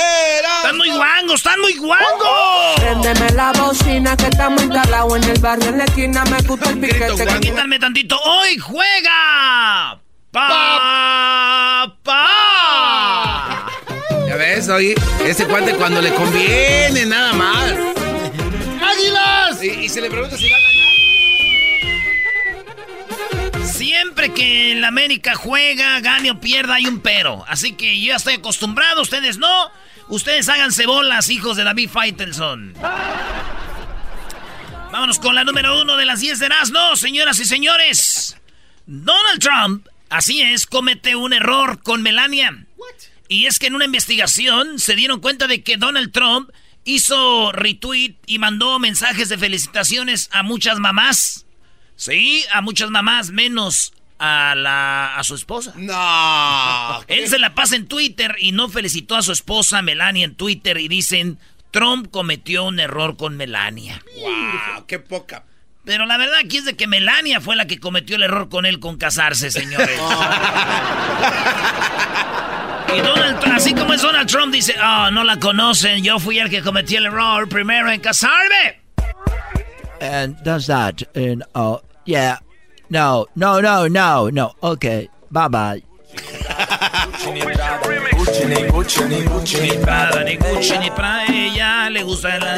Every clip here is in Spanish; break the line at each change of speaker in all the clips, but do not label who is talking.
¡Están muy guangos! ¡Están muy guangos!
Préndeme la bocina que estamos instalados en el barrio en la esquina. Me gusta el piquete. que-
Quítame tantito. ¡Hoy juega! ¡Pa! ¡Pa!
Ya ves, oye, ese cuate cuando le conviene, nada más.
¡Águilas!
Y, y se le pregunta si va a ganar.
Siempre que el América juega, gane o pierda, hay un pero. Así que yo ya estoy acostumbrado, ustedes no. Ustedes háganse bolas, hijos de David Faitelson. Vámonos con la número uno de las 10 de Erasmo, señoras y señores. Donald Trump, así es, comete un error con Melania. Y es que en una investigación se dieron cuenta de que Donald Trump hizo retweet y mandó mensajes de felicitaciones a muchas mamás. Sí, a muchas mamás, menos a la a su esposa.
No.
Él se la pasa en Twitter y no felicitó a su esposa Melania en Twitter y dicen Trump cometió un error con Melania.
Wow, qué poca.
Pero la verdad aquí es de que Melania fue la que cometió el error con él con casarse, señores. y Donald, Trump- así como es Donald Trump, dice, oh, no la conocen, yo fui el que cometió el error primero en casarme.
and does that and uh yeah no no no no no okay bye bye
Ni Prada, ni Gucci, ni para ella le gusta la...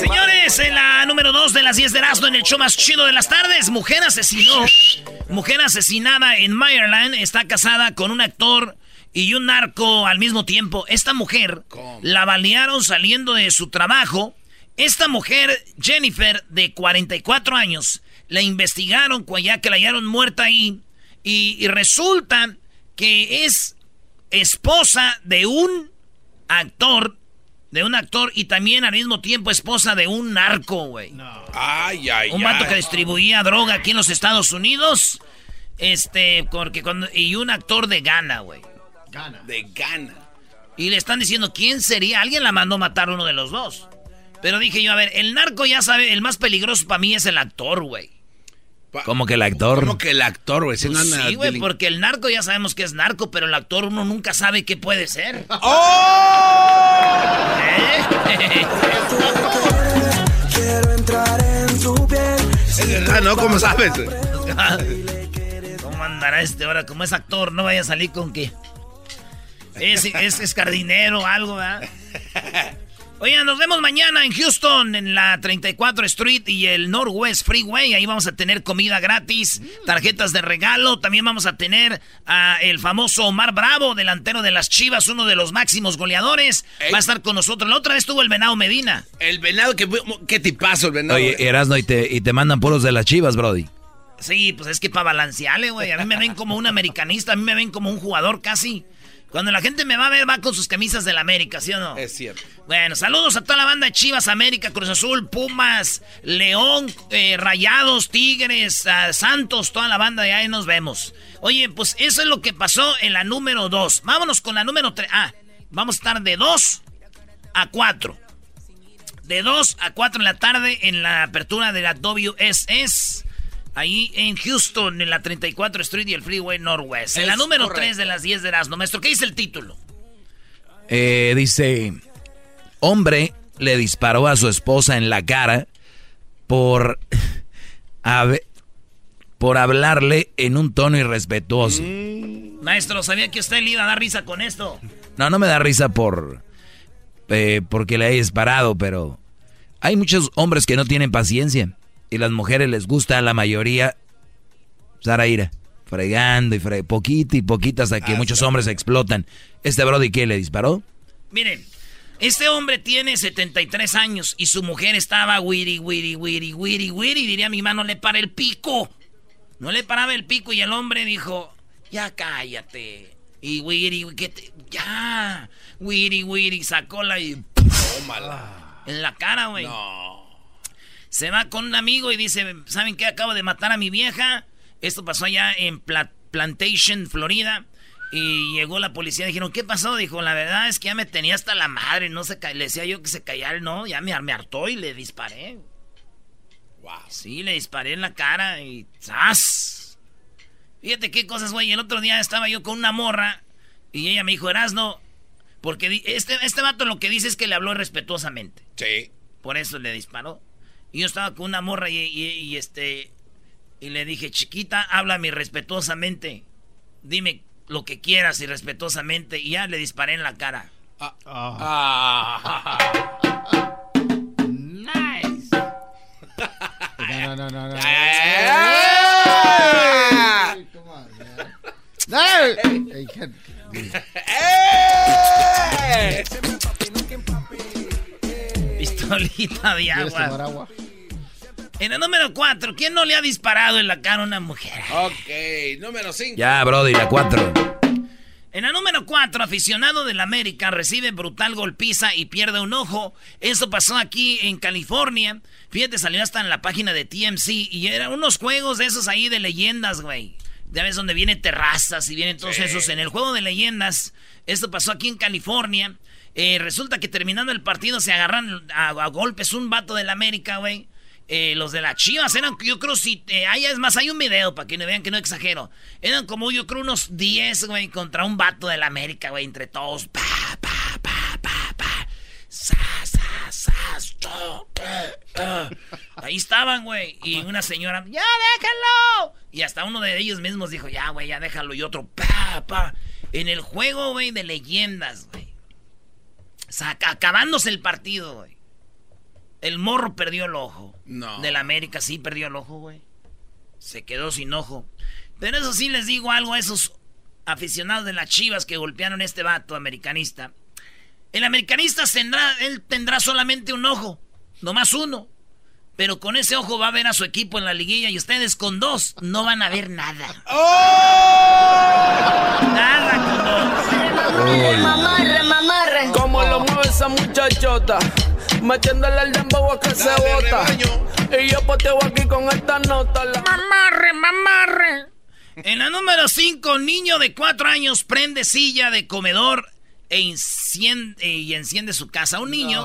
Señores, en la número 2 de las 10 de Erasmo en el show más chido de las tardes, mujer asesinó. Mujer asesinada en Maryland está casada con un actor y un narco al mismo tiempo. Esta mujer la balearon saliendo de su trabajo. Esta mujer, Jennifer, de 44 años, la investigaron ya que la hallaron muerta ahí. Y, y resulta que es esposa de un actor, de un actor y también al mismo tiempo esposa de un narco, güey.
Ay, ay,
Un vato que distribuía droga aquí en los Estados Unidos. Este, porque cuando. Y un actor de Ghana, güey.
De gana.
Y le están diciendo quién sería. Alguien la mandó matar uno de los dos. Pero dije yo, a ver, el narco ya sabe, el más peligroso para mí es el actor, güey.
¿Cómo que el actor?
¿Cómo que el actor, güey?
Pues sí, güey,
delin-
porque el narco ya sabemos que es narco, pero el actor uno nunca sabe qué puede ser.
¡Oh!
¿Eh?
Es verdad, ¿no? ¿Cómo sabes?
¿Cómo andará este ahora? Como es actor, no vaya a salir con que es, es, es jardinero o algo, ¿verdad? Oigan, nos vemos mañana en Houston, en la 34 Street y el Northwest Freeway. Ahí vamos a tener comida gratis, tarjetas de regalo. También vamos a tener a el famoso Omar Bravo, delantero de las Chivas, uno de los máximos goleadores.
Ey.
Va a estar con nosotros. La otra vez estuvo el Venado Medina.
El venado, que, qué tipazo el venado.
Oye. Erasno, y te, y te mandan puros de las chivas, Brody.
Sí, pues es que para balancearle, güey. A mí me ven como un americanista, a mí me ven como un jugador casi. Cuando la gente me va a ver, va con sus camisas del América, ¿sí o no?
Es cierto.
Bueno, saludos a toda la banda de Chivas, América, Cruz Azul, Pumas, León, eh, Rayados, Tigres, ah, Santos, toda la banda de ahí nos vemos. Oye, pues eso es lo que pasó en la número 2. Vámonos con la número 3. Ah, vamos a estar de 2 a 4. De 2 a 4 en la tarde en la apertura de la WSS. Ahí en Houston, en la 34 Street y el Freeway Northwest. En la número
correcto.
3 de las 10 de Erasmo. Maestro, ¿qué dice el título?
Eh, dice, hombre le disparó a su esposa en la cara por, por hablarle en un tono irrespetuoso.
Maestro, sabía que usted le iba a dar risa con esto.
No, no me da risa por eh, porque le haya disparado, pero hay muchos hombres que no tienen paciencia y las mujeres les gusta a la mayoría usar a ira, fregando y fre poquito y poquito hasta que
Ah,
muchos
sí.
hombres explotan. ¿Este Brody qué le disparó?
Miren, este hombre tiene 73 años y su mujer estaba wiri, wiri, wiri, wiri, wiri. Diría mi mano, le para el pico. No le paraba el pico y el hombre dijo, ya cállate. Y Wiri, ¿qué te, ya. Wiri, Wiri, sacó la y... En la cara, güey. No. Se va con un amigo y dice, ¿saben qué? Acabo de matar a mi vieja. Esto pasó allá en Plantation, Florida. Y llegó la policía, dijeron, ¿qué pasó? Dijo, la verdad es que ya me tenía hasta la madre, no se le decía yo que se callara, no, ya me, me hartó y le disparé. Wow. Sí, le disparé en la cara y ¡zas! Fíjate qué cosas, güey. El otro día estaba yo con una morra y ella me dijo, Erasno, porque este, este vato lo que dice es que le habló respetuosamente.
Sí.
Por eso le disparó. Y yo estaba con una morra y, y este... Y le dije, chiquita, háblame respetuosamente. Dime, lo que quieras y respetuosamente. Y ya le disparé en la cara. Ah. Ah.
Nice. No, no, no, no.
Pistolita de agua. En el número 4, ¿quién no le ha disparado en la cara a una mujer?
Ok, número 5.
Ya, Brody, la 4.
En el número 4, aficionado del América recibe brutal golpiza y pierde un ojo. Eso pasó aquí en California. Fíjate, salió hasta en la página de TMC y eran unos juegos de esos ahí de leyendas, güey. Ya ves donde viene terrazas y vienen todos esos. En el juego de leyendas, esto pasó aquí en California. Eh, resulta que terminando el partido se agarran a, a golpes un vato del América, güey. Eh, los de las chivas eran, yo creo, si eh, hay, es más, hay un video para que no vean que no exagero. Eran como, yo creo, unos 10, güey, contra un vato de la América, güey, entre todos. Pa, pa, pa, pa, pa. Ahí estaban, güey. Y una señora, ¡ya déjalo! Y hasta uno de ellos mismos dijo, ya, güey, ya déjalo. Y otro, pa, pa. En el juego, güey, de leyendas, güey. acabándose el partido, güey. El morro perdió el ojo. No. Del América sí perdió el ojo, güey. Se quedó sin ojo. Pero eso sí les digo algo a esos aficionados de las chivas que golpearon a este vato americanista. El americanista tendrá, él tendrá solamente un ojo, nomás uno. Pero con ese ojo va a ver a su equipo en la liguilla y ustedes con dos no van a ver nada. ¡Oh! Nada con dos.
Remamarre, mamarre. ¿Cómo lo mueve esa muchachota? Metiéndole el dembow a que se bota. Y yo poteo aquí con esta nota.
Mamarre, mamarre. En la número 5, niño de 4 años prende silla de comedor e enciende, y enciende su casa. Un niño,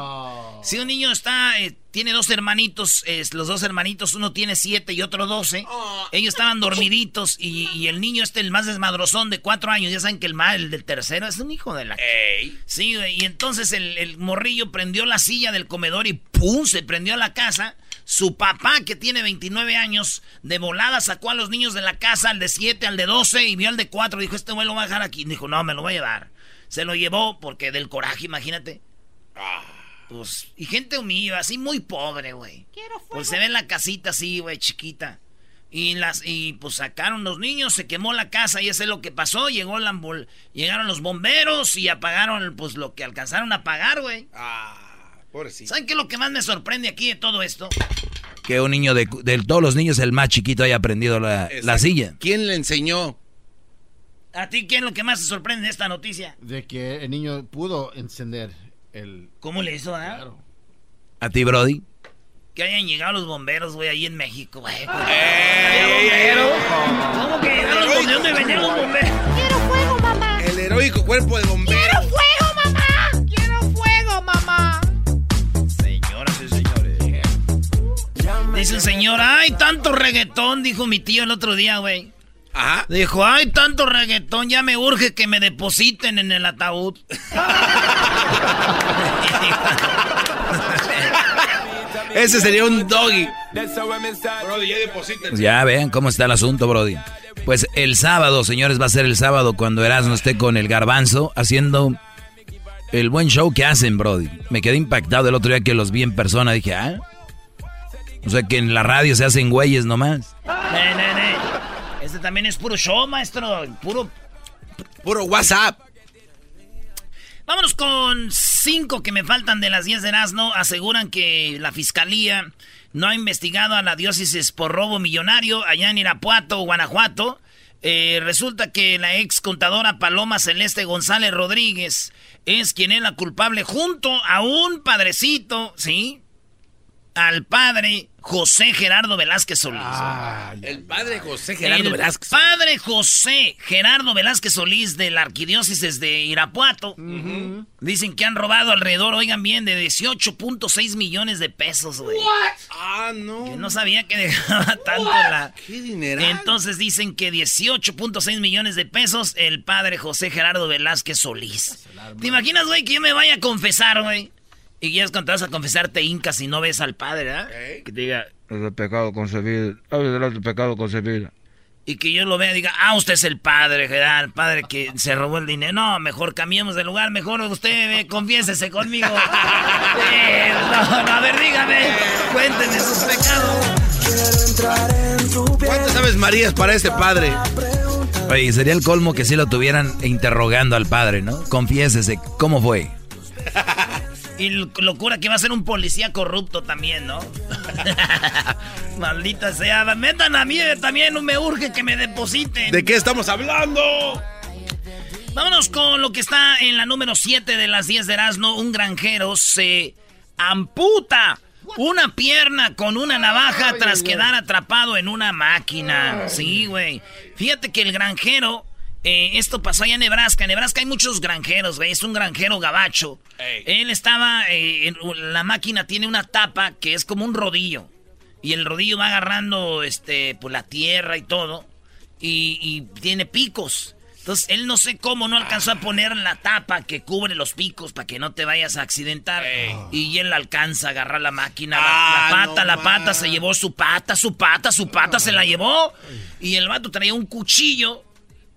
si un niño está, eh, tiene dos hermanitos, los dos hermanitos, uno tiene siete y otro doce. Oh. Ellos estaban dormiditos y, el niño este, el más desmadrozón de cuatro años, ya saben que el mal, el del tercero, es un hijo de la... Sí, y entonces el, el, morrillo prendió la silla del comedor y ¡pum! se prendió a la casa. Su papá, que tiene 29 años, de volada sacó a los niños de la casa, al de 7, al de 12, y vio al de 4. Dijo, este güey lo va a dejar aquí. Dijo, no, me lo voy a llevar. Se lo llevó porque del coraje, imagínate. Ah. Pues, y gente humilde, así muy pobre, güey. Pues se ve en la casita así, güey, chiquita. Y las y pues sacaron los niños, se quemó la casa y eso es lo que pasó, llegó la llegaron los bomberos y apagaron pues lo que alcanzaron a apagar, güey.
Ah, pobrecito.
¿Saben qué es lo que más me sorprende aquí de todo esto?
Que un niño de, todos los niños el más chiquito haya aprendido la, la silla.
¿Quién le enseñó?
¿A ti qué es lo que más te sorprende de esta noticia?
De que el niño pudo encender el...
¿Cómo le hizo, ah?
Claro. ¿A ti, Brody?
Que hayan llegado los bomberos, güey, ahí en México, güey. ¡Eh! ¿Cómo que llegaron los bomberos? ¿De dónde venían los bomberos?
¡Quiero fuego, mamá!
El heroico cuerpo de bomberos.
¡Quiero fuego, mamá! ¡Quiero fuego, mamá!
Señoras y señores. Dice el señor, ¡ay, tanto reggaetón! Dijo mi tío el otro día, güey. Dijo, ay, tanto reggaetón, ya me urge que me depositen en el ataúd.
Ese sería un doggy.
Brody, ya depositen. Ya vean cómo está el asunto, Brody. Pues el sábado, señores, va a ser el sábado cuando Erasmo esté con el garbanzo haciendo el buen show que hacen, Brody. Me quedé impactado el otro día que los vi en persona. Dije, ah. O sea que en la radio se hacen güeyes nomás.
Este también es puro show, maestro. Puro.
Puro WhatsApp.
Vámonos con cinco que me faltan de las 10 de Erasmo. Aseguran que la fiscalía no ha investigado a la diócesis por robo millonario allá en Irapuato, Guanajuato. Eh, resulta que la ex contadora Paloma Celeste González Rodríguez es quien es la culpable junto a un padrecito, ¿sí? Al padre José Gerardo Velázquez Solís.
Ah, el padre José Gerardo
el
Velázquez.
Padre José Gerardo Velázquez Solís de la arquidiócesis de Irapuato. Dicen que han robado alrededor, oigan bien, de 18.6 millones de pesos, güey.
Ah, no.
Que no sabía que dejaba tanto la.
¿Qué dinero?
Entonces dicen que 18.6 millones de pesos el padre José Gerardo Velázquez Solís. ¿Te imaginas, güey, que yo me vaya a confesar, güey? Y ya es cuando te vas a confesar te hincas si no ves al padre, ¿verdad? Que te diga,
Es el pecado concebido. Es el pecado concebido.
y que yo lo vea y diga, ah, usted es el padre, ¿verdad? El padre que se robó el dinero. No, mejor cambiemos de lugar, mejor usted eh, confiésese conmigo. Eh, no, no, a ver, dígame, cuénteme sus pecados.
¿Cuántas sabes Marías para ese padre?
Oye, sería el colmo que si lo tuvieran interrogando al padre, ¿no? Confiésese, ¿cómo fue?
Y locura que va a ser un policía corrupto también, ¿no? Maldita sea, metan a mí también, me urge que me depositen.
¿De qué estamos hablando?
Vámonos con lo que está en la número 7 de las 10 de Erasmo. Un granjero se amputa una pierna con una navaja tras quedar atrapado en una máquina. Sí, güey. Fíjate que el granjero, eh, esto pasó allá en Nebraska. En Nebraska hay muchos granjeros, güey. Es un granjero gabacho. Él estaba, eh, en- la máquina tiene una tapa que es como un rodillo. Y el rodillo va agarrando, este, pues la tierra y todo. Y, y tiene picos. Entonces, él no sé cómo no alcanzó a poner la tapa que cubre los picos para que no te vayas a accidentar. Y él alcanza a agarrar la máquina, la-
Ah,
la, pata,
no
la pata, se llevó su pata, su pata, su pata, se la llevó. Y el vato traía un cuchillo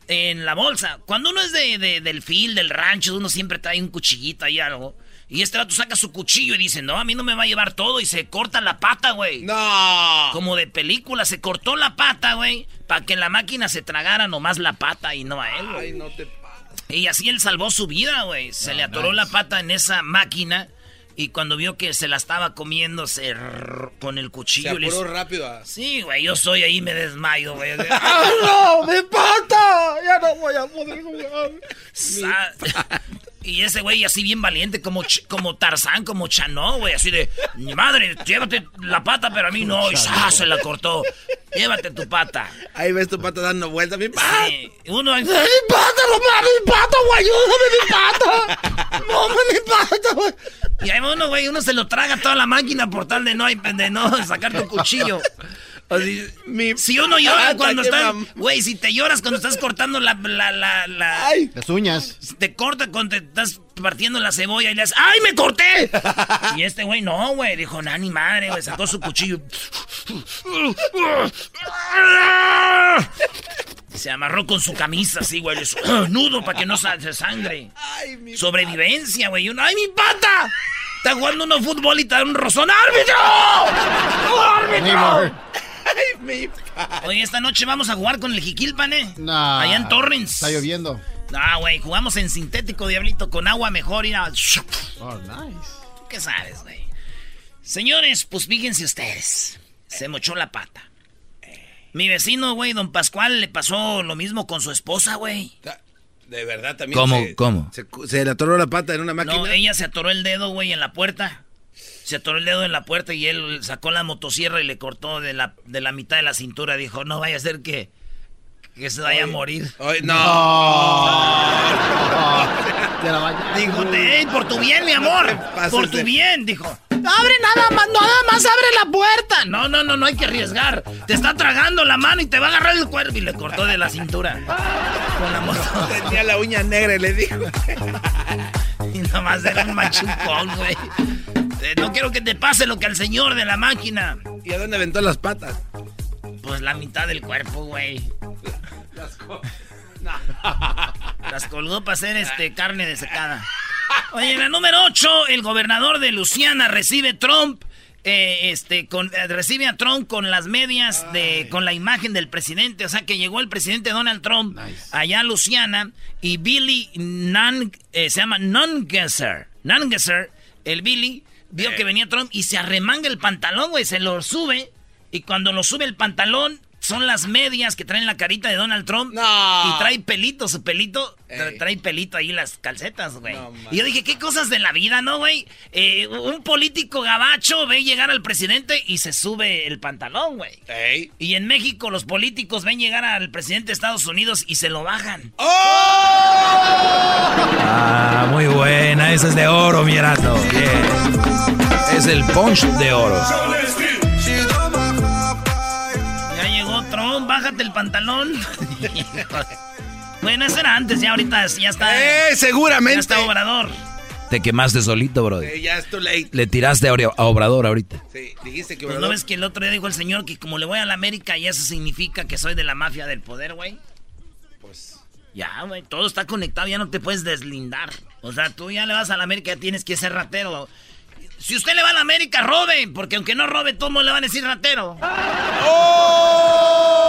en la bolsa. Cuando uno es de, de- del fil, del rancho, uno siempre trae un cuchillito ahí algo. Y este vato saca su cuchillo y dice, no, a mí no me va a llevar todo. Y se corta la pata, güey.
No.
Como de película, se cortó la pata, güey, para que la máquina se tragara nomás la pata y no a él, güey.
Ay, no te pases.
Y así él salvó su vida, güey. Se le atoró la pata en esa máquina y cuando vio que se la estaba comiendo, se rrr, con el
Se
cuchillo le
apuró
hizo-
rápido a...
Sí, güey, yo soy ahí, me desmayo, güey.
¡Ah, no! ¡Mi pata! ¡Ya no voy a poder jugar!
Y ese güey así bien valiente, como, como Tarzán, como Chanó, güey, así de, "Mi madre, llévate la pata, pero a mí no, y ¡sa! se la cortó. Llévate tu pata.
Ahí ves tu pata dando vueltas. ¡Mi pata!
Sí, Uno
¡Mi pata, mamá! ¡Mi pata, güey! ¡Ayúdame, mi pata! ¡Mamá, mi pata, güey!
Y ahí uno, güey, uno se lo traga toda la máquina por tal de no, de no sacar tu cuchillo.
Así, mi
Si uno llora
pata,
cuando
mam-
güey, si te lloras cuando estás cortando la, la, la, la-
¡Ay!
Las uñas.
te corta cuando te estás partiendo la cebolla y le haces, ¡ay, me corté! Y este güey, no, güey, dijo, nani madre, güey, sacó su cuchillo. Se amarró con su camisa así, güey, "Ah, nudo para que no sa- se sangre.
¡Ay, mi
Sobrevivencia, güey. uno, ¡Ay, mi pata! Está jugando uno fútbol y te da un rozón. ¡Árbitro! ¡Árbitro!
¡Ay, mi!
Oye, esta noche vamos a jugar con el Jiquilpan, ¿eh?
Nah.
Allá en Torrens.
Está lloviendo.
Ah, güey, jugamos en sintético, diablito, con agua mejor. Y
Oh, nice.
¿Tú qué sabes, güey? Señores, pues fíjense ustedes. Se mochó la pata. Mi vecino, güey, don Pascual, le pasó lo mismo con su esposa, güey.
De verdad también.
¿Cómo?
se-
¿Cómo?
Se, se le atoró la pata en una máquina.
No, ella se atoró el dedo, güey, en la puerta. Se atoró el dedo en la puerta y él sacó la motosierra y le cortó de la, de la mitad de la cintura. Dijo, no vaya a ser que, que se vaya a morir.
No.
Baña.
Dijo, "Ey, por tu bien, mi amor. Por tu
de-
bien, dijo. Abre nada más, nada más abre la puerta. No, no, no, no hay que arriesgar. Te está tragando la mano y te va a agarrar el cuerpo. Y le cortó de la cintura. Con la moto.
Tenía la uña negra y le dijo.
Y nomás era un machucón, güey. Eh, No quiero que te pase lo que al señor de la máquina.
¿Y a dónde aventó las patas?
Pues la mitad del cuerpo, güey. Las colgó para hacer este carne desecada. Oye, en la número 8, el gobernador de Luciana recibe Trump. eh, este, con, eh, recibe a Trump con las medias de, con la imagen del presidente, o sea que llegó el presidente Donald Trump allá a Luciana y Billy Nan, eh, se llama Nungesser, Nungesser, el Billy vio que venía Trump y se arremanga el pantalón, güey, se lo sube y cuando lo sube el pantalón son las medias que traen la carita de Donald Trump. Y trae pelito, su pelito. Trae pelito ahí las calcetas, güey. y yo dije, ¿qué cosas de la vida, no, güey? Eh, un político gabacho ve llegar al presidente y se sube el pantalón, güey. Y en México los políticos ven llegar al presidente de Estados Unidos y se lo bajan. ¡Oh!
Ah, muy buena. Esa es de oro, mi Bien. Es el punch de oro.
Bájate el pantalón. bueno, eso era antes, ya ahorita ya está.
¡Eh, seguramente!
Ya está Obrador.
Te quemaste solito, bro.
ya es too late.
Le tiraste a Obrador ahorita.
Sí, dijiste que
pues ¿No ves que el otro día dijo el señor que como le voy a la América y eso significa que soy de la mafia del poder, güey? Pues... Ya, güey, todo está conectado, ya no te puedes deslindar. O sea, tú ya le vas a la América, ya tienes que ser ratero. Si usted le va a la América, robe, porque aunque no robe, todo mundo le van a decir ratero. ¡Oh!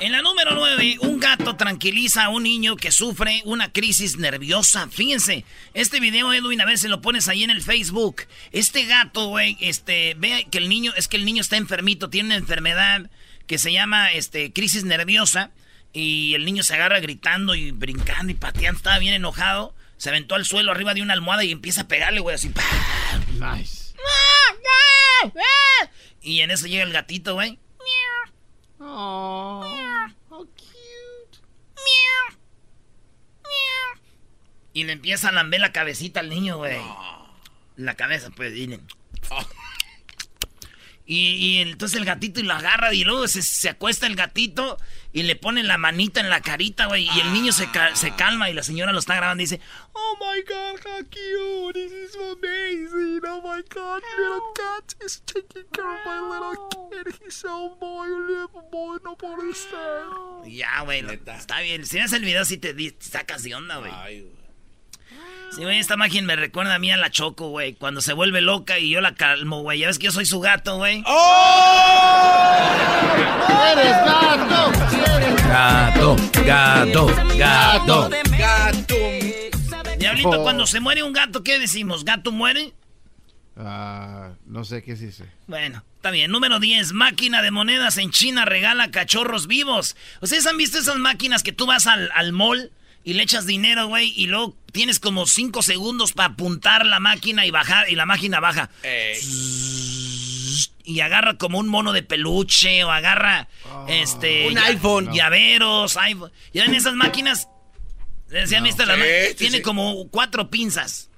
En la número 9, un gato tranquiliza a un niño que sufre una crisis nerviosa. Fíjense, este video, Edwin, a ver si lo pones ahí en el Facebook. Este gato, güey, este, ve que el niño, es que el niño está enfermito, tiene una enfermedad que se llama, este, crisis nerviosa. Y el niño se agarra gritando y brincando y pateando, estaba bien enojado. Se aventó al suelo arriba de una almohada y empieza a pegarle, güey, así. Nice. Y en eso llega el gatito, güey. Oh, how cute. Y le empieza a lamber la cabecita al niño, güey. La cabeza, pues, y, y, entonces el gatito y lo agarra y luego se, se acuesta el gatito y le pone la manita en la carita, güey. Y el niño se, se, calma y la señora lo está grabando y dice, Oh my God, how cute. This is amazing. Oh my God, little cat is taking care of my little kid. He's so boy, little boy, no puede ser. Ya, güey, está bien. Si ves el video, sí te, te sacas de onda, güey. Ay, güey. Sí, güey, esta máquina me recuerda a mí a la Choco, güey. Cuando se vuelve loca y yo la calmo, güey. Ya ves que yo soy su gato, güey. ¡Oh!
¡Eres gato!
Gato, gato, gato.
Gato.
Diablito, cuando se muere un gato, ¿qué decimos? ¿Gato muere?
Ah, no sé qué dice.
Bueno, está bien. Número 10. Máquina de monedas en China regala cachorros vivos. ¿Ustedes han visto esas máquinas que tú vas al, al mall y le echas dinero, güey, y luego tienes como cinco segundos para apuntar la máquina y bajar, y la máquina baja. Y agarra como un mono de peluche, o agarra ah. este.
Un iPhone.
Llaveros, iPhone. Ya en esas máquinas. ¿Se han visto la Tiene como cuatro pinzas.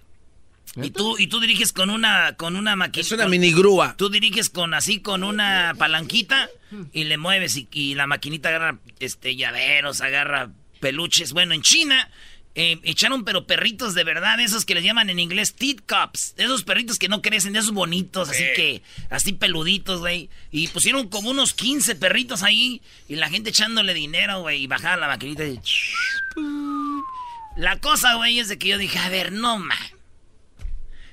Y tú, y tú diriges con una, con una máquina.
Es una mini grúa.
Tú diriges con así, con una palanquita y le mueves y, y la maquinita agarra este llaveros, agarra peluches. Bueno, en China eh, echaron pero perritos de verdad, esos que les llaman en inglés tit cups, esos perritos que no crecen, esos bonitos, así que, así peluditos, güey. Y pusieron como unos 15 perritos ahí y la gente echándole dinero, güey, y bajaba la maquinita y... La cosa, güey, es de que yo dije, a ver, no, man.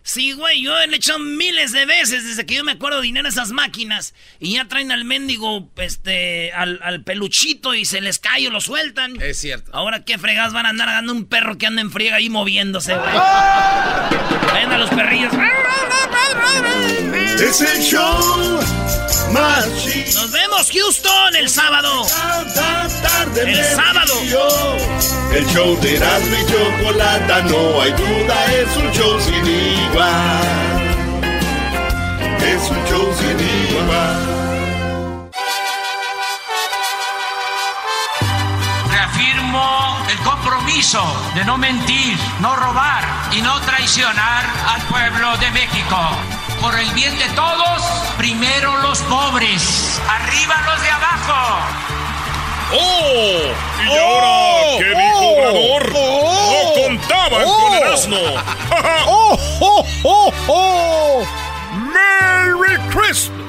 Sí, güey, yo he hecho miles de veces desde que yo me acuerdo dinero a esas máquinas. Y ya traen al mendigo, este, al, peluchito y se les cae o lo sueltan.
Es cierto.
Ahora qué fregas van a andar dando un perro que anda en friega ahí moviéndose, güey. Ven a los perrillos.
Es el show más
Nos vemos, Houston, el sábado. el sábado.
El show de Erasmo y Chocolata, no hay duda, es un show sin igual. Es un show sin igual.
Reafirmo el compromiso de no mentir, no robar y no traicionar al pueblo de México por el bien de todos, primero los pobres, arriba los de abajo.
¡Oh! ¿Y ahora oh, qué dijo oh, Obrador? Oh, ¡No contaban con el asno!
¡Oh, oh, oh, oh!
¡Merry Christmas!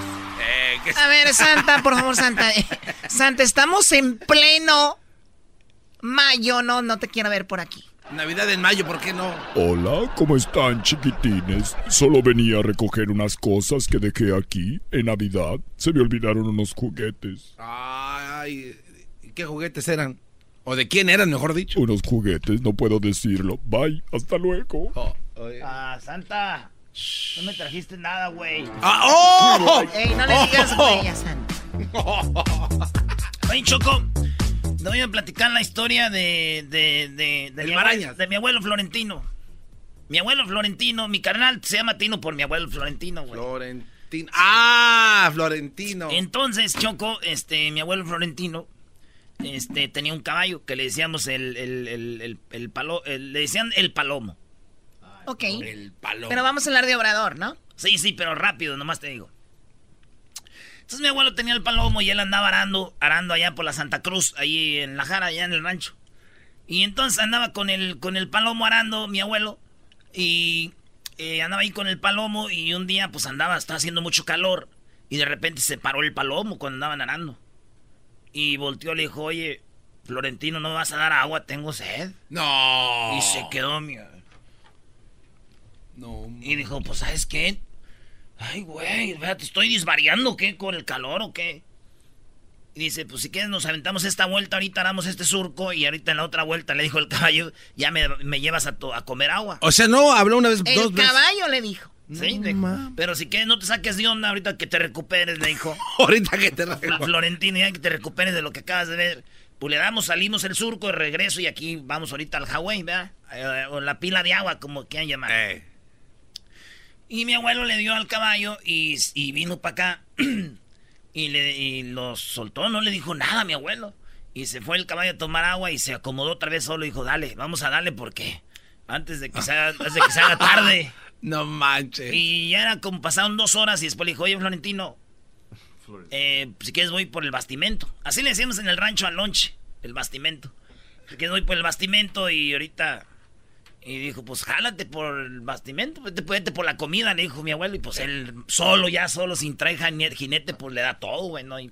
A ver, Santa, por favor, Santa. Santa, estamos en pleno mayo, no, no te quiero ver por aquí.
Navidad en mayo, ¿por qué no?
Hola, ¿cómo están, chiquitines? Solo venía a recoger unas cosas que dejé aquí. En Navidad se me olvidaron unos juguetes.
Ay, ¿qué juguetes eran? ¿O de quién eran, mejor dicho?
Unos juguetes, no puedo decirlo. Bye, hasta luego.
Oh, ah, Santa. No me trajiste nada, güey.
¡Ah, oh!
Ey, no le digas güey a Santa.
Oye, Choco, te voy a platicar la historia de, de, de, de, mi abuelo, de mi abuelo Florentino. Mi abuelo Florentino, mi carnal se llama Tino por mi abuelo Florentino, güey.
Florentino. Ah, Florentino.
Entonces, Choco, este, mi abuelo Florentino, este, tenía un caballo que le decíamos el, el, el, el, palo, le decían el palomo.
Ok.
El palomo.
Pero vamos a hablar de Obrador, ¿no?
Sí, sí, pero rápido, nomás te digo. Entonces mi abuelo tenía el palomo y él andaba arando, arando allá por la Santa Cruz, ahí en la jara, allá en el rancho. Y entonces andaba con el, con el palomo arando, mi abuelo, y eh, andaba ahí con el palomo y un día pues andaba, estaba haciendo mucho calor y de repente se paró el palomo cuando andaban arando. Y volteó y le dijo, oye, Florentino, ¿no me vas a dar agua? Tengo sed.
No.
Y se quedó, mi...
No.
Y dijo, pues, ¿sabes qué? Ay, güey, ¿te estoy disvariando qué? ¿Con el calor o qué? Y dice, pues si quieres nos aventamos esta vuelta, ahorita haramos este surco y ahorita en la otra vuelta le dijo el caballo, ya me, llevas a, a, comer agua.
O sea, no, habló una vez,
el
dos
veces. El caballo le dijo.
Sí, pero si quieres no te saques de onda ahorita que te recuperes, le dijo.
ahorita que te recuperes.
Florentino, ya que te recuperes de lo que acabas de ver. Pues le damos, salimos el surco de regreso y aquí vamos ahorita al Hawái, ¿verdad? Eh, o la pila de agua, como quieran llamar.
Eh.
Y mi abuelo le dio al caballo y, y vino para acá. y, le, y lo soltó, no le dijo nada a mi abuelo. Y se fue el caballo a tomar agua y se acomodó otra vez solo. Dijo, dale, vamos a darle porque antes de que se haga, antes de que se haga tarde.
No manches.
Y ya era como pasaron dos horas y después le dijo, oye, Florentino, eh, si quieres voy por el bastimento. Así le decíamos en el rancho al lonche, el bastimento. Si quieres voy por el bastimento y ahorita... Y dijo, pues jálate por el bastimento, vete, vete por la comida, le dijo mi abuelo. Y pues él solo, ya solo, sin traer jinete, pues le da todo, güey, ¿no? Y...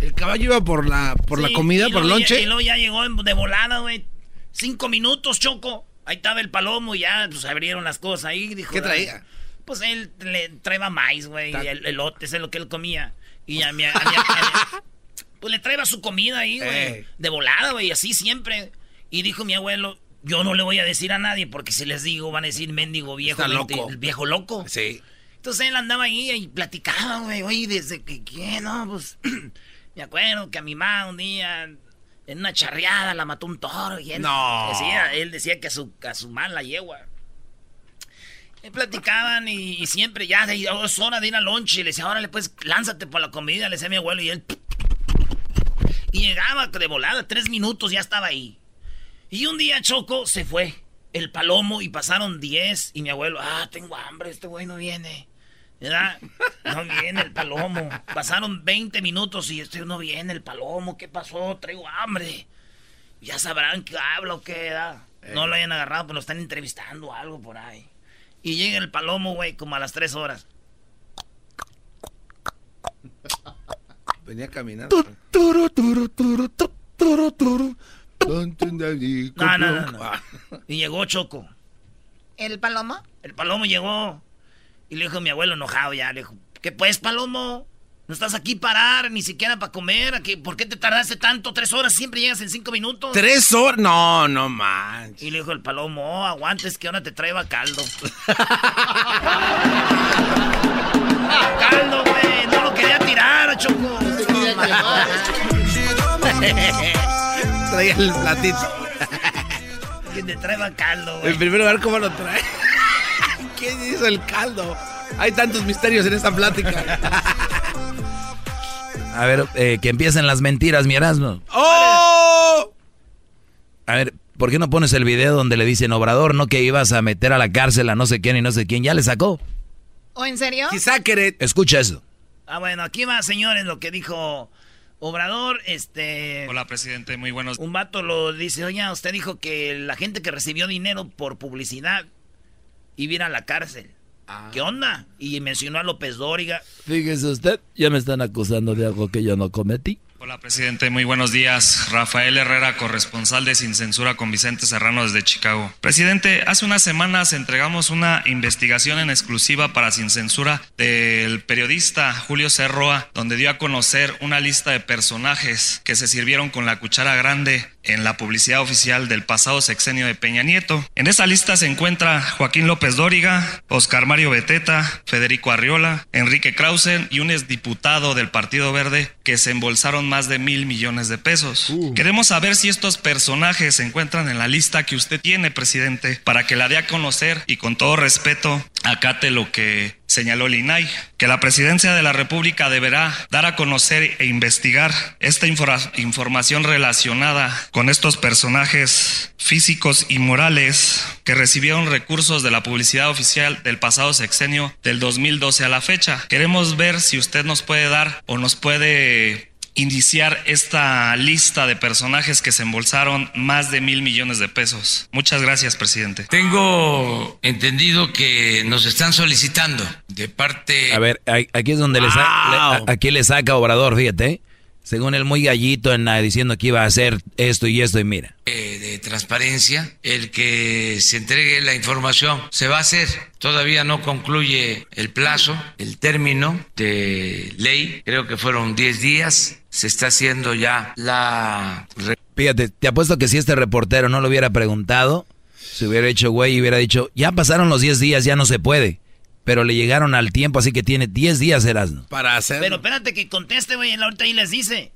El caballo iba por la, por la comida, por el lonche.
Y luego ya llegó de volada, güey. Cinco minutos, Choco. Ahí estaba el palomo y ya, pues abrieron las cosas ahí. Dijo,
¿Qué traía?
Pues él le traía maíz, güey, y el elote, eso es lo que él comía. Y a mi, a mi, a mi pues le traía su comida ahí, güey.
Eh.
De volada, güey, así siempre. Y dijo mi abuelo, yo no le voy a decir a nadie porque si les digo van a decir mendigo viejo.
Está loco.
El viejo loco.
Sí.
Entonces él andaba ahí y platicaba, güey. Oye, desde que, ¿qué? No, pues... me acuerdo que a mi mamá un día en una charreada la mató un toro y él
no.
decía, él decía que a su, a su mamá la yegua. Y platicaban y, y, siempre ya es hora de ir al lonche. Y le decía, órale, pues lánzate por la comida, le decía a mi abuelo y él... Y llegaba de volada, tres minutos ya estaba ahí. Y un día Choco se fue, el palomo, y pasaron diez. Y mi abuelo, ah, tengo hambre, este güey no viene. ¿Verdad? No viene el palomo. Pasaron 20 minutos y este no viene el palomo. ¿Qué pasó? Traigo hambre. Ya sabrán qué habla o qué da. No lo hayan agarrado, pero lo están entrevistando o algo por ahí. Y llega el palomo, güey, como a las tres horas.
Venía caminando.
No, no, no, no. Y llegó Choco.
¿El palomo?
El palomo llegó. Y le dijo a mi abuelo enojado ya. Le dijo, ¿qué pues, palomo? No estás aquí parar, ni siquiera para comer. Aquí, ¿Por qué te tardaste tanto? ¿Tres horas? Siempre llegas en cinco minutos.
¿Tres horas? No, no manches.
Y le dijo el palomo, oh, aguantes que ahora te traeba caldo. caldo, güey. No lo quería tirar, Choco.
Traía el platito.
Que te traeba caldo, güey.
En primer lugar, ¿cómo lo trae? ¿Quién hizo el caldo? Hay tantos misterios en esta plática.
A ver, eh, que empiecen las mentiras, mi Erasmo.
¡Oh!
A ver, ¿por qué no pones el video donde le dicen Obrador, no que ibas a meter a la cárcel a no sé quién y no sé quién? ¿Ya le sacó?
¿O en serio?
Quizá querer.
Escucha eso.
Ah, bueno, aquí va, señores, lo que dijo Obrador, este...
Hola, presidente, muy buenos...
Un vato lo dice, oye, usted dijo que la gente que recibió dinero por publicidad iba a ir a la cárcel. Ah. ¿Qué onda? Y mencionó a López Dóriga.
Fíjese usted, ya me están acusando de algo que yo no cometí.
Hola, presidente. Muy buenos días. Rafael Herrera, corresponsal de Sin Censura con Vicente Serrano desde Chicago. Presidente, hace unas semanas entregamos una investigación en exclusiva para Sin Censura del periodista Julio Cerroa, donde dio a conocer una lista de personajes que se sirvieron con la cuchara grande en la publicidad oficial del pasado sexenio de Peña Nieto. En esa lista se encuentra Joaquín López Dóriga, Oscar Mario Beteta, Federico Arriola, Enrique Krausen y un exdiputado del Partido Verde que se embolsaron más de mil millones de pesos. Queremos saber si estos personajes se encuentran en la lista que usted tiene, presidente, para que la dé a conocer y con todo respeto acate lo que señaló el que la presidencia de la República deberá dar a conocer e investigar esta información relacionada con estos personajes físicos y morales que recibieron recursos de la publicidad oficial del pasado sexenio del 2012 a la fecha. Queremos ver si usted nos puede dar o nos puede iniciar esta lista de personajes que se embolsaron más de mil millones de pesos. Muchas gracias, presidente.
Tengo entendido que nos están solicitando de parte...
A ver, aquí es donde le, aquí le saca Obrador, fíjate. Según el muy gallito en diciendo que iba a hacer esto y esto y mira.
Eh, de transparencia, el que se entregue la información se va a hacer. Todavía no concluye el plazo, el término de ley. Creo que fueron 10 días. Se está haciendo ya la...
Fíjate, te apuesto que si este reportero no lo hubiera preguntado, se hubiera hecho güey y hubiera dicho, ya pasaron los 10 días, ya no se puede pero le llegaron al tiempo, así que tiene 10 días, Erasmo.
Para hacer. Pero espérate que conteste, güey, ahorita ahí les dice.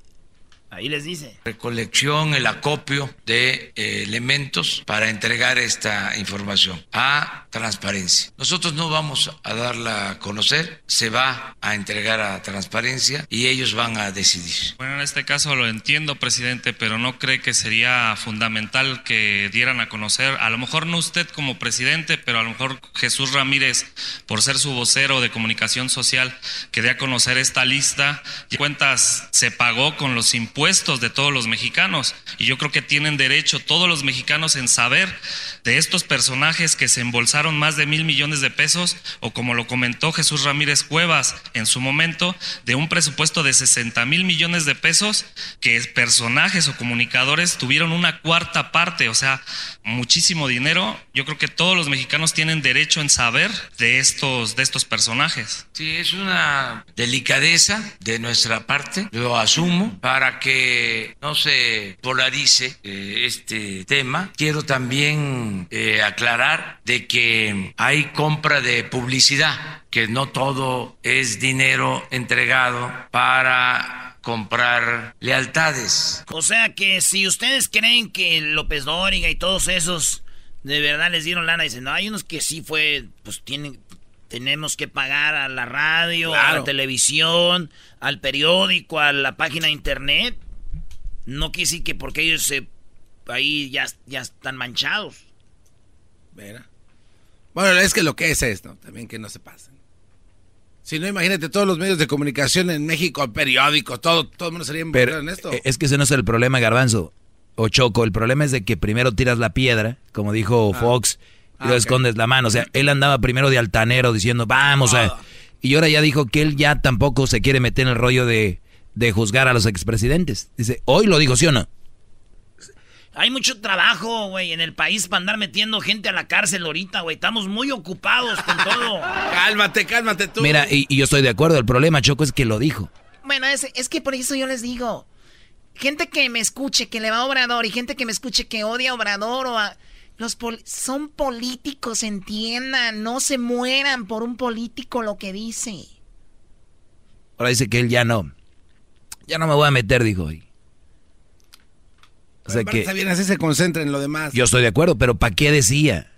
Ahí les dice.
Recolección, el acopio de eh, elementos para entregar esta información a transparencia. Nosotros no vamos a darla a conocer, se va a entregar a transparencia y ellos van a decidir.
Bueno, en este caso lo entiendo, presidente, pero no cree que sería fundamental que dieran a conocer, a lo mejor no usted como presidente, pero a lo mejor Jesús Ramírez, por ser su vocero de comunicación social, que dé a conocer esta lista. Y cuentas se pagó con los impuestos de todos los mexicanos. Y yo creo que tienen derecho todos los mexicanos en saber de estos personajes que se embolsaron más de mil millones de pesos, o como lo comentó Jesús Ramírez Cuevas en su momento, de un presupuesto de 60 mil millones de pesos, que personajes o comunicadores tuvieron una cuarta parte, o sea, muchísimo dinero. Yo creo que todos los mexicanos tienen derecho en saber de estos, de estos personajes.
Sí, es una delicadeza de nuestra parte, lo asumo, para que no se polarice eh, este tema, quiero también eh, aclarar de que hay compra de publicidad, que no todo es dinero entregado para comprar lealtades.
O sea que si ustedes creen que López Dóriga y todos esos de verdad les dieron lana, dicen, no, hay unos que sí fue, pues tienen, tenemos que pagar a la radio, a la televisión, al periódico, a la página de internet. No quiere decir que porque ellos se, ahí ya, ya están manchados.
Bueno, es que lo que es esto, también que no se pasen. Si no, imagínate todos los medios de comunicación en México, periódicos, todo, todo el mundo sería
Pero en esto. Es que ese no es el problema, Garbanzo. O Choco, el problema es de que primero tiras la piedra, como dijo ah. Fox, y ah, luego escondes la mano. O sea, él andaba primero de altanero diciendo, vamos a... Ah. Y ahora ya dijo que él ya tampoco se quiere meter en el rollo de de juzgar a los expresidentes. Dice, hoy lo digo, ¿sí o no?
Hay mucho trabajo, güey, en el país para andar metiendo gente a la cárcel ahorita, güey. Estamos muy ocupados con todo.
cálmate, cálmate tú.
Mira, y, yo estoy de acuerdo. El problema, Choco, es que lo dijo.
Bueno, es, es que por eso yo les digo. Gente que me escuche que le va a Obrador y gente que me escuche que odia a Obrador o a... Los son políticos, entiendan. No se mueran por un político lo que dice.
Ahora dice que él ya no. Ya no me voy a meter, dijo hoy.
O sea que, está bien, así se concentra en lo demás.
Yo estoy de acuerdo, pero ¿para qué decía?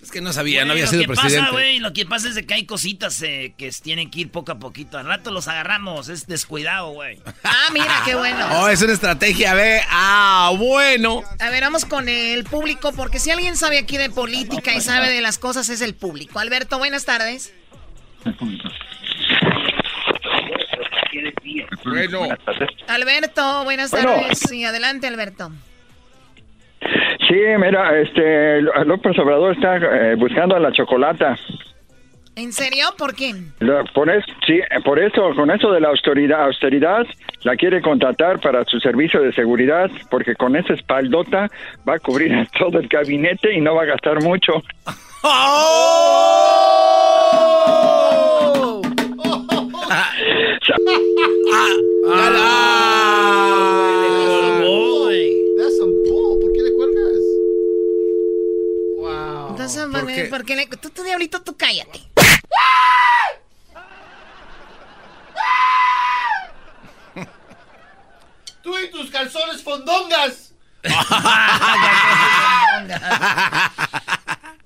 Es que no sabía, no había sido presidente.
Pasa, wey, lo que pasa es que hay cositas eh, que tienen que ir poco a poquito. Al rato los agarramos, es descuidado, güey.
Ah, mira, qué bueno.
Oh, es una estrategia, ve. Ah, bueno.
A ver, vamos con el público, porque si alguien sabe aquí de política y sabe de las cosas es el público. Alberto, buenas tardes.
Bueno.
Alberto, buenas tardes. Sí, adelante, Alberto.
Sí, mira, este López Obrador está eh, buscando a la chocolata.
¿En serio? ¿Por qué?
por eso, sí, por eso, con eso de la austeridad, austeridad, la quiere contratar para su servicio de seguridad, porque con esa espaldota va a cubrir todo el gabinete y no va a gastar mucho. ¡Oh!
Porque, porque le, tú, tú, diablito, tú cállate.
tú y tus calzones fondongas.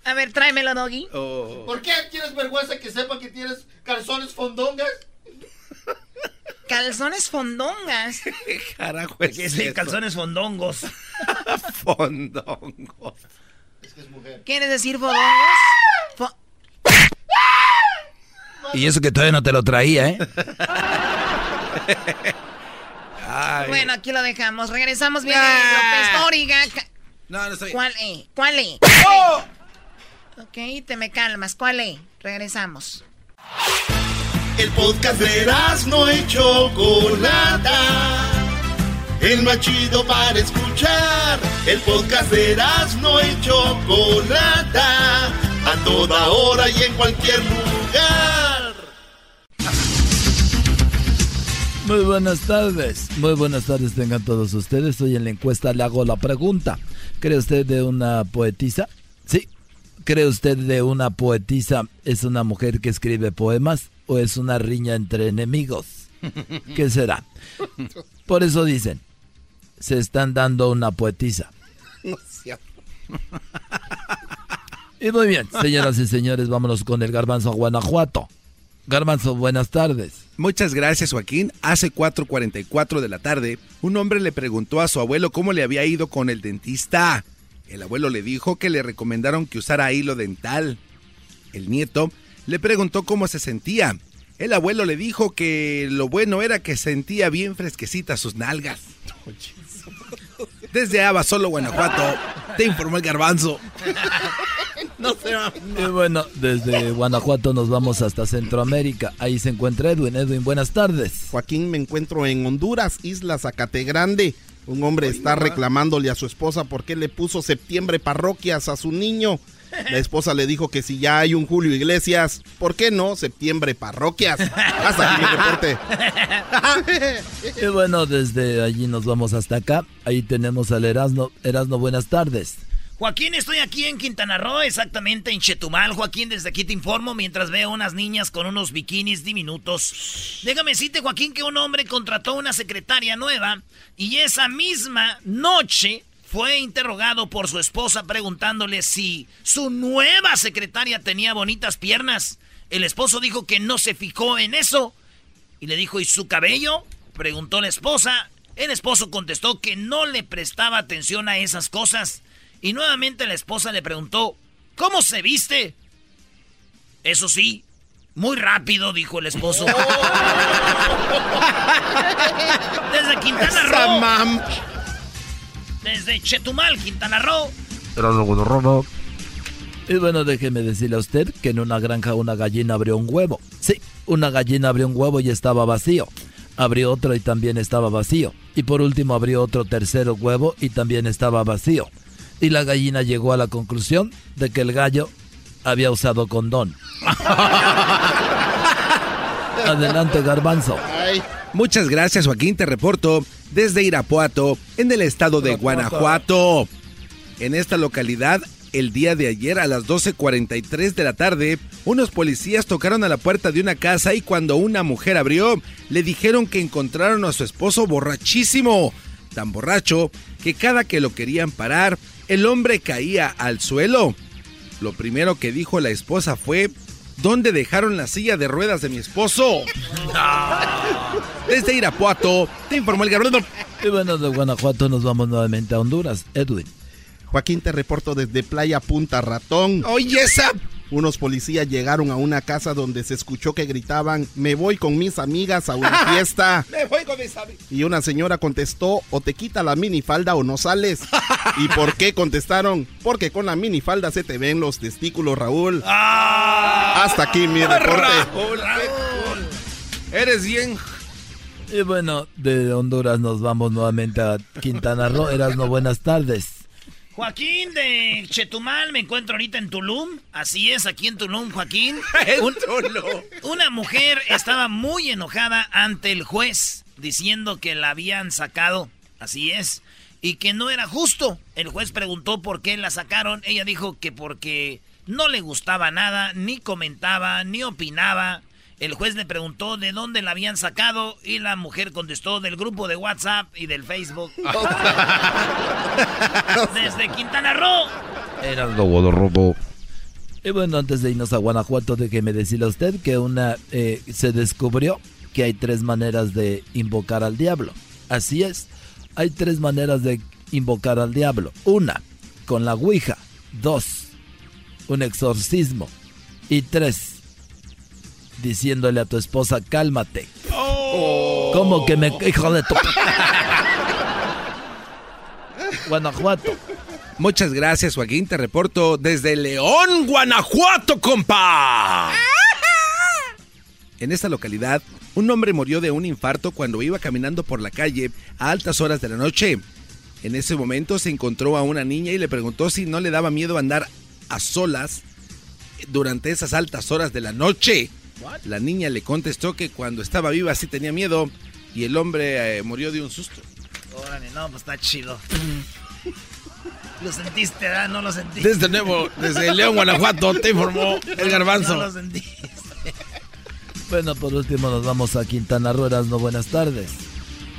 A ver, tráemelo, Doggy.
Oh. ¿Por qué tienes vergüenza que sepa que tienes calzones fondongas?
Calzones fondongas.
Carajo, es calzones fondongos.
fondongos.
Es que es mujer. ¿Quieres decir fondongos?
y eso que todavía no te lo traía, ¿eh?
Bueno, aquí lo dejamos. Regresamos bien. López
No, no estoy.
¿Cuál es? ¿Cuál es? Ok, te me calmas. ¿Cuál es? Regresamos.
El podcast de no hecho Chocolata. El más chido para escuchar. El podcast de no hecho Chocolata. A toda hora y en cualquier lugar.
Muy buenas tardes. Muy buenas tardes tengan todos ustedes. Hoy en la encuesta le hago la pregunta. ¿Cree usted de una poetisa? Sí. ¿Cree usted de una poetisa es una mujer que escribe poemas o es una riña entre enemigos? ¿Qué será? Por eso dicen, se están dando una poetisa. Y muy bien, señoras y señores, vámonos con el garbanzo a Guanajuato. Garbanzo, buenas tardes.
Muchas gracias, Joaquín. Hace 4.44 de la tarde, un hombre le preguntó a su abuelo cómo le había ido con el dentista. El abuelo le dijo que le recomendaron que usara hilo dental. El nieto le preguntó cómo se sentía. El abuelo le dijo que lo bueno era que sentía bien fresquecitas sus nalgas. Desde Abasolo, Guanajuato, te informó el garbanzo.
no se va. Y bueno, desde Guanajuato nos vamos hasta Centroamérica. Ahí se encuentra Edwin. Edwin, buenas tardes.
Joaquín, me encuentro en Honduras, Isla Zacate Grande. Un hombre está reclamándole a su esposa porque le puso septiembre parroquias a su niño. La esposa le dijo que si ya hay un Julio Iglesias, ¿por qué no septiembre parroquias? Hasta aquí mi
reporte. y bueno, desde allí nos vamos hasta acá. Ahí tenemos al Erasno. Erasno, buenas tardes.
Joaquín, estoy aquí en Quintana Roo, exactamente en Chetumal. Joaquín, desde aquí te informo mientras veo unas niñas con unos bikinis diminutos. Déjame decirte, Joaquín, que un hombre contrató una secretaria nueva y esa misma noche fue interrogado por su esposa preguntándole si su nueva secretaria tenía bonitas piernas. El esposo dijo que no se fijó en eso y le dijo, ¿y su cabello? Preguntó la esposa. El esposo contestó que no le prestaba atención a esas cosas. Y nuevamente la esposa le preguntó, ¿cómo se viste? Eso sí, muy rápido, dijo el esposo. Desde Quintana Roo. Desde Chetumal, Quintana Roo.
Y bueno, déjeme decirle a usted que en una granja una gallina abrió un huevo. Sí, una gallina abrió un huevo y estaba vacío. Abrió otro y también estaba vacío. Y por último abrió otro tercero huevo y también estaba vacío y la gallina llegó a la conclusión de que el gallo había usado condón. Adelante, garbanzo.
Muchas gracias, Joaquín. Te reporto desde Irapuato, en el estado de Guanajuato. En esta localidad, el día de ayer a las 12.43 de la tarde, unos policías tocaron a la puerta de una casa y cuando una mujer abrió, le dijeron que encontraron a su esposo borrachísimo. Tan borracho que cada que lo querían parar, el hombre caía al suelo. Lo primero que dijo la esposa fue, ¿dónde dejaron la silla de ruedas de mi esposo? Desde Irapuato, te informó el Gabriel.
Y bueno, de Guanajuato nos vamos nuevamente a Honduras. Edwin.
Joaquín, te reporto desde Playa Punta Ratón.
Oye, esa
unos policías llegaron a una casa donde se escuchó que gritaban, me voy con mis amigas a una fiesta.
me voy con mis amigas.
Y una señora contestó, o te quita la minifalda o no sales. ¿Y por qué contestaron? Porque con la minifalda se te ven los testículos, Raúl. Ah. Hasta aquí mi reporte. Raúl, Raúl.
Eres bien
y bueno, de Honduras nos vamos nuevamente a Quintana Roo. Eras no buenas tardes.
Joaquín de Chetumal, me encuentro ahorita en Tulum. Así es, aquí en Tulum, Joaquín. una mujer estaba muy enojada ante el juez, diciendo que la habían sacado. Así es. Y que no era justo. El juez preguntó por qué la sacaron. Ella dijo que porque no le gustaba nada, ni comentaba, ni opinaba. El juez le preguntó de dónde la habían sacado y la mujer contestó del grupo de WhatsApp y del Facebook. Desde Quintana Roo.
Era lo robo. Y bueno, antes de irnos a Guanajuato, déjeme decirle a usted que una eh, se descubrió que hay tres maneras de invocar al diablo. Así es, hay tres maneras de invocar al diablo. Una, con la Ouija. Dos, un exorcismo. Y tres, diciéndole a tu esposa, cálmate. Oh. ¿Cómo que me... Hijo de tu... Guanajuato.
Muchas gracias, Joaquín. Te reporto desde León, Guanajuato, compa. En esta localidad, un hombre murió de un infarto cuando iba caminando por la calle a altas horas de la noche. En ese momento se encontró a una niña y le preguntó si no le daba miedo andar a solas durante esas altas horas de la noche. La niña le contestó que cuando estaba viva sí tenía miedo y el hombre eh, murió de un susto.
Órale, no, pues está chido. Lo sentiste, ¿verdad? No lo sentiste.
Desde nuevo, desde León, Guanajuato, te informó el garbanzo.
No lo sentiste.
Bueno, por último nos vamos a Quintana Roo, no buenas tardes.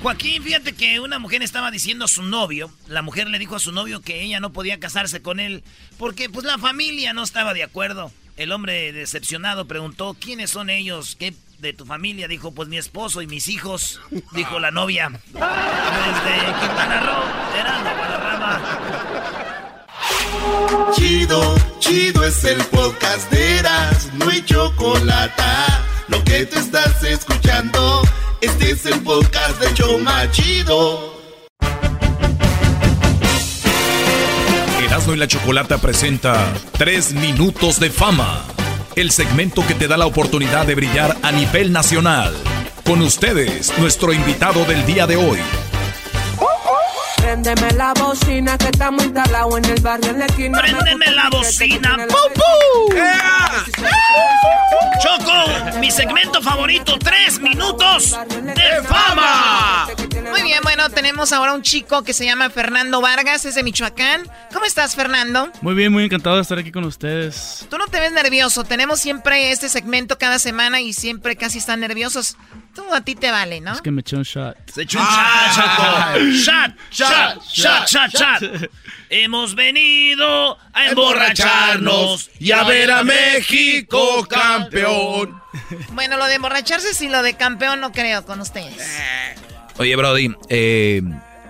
Joaquín, fíjate que una mujer estaba diciendo a su novio, la mujer le dijo a su novio que ella no podía casarse con él porque pues la familia no estaba de acuerdo. El hombre decepcionado preguntó, ¿quiénes son ellos? ¿Qué de tu familia? Dijo, pues mi esposo y mis hijos, dijo la novia. Desde Quintana Roo, era
la Chido, chido es el podcast de Eras, no hay chocolate. Lo que te estás escuchando. Este es el podcast de Choma Chido.
Erasmo y la Chocolata presenta 3 minutos de fama. El segmento que te da la oportunidad de brillar a nivel nacional. Con ustedes, nuestro invitado del día de hoy.
Préndeme la bocina que estamos instalados en el barrio en la esquina.
Préndeme la bocina. ¡Pum, Choco, mi segmento favorito, tres minutos de fama.
Muy bueno, tenemos ahora un chico que se llama Fernando Vargas, es de Michoacán. ¿Cómo estás, Fernando?
Muy bien, muy encantado de estar aquí con ustedes.
Tú no te ves nervioso, tenemos siempre este segmento cada semana y siempre casi están nerviosos. Tú a ti te vale, ¿no?
Es que me eché un shot.
Se echó un shot, Shot, shot, shot, shot, shot. Hemos venido a emborracharnos y a ver a México campeón.
Bueno, lo de emborracharse sí, lo de campeón no creo con ustedes.
Oye, Brody, eh,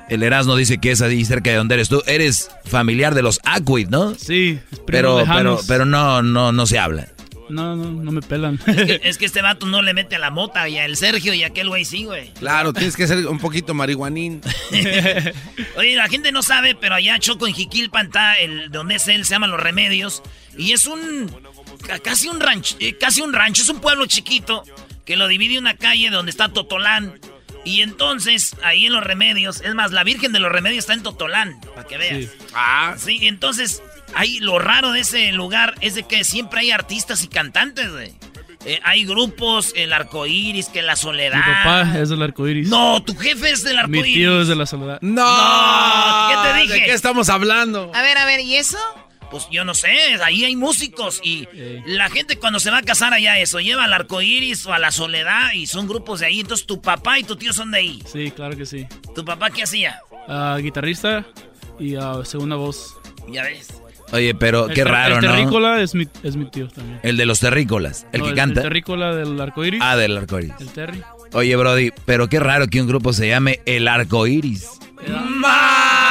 el Erasmo dice que es ahí cerca de donde eres tú. Eres familiar de los Aquid, ¿no?
Sí,
pero, pero, pero no, no, no se habla.
No, no, no me pelan.
Es que, este vato no le mete a la mota y a el Sergio y a aquel güey sí, güey.
Claro, tienes que ser un poquito marihuanín.
Oye, la gente no sabe, pero allá Choco en Jiquilpan está, el, donde es él, se llama Los Remedios. Y es un, casi un rancho, eh, casi un rancho, es un pueblo chiquito que lo divide una calle donde está Totolán. Y entonces, ahí en Los Remedios, es más, la Virgen de los Remedios está en Totolán, para que veas. Ah. Sí, entonces Ahí lo raro de ese lugar es de que siempre hay artistas y cantantes, güey. Eh, hay grupos, el arco iris, que la soledad. Mi
papá es del arco iris.
No, tu jefe es del arco iris.
Mi tío es de la soledad.
No, ¿qué te dije? ¿De qué estamos hablando?
A ver, a ver, ¿y eso?
Pues yo no sé, ahí hay músicos y la gente cuando se va a casar allá eso, lleva al arco iris o a la soledad y son grupos de ahí. Entonces tu papá y tu tío son de ahí.
Sí, claro que sí.
¿Tu papá qué hacía?
Uh, guitarrista y uh, segunda voz.
Ya ves.
Oye, pero qué raro,
¿no?
El
terrícola es mi, es mi tío también.
El de los terrícolas, el que canta.
El terrícola del arcoíris.
Ah, del arcoíris.
El terry.
Oye, Brody, pero qué raro que un grupo se llame El Arcoíris.
¡Más!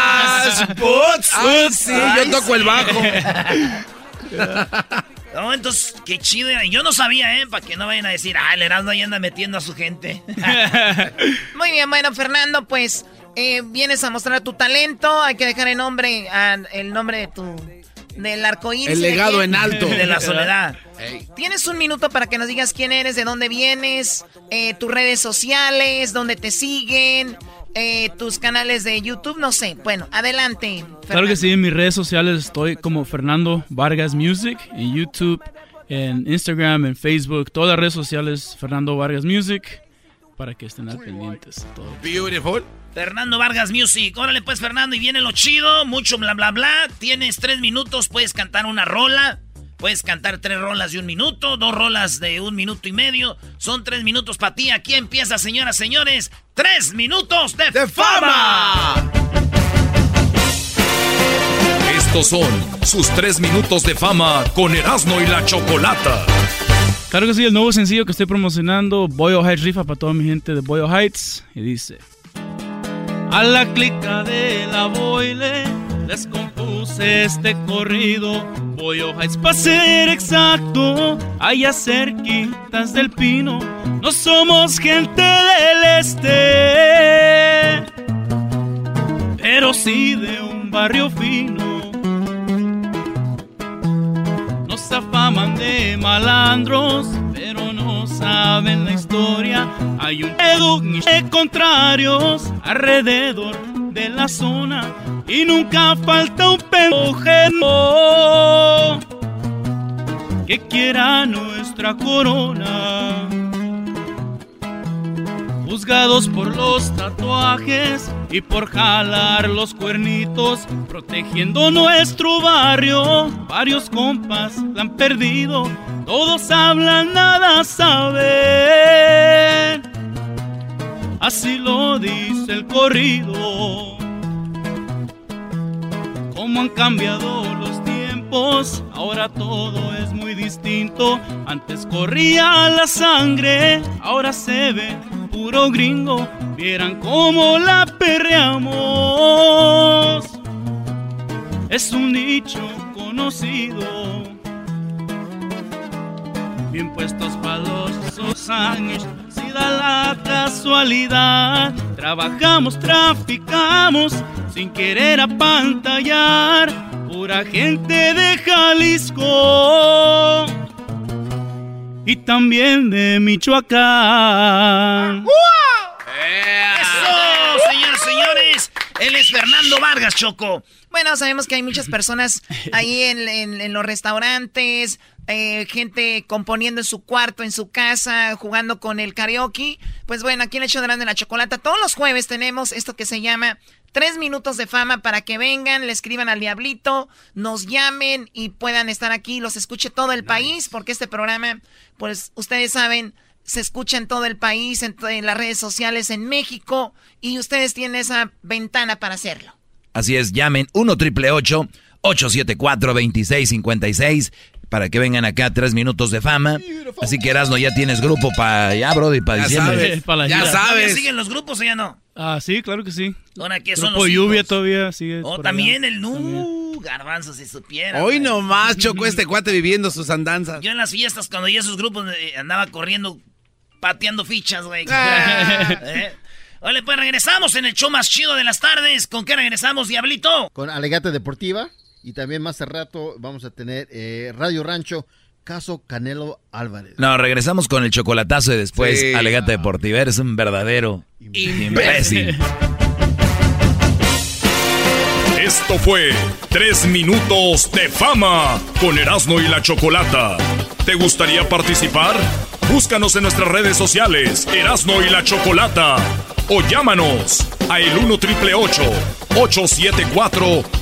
¡Putz!
Ah, sí, yo toco el bajo.
No, entonces, qué chido. Yo no sabía, ¿eh? Para que no vayan a decir, ah, el Erasmo ahí anda metiendo a su gente.
Muy bien, bueno, Fernando, pues eh, vienes a mostrar tu talento. Hay que dejar el nombre, el nombre de tu del arcoíris.
El legado en alto.
De la soledad.
Tienes un minuto para que nos digas quién eres, de dónde vienes, eh, tus redes sociales, dónde te siguen, eh, tus canales de YouTube, no sé. Bueno, adelante.
Claro que sí, en mis redes sociales estoy como Fernando Vargas Music, en YouTube, en Instagram, en Facebook, todas las redes sociales Fernando Vargas Music, para que estén al pendientes. Todo.
Beautiful.
Fernando Vargas Music. Órale pues, Fernando, y viene lo chido, mucho bla bla bla. Tienes tres minutos, puedes cantar una rola. Puedes cantar tres rolas de un minuto, dos rolas de un minuto y medio. Son tres minutos para ti. Aquí empieza, señoras, señores. Tres minutos de, fama.
Estos son sus tres minutos de fama con Erasmo y la Chocolata.
Claro que sí, el nuevo sencillo que estoy promocionando, Boyo Heights Rifa para toda mi gente de Boyo Heights. Y dice: A la clica de la boile les este corrido. Boyo Heights, para ser exacto, allá cerquitas del pino. No somos gente del este, pero sí de un barrio fino nos afaman de malandros, pero no saben la historia. Hay un de contrarios alrededor de la zona y nunca falta un pendejero que quiera nuestra corona. Juzgados por los tatuajes y por jalar los cuernitos, protegiendo nuestro barrio. Varios compas la han perdido, todos hablan, nada saben. Así lo dice el corrido. Cómo han cambiado los tiempos, ahora todo es muy distinto. Antes corría la sangre, ahora se ve puro gringo, vieran cómo la perreamos. Es un nicho conocido, bien puestos para los años, la casualidad. Trabajamos, traficamos, sin querer apantallar, pura gente de Jalisco y también de Michoacán.
¡Eso, señores, señores! Él es Fernando Vargas, Choco.
Bueno, sabemos que hay muchas personas ahí en, los restaurantes, eh, gente componiendo en su cuarto, en su casa, jugando con el karaoke. Pues bueno, aquí en el show de la chocolata, todos los jueves tenemos esto que se llama Tres minutos de fama para que vengan, le escriban al diablito, nos llamen y puedan estar aquí, los escuche todo el país, porque este programa, pues ustedes saben, se escucha en todo el país, en, las redes sociales, en México, y ustedes tienen esa ventana para hacerlo.
Así es, llamen 1 triple 874 2656 para que vengan acá tres minutos de fama. Así que Erasno ya tienes grupo para allá, bro, y para diciembre.
ya sabes. ¿Siguen los grupos o ya no?
Ah, sí, claro que sí.
Ahora que
son los lluvia todavía sigue.
Oh, también el nu, garbanzo si supiera.
Hoy nomás chocó este cuate viviendo sus andanzas.
Yo en las fiestas cuando ya esos grupos eh, andaba corriendo pateando fichas, güey. Ah. ¿Eh? Vale, pues regresamos en el show más chido de las tardes. ¿Con qué regresamos, Diablito?
Con Alegate Deportiva. Y también más de rato vamos a tener eh, Radio Rancho, caso Canelo Álvarez.
No, regresamos con el chocolatazo y después Alegate Deportiva. Eres un verdadero imbécil.
Esto fue Tres Minutos de Fama con Erasmo y la Chocolata. ¿Te gustaría participar? Búscanos en nuestras redes sociales, Erasmo y la Chocolata. O llámanos a el 1 triple 874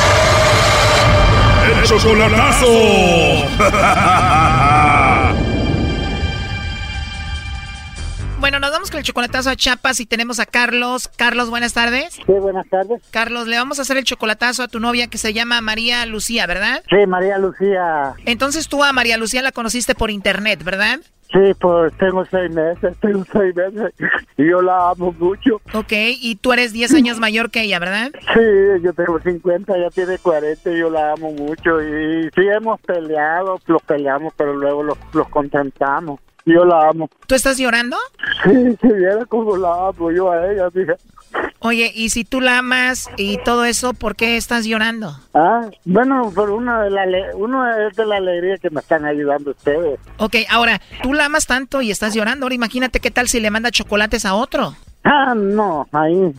Chocolatazo.
Bueno, nos vamos con el chocolatazo a Chapas y tenemos a Carlos. Carlos, buenas tardes.
Sí, buenas tardes.
Carlos, le vamos a hacer el chocolatazo a tu novia que se llama María Lucía, ¿verdad?
Sí, María Lucía.
Entonces tú a María Lucía la conociste por internet, ¿verdad?
Sí, pues tengo seis meses, tengo seis meses y yo la amo mucho.
Ok, y tú eres 10 años mayor que ella, ¿verdad?
Sí, yo tengo 50, ella tiene 40 y yo la amo mucho. Y sí hemos peleado, los peleamos, pero luego los, los contentamos. Yo la amo.
¿Tú estás llorando?
Sí, si viera cómo la amo yo a ella, fíjate.
Oye, y si tú la amas y todo eso, ¿por qué estás llorando?
Ah, bueno, por uno de la uno es de la alegría que me están ayudando ustedes.
Ok, ahora, tú la amas tanto y estás llorando. Ahora imagínate qué tal si le manda chocolates a otro.
Ah, no, ahí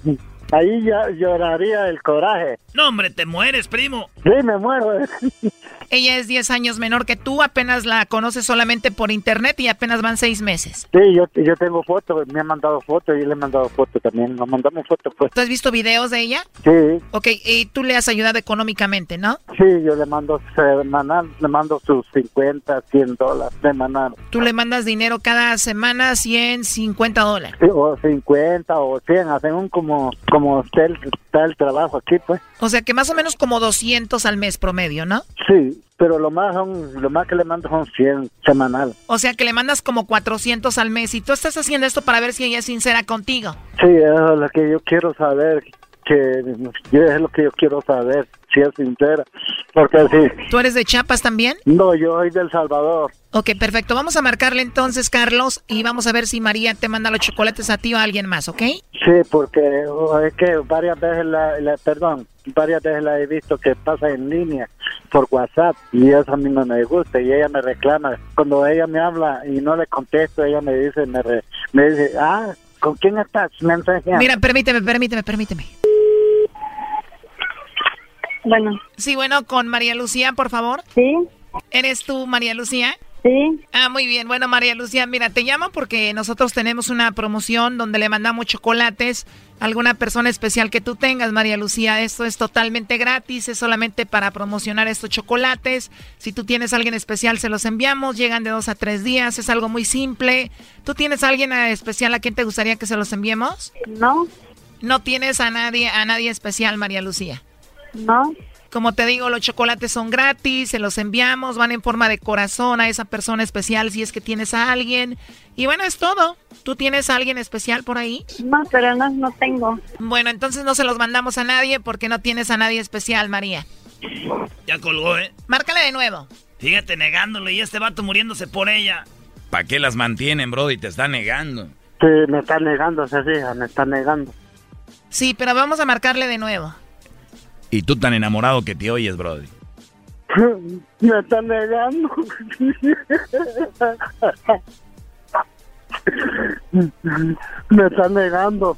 Ahí ya lloraría el coraje.
No, hombre, te mueres, primo.
Sí, me muero.
Ella es 10 años menor que tú, apenas la conoces solamente por internet y apenas van 6 meses.
Sí, yo, yo tengo fotos, me han mandado fotos y le he mandado fotos también. Nos mandamos fotos, pues.
¿Tú has visto videos de ella?
Sí.
Ok, y tú le has ayudado económicamente, ¿no?
Sí, yo le mando semanal, le mando sus 50, 100 dólares semanal.
¿Tú le mandas dinero cada semana, 100, 50 dólares?
Sí, o 50 o 100, hacen un como como está el, está el trabajo aquí, pues.
O sea que más o menos como 200 al mes promedio, ¿no?
Sí, pero lo más son, lo más que le mando son 100 semanal.
O sea que le mandas como 400 al mes y tú estás haciendo esto para ver si ella es sincera contigo.
Sí, eso es lo que yo quiero saber, que es lo que yo quiero saber, si es sincera. Porque sí.
¿Tú eres de Chiapas también?
No, yo soy del Salvador.
Ok, perfecto. Vamos a marcarle entonces, Carlos, y vamos a ver si María te manda los chocolates a ti o a alguien más, ¿ok?
Sí, porque oh, es que varias veces la, perdón, varias veces la he visto que pasa en línea por WhatsApp y eso a mí no me gusta y ella me reclama. Cuando ella me habla y no le contesto, ella me dice, me, me dice, ah, ¿con quién estás?
Mira, permíteme, permíteme, permíteme.
Bueno.
Sí, bueno, con María Lucía, por favor.
Sí.
¿Eres tú, María Lucía?
Sí.
Ah, muy bien. Bueno, María Lucía, mira, te llamo porque nosotros tenemos una promoción donde le mandamos chocolates a alguna persona especial que tú tengas, María Lucía. Esto es totalmente gratis, es solamente para promocionar estos chocolates. Si tú tienes a alguien especial, se los enviamos. Llegan de dos a tres días, es algo muy simple. ¿Tú tienes a alguien especial a quien te gustaría que se los enviemos?
No.
No tienes a nadie, a nadie especial, María Lucía.
No.
Como te digo, los chocolates son gratis, se los enviamos, van en forma de corazón a esa persona especial si es que tienes a alguien. Y bueno, es todo. ¿Tú tienes a alguien especial por ahí?
No, pero no, no tengo.
Bueno, entonces no se los mandamos a nadie porque no tienes a nadie especial, María.
Ya colgó, ¿eh?
Márcale de nuevo.
Fíjate negándole y este vato muriéndose por ella.
¿Para qué las mantienen, bro? Y te está negando.
Sí, me está negando, se fija, me está negando.
Sí, pero vamos a marcarle de nuevo.
Y tú tan enamorado que te oyes, Brody.
Me están negando. Me están negando.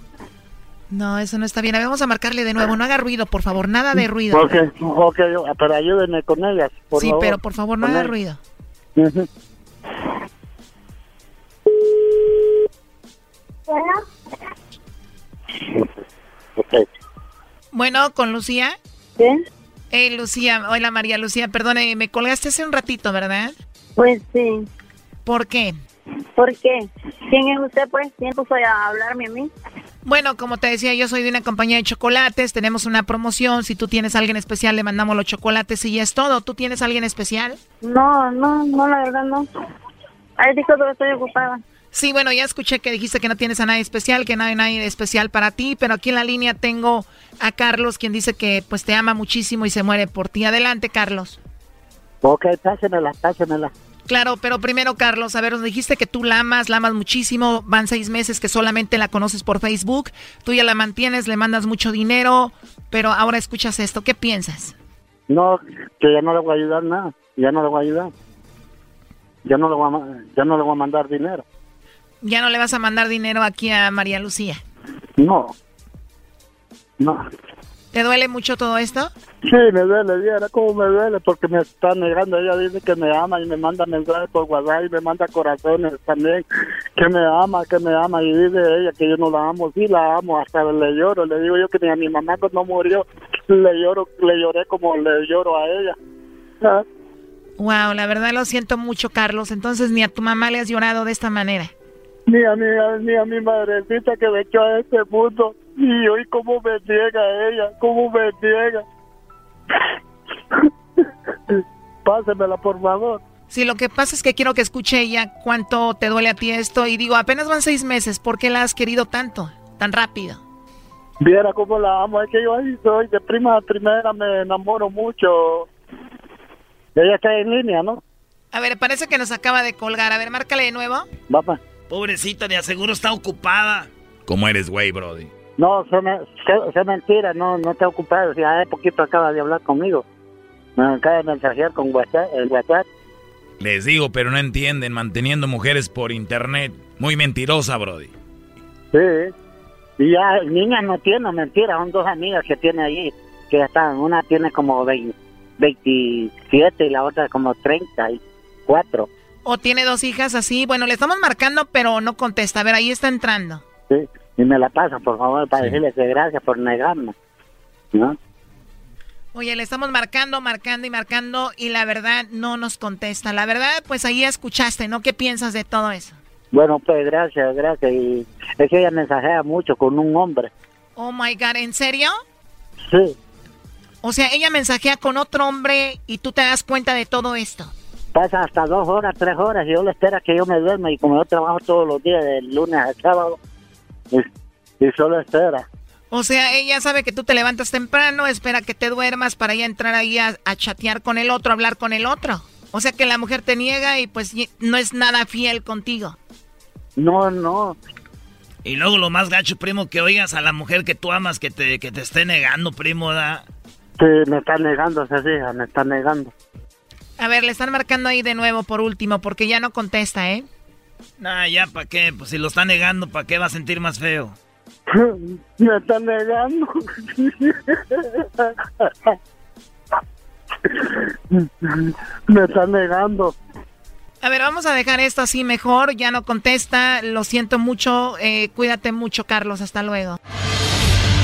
No, eso no está bien. A ver, vamos a marcarle de nuevo. No haga ruido, por favor. Nada de ruido.
Ok, ok, pero ayúdenme con ellas, por
sí, pero por favor, no haga ruido. Bueno, con Lucía.
¿Sí?
Hey, Lucía, hola María Lucía, perdone, me colgaste hace un ratito, ¿verdad?
Pues sí.
¿Por qué?
¿Por qué? ¿Quién es usted, pues? ¿Quién puso a hablarme a mí?
Bueno, como te decía, yo soy de una compañía de chocolates, tenemos una promoción, si tú tienes a alguien especial le mandamos los chocolates y ya es todo. ¿Tú tienes a alguien especial?
No, no, no, la verdad no. Ay, dijo que estoy ocupada.
Sí, bueno, ya escuché que dijiste que no tienes a nadie especial, que no hay nadie especial para ti, pero aquí en la línea tengo a Carlos, quien dice que pues te ama muchísimo y se muere por ti. Adelante, Carlos.
Ok, pásenmela, pásenmela.
Claro, pero primero, Carlos, a ver, nos dijiste que tú la amas, la amas muchísimo, van seis meses que solamente la conoces por Facebook, tú ya la mantienes, le mandas mucho dinero, pero ahora escuchas esto, ¿qué piensas?
No, que ya no le voy a ayudar nada, ya no le voy a ayudar. Ya no le voy a, ya no le voy a mandar dinero.
¿Ya no le vas a mandar dinero aquí a María Lucía?
No. No.
¿Te duele mucho todo esto?
Sí, me duele, viera cómo me duele, porque me está negando. Ella dice que me ama y me manda mensajes por WhatsApp y me manda corazones también, que me ama, que me ama. Y dice ella que yo no la amo. Sí, la amo, hasta le lloro. Le digo yo que ni a mi mamá cuando murió le lloro, le lloré como le lloro a ella.
Wow, la verdad lo siento mucho, Carlos. Entonces ni a tu mamá le has llorado de esta manera
ni a mi, ni a mi madrecita que me echó a este mundo. Y hoy cómo me niega ella, cómo me niega. Pásemela, por favor.
Sí, lo que pasa es que quiero que escuche ella cuánto te duele a ti esto. Y digo, apenas van seis meses, ¿por qué la has querido tanto, tan rápido?
Viera cómo la amo, es que yo ahí soy, de prima a primera me enamoro mucho. Ella está en línea, ¿no?
A ver, parece que nos acaba de colgar. A ver, márcale de nuevo.
Va,
Pobrecita, de aseguro está ocupada.
¿Cómo eres, güey, Brody?
No, se, me, se, mentira, no, no te he ocupado. Si hace poquito acaba de hablar conmigo. Me acaba de mensajear con WhatsApp, el WhatsApp.
Les digo, pero no entienden, manteniendo mujeres por internet. Muy mentirosa, Brody.
Sí. Y ya, niña no tiene, mentira, son dos amigas que tiene allí, que están, una tiene como 27 y la otra como 34.
¿O tiene dos hijas así? Bueno, le estamos marcando, pero no contesta. A ver, ahí está entrando.
Sí, y me la pasa, por favor, para decirle que gracias por negarme, ¿no?
Oye, le estamos marcando, marcando y marcando y la verdad no nos contesta. La verdad, pues ahí escuchaste, ¿no? ¿Qué piensas de todo eso?
Bueno, pues gracias, gracias. Y es que ella mensajea mucho con un hombre.
Oh my God, ¿en serio?
Sí.
O sea, ella mensajea con otro hombre y tú te das cuenta de todo esto.
Pasa hasta dos horas, tres horas y yo le espera que yo me duerma y como yo trabajo todos los días, del lunes al sábado, y, y solo espera.
O sea, ella sabe que tú te levantas temprano, espera que te duermas para ya entrar ahí a, a chatear con el otro, hablar con el otro. O sea que la mujer te niega y pues no es nada fiel contigo.
No, no.
Y luego lo más gacho, primo, que oigas a la mujer que tú amas que te, que te esté negando, primo, ¿da?
Sí, me está negando esa hija, me está negando.
A ver, le están marcando ahí de nuevo por último, porque ya no contesta, ¿eh?
Nah, ya, ¿para qué? Pues si lo está negando, ¿para qué va a sentir más feo?
me está negando. me está negando.
A ver, vamos a dejar esto así mejor. Ya no contesta. Lo siento mucho. Eh, cuídate mucho, Carlos. Hasta luego.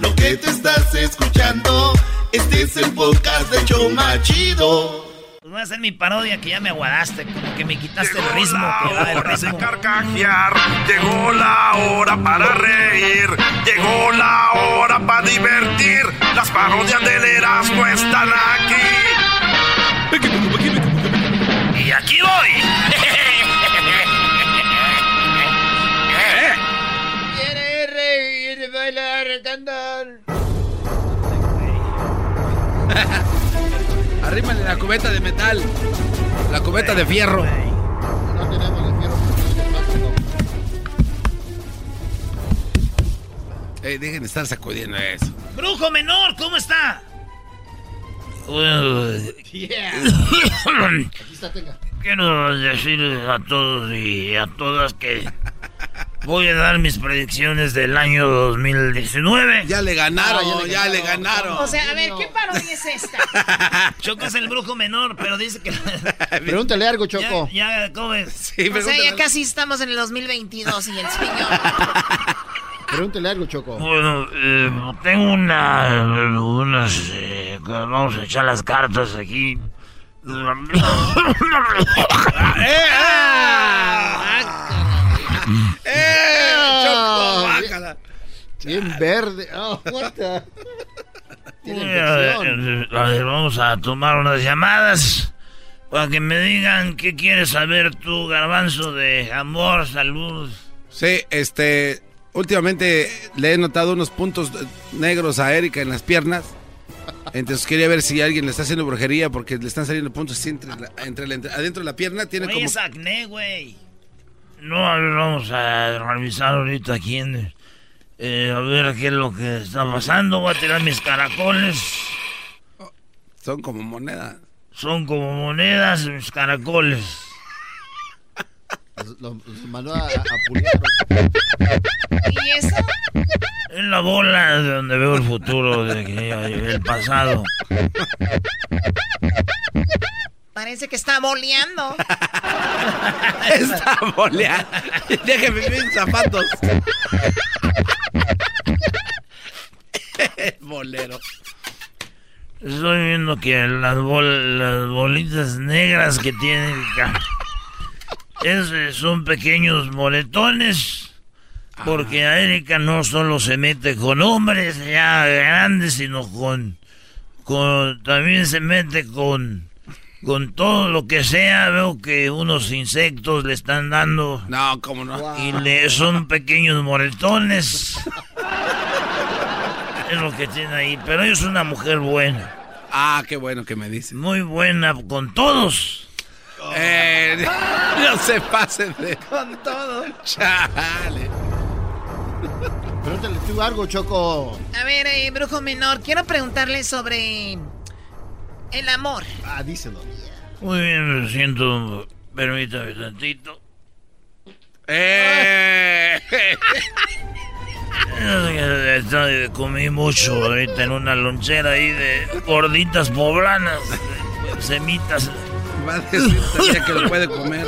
Lo que te estás escuchando, este es el podcast de Choma Chido.
Pues voy a hacer mi parodia que ya me aguadaste, como que me quitaste el ritmo.
La hora de carcajear, llegó la hora para reír, llegó la hora para divertir. Las parodias del Erasmo están aquí.
Y aquí voy.
bailar, cantar.
Arrímale la cubeta de metal. La cubeta de fierro.
No tenemos el fierro.
Ey, dejen de estar sacudiendo eso.
Brujo menor, ¿cómo está?
Yeah. Aquí está, tenga.
Quiero decirles a todos y a todas que voy a dar mis predicciones del año 2019.
Ya le ganaron, ya, le ganaron.
O sea, a ver, ¿qué parodia es esta?
Choco es el brujo menor, pero dice que...
Pregúntale algo, Choco.
Ya, ya ¿cómo es?
Sí,
o sea, ya casi estamos en el 2022 y el señor...
Pregúntale algo, Choco.
Bueno, eh, tengo una... unas... Eh, vamos a echar las cartas aquí.
Bien verde. Oh, what the- Tiene
A ver,
infección.
a ver, vamos a tomar unas llamadas para que me digan qué quieres saber tú, garbanzo, de amor, salud.
Sí, este. Últimamente le he notado unos puntos negros a Erika en las piernas. Entonces quería ver si alguien le está haciendo brujería porque le están saliendo puntos así entre la- entre la- adentro de la pierna. Tiene
Oye,
como.
es acné, güey. No, a ver, vamos a revisar ahorita quién. eh, a ver qué es lo que está pasando. Voy a tirar mis caracoles.
Son como monedas.
Son como monedas mis caracoles.
Los, mandó a, a puliar.
¿Y eso?
Es la bola de donde veo el futuro, de que, el pasado.
Parece que está boleando.
Está boleando. Déjeme mis zapatos. Bolero.
Estoy viendo que las, bol- las bolitas negras que tiene acá es- son pequeños moretones Porque a Erika no solo se mete con hombres ya grandes, sino con, con también se mete con, con todo lo que sea. Veo que unos insectos le están dando.
No, cómo no.
Y le son pequeños moretones. es lo que tiene ahí. Pero ella es una mujer buena.
Ah, qué bueno que me dice.
Muy buena con todos.
Eh, no se pasen de.
Con todo.
Chale.
Pregúntale tú algo, Choco.
A ver, eh, brujo menor, quiero preguntarle sobre el amor.
Ah, díselo.
Muy bien, lo siento. Permítame tantito.
Eh.
Comí mucho ahorita en una lonchera ahí de gorditas poblanas, semitas.
Va a decir que lo puede comer.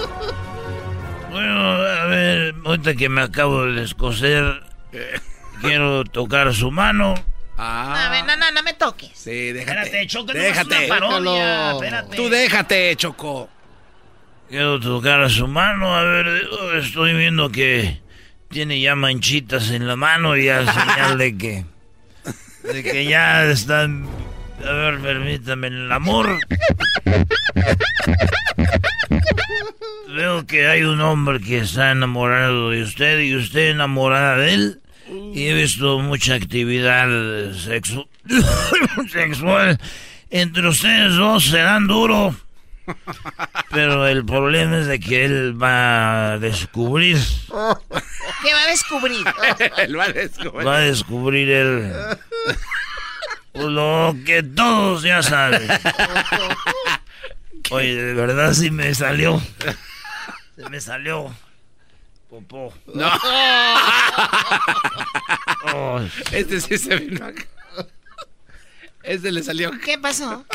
Bueno, a ver, ahorita que me acabo de descoser, quiero tocar su mano.
A ver, no, no, no me toques.
Sí, déjate.
Espérate, Choco, no
déjate.
es una parodia, espérate.
Tú déjate, Choco.
Quiero tocar su mano, a ver, estoy viendo que tiene ya manchitas en la mano y ya señal de que, de que ya están... A ver, permítame, el amor. Veo que hay un hombre que está enamorado de usted y usted enamorada de él. Y he visto mucha actividad sexu- sexual entre ustedes dos. Serán duro. Pero el problema es de que él va a descubrir.
¿Qué va a descubrir?
Él va a descubrir.
Va a descubrir él. Lo que todos ya saben. Oye, de verdad sí me salió. Se me salió. Popó.
No.
Oh.
Este sí se vino acá. Este le salió.
¿Qué pasó?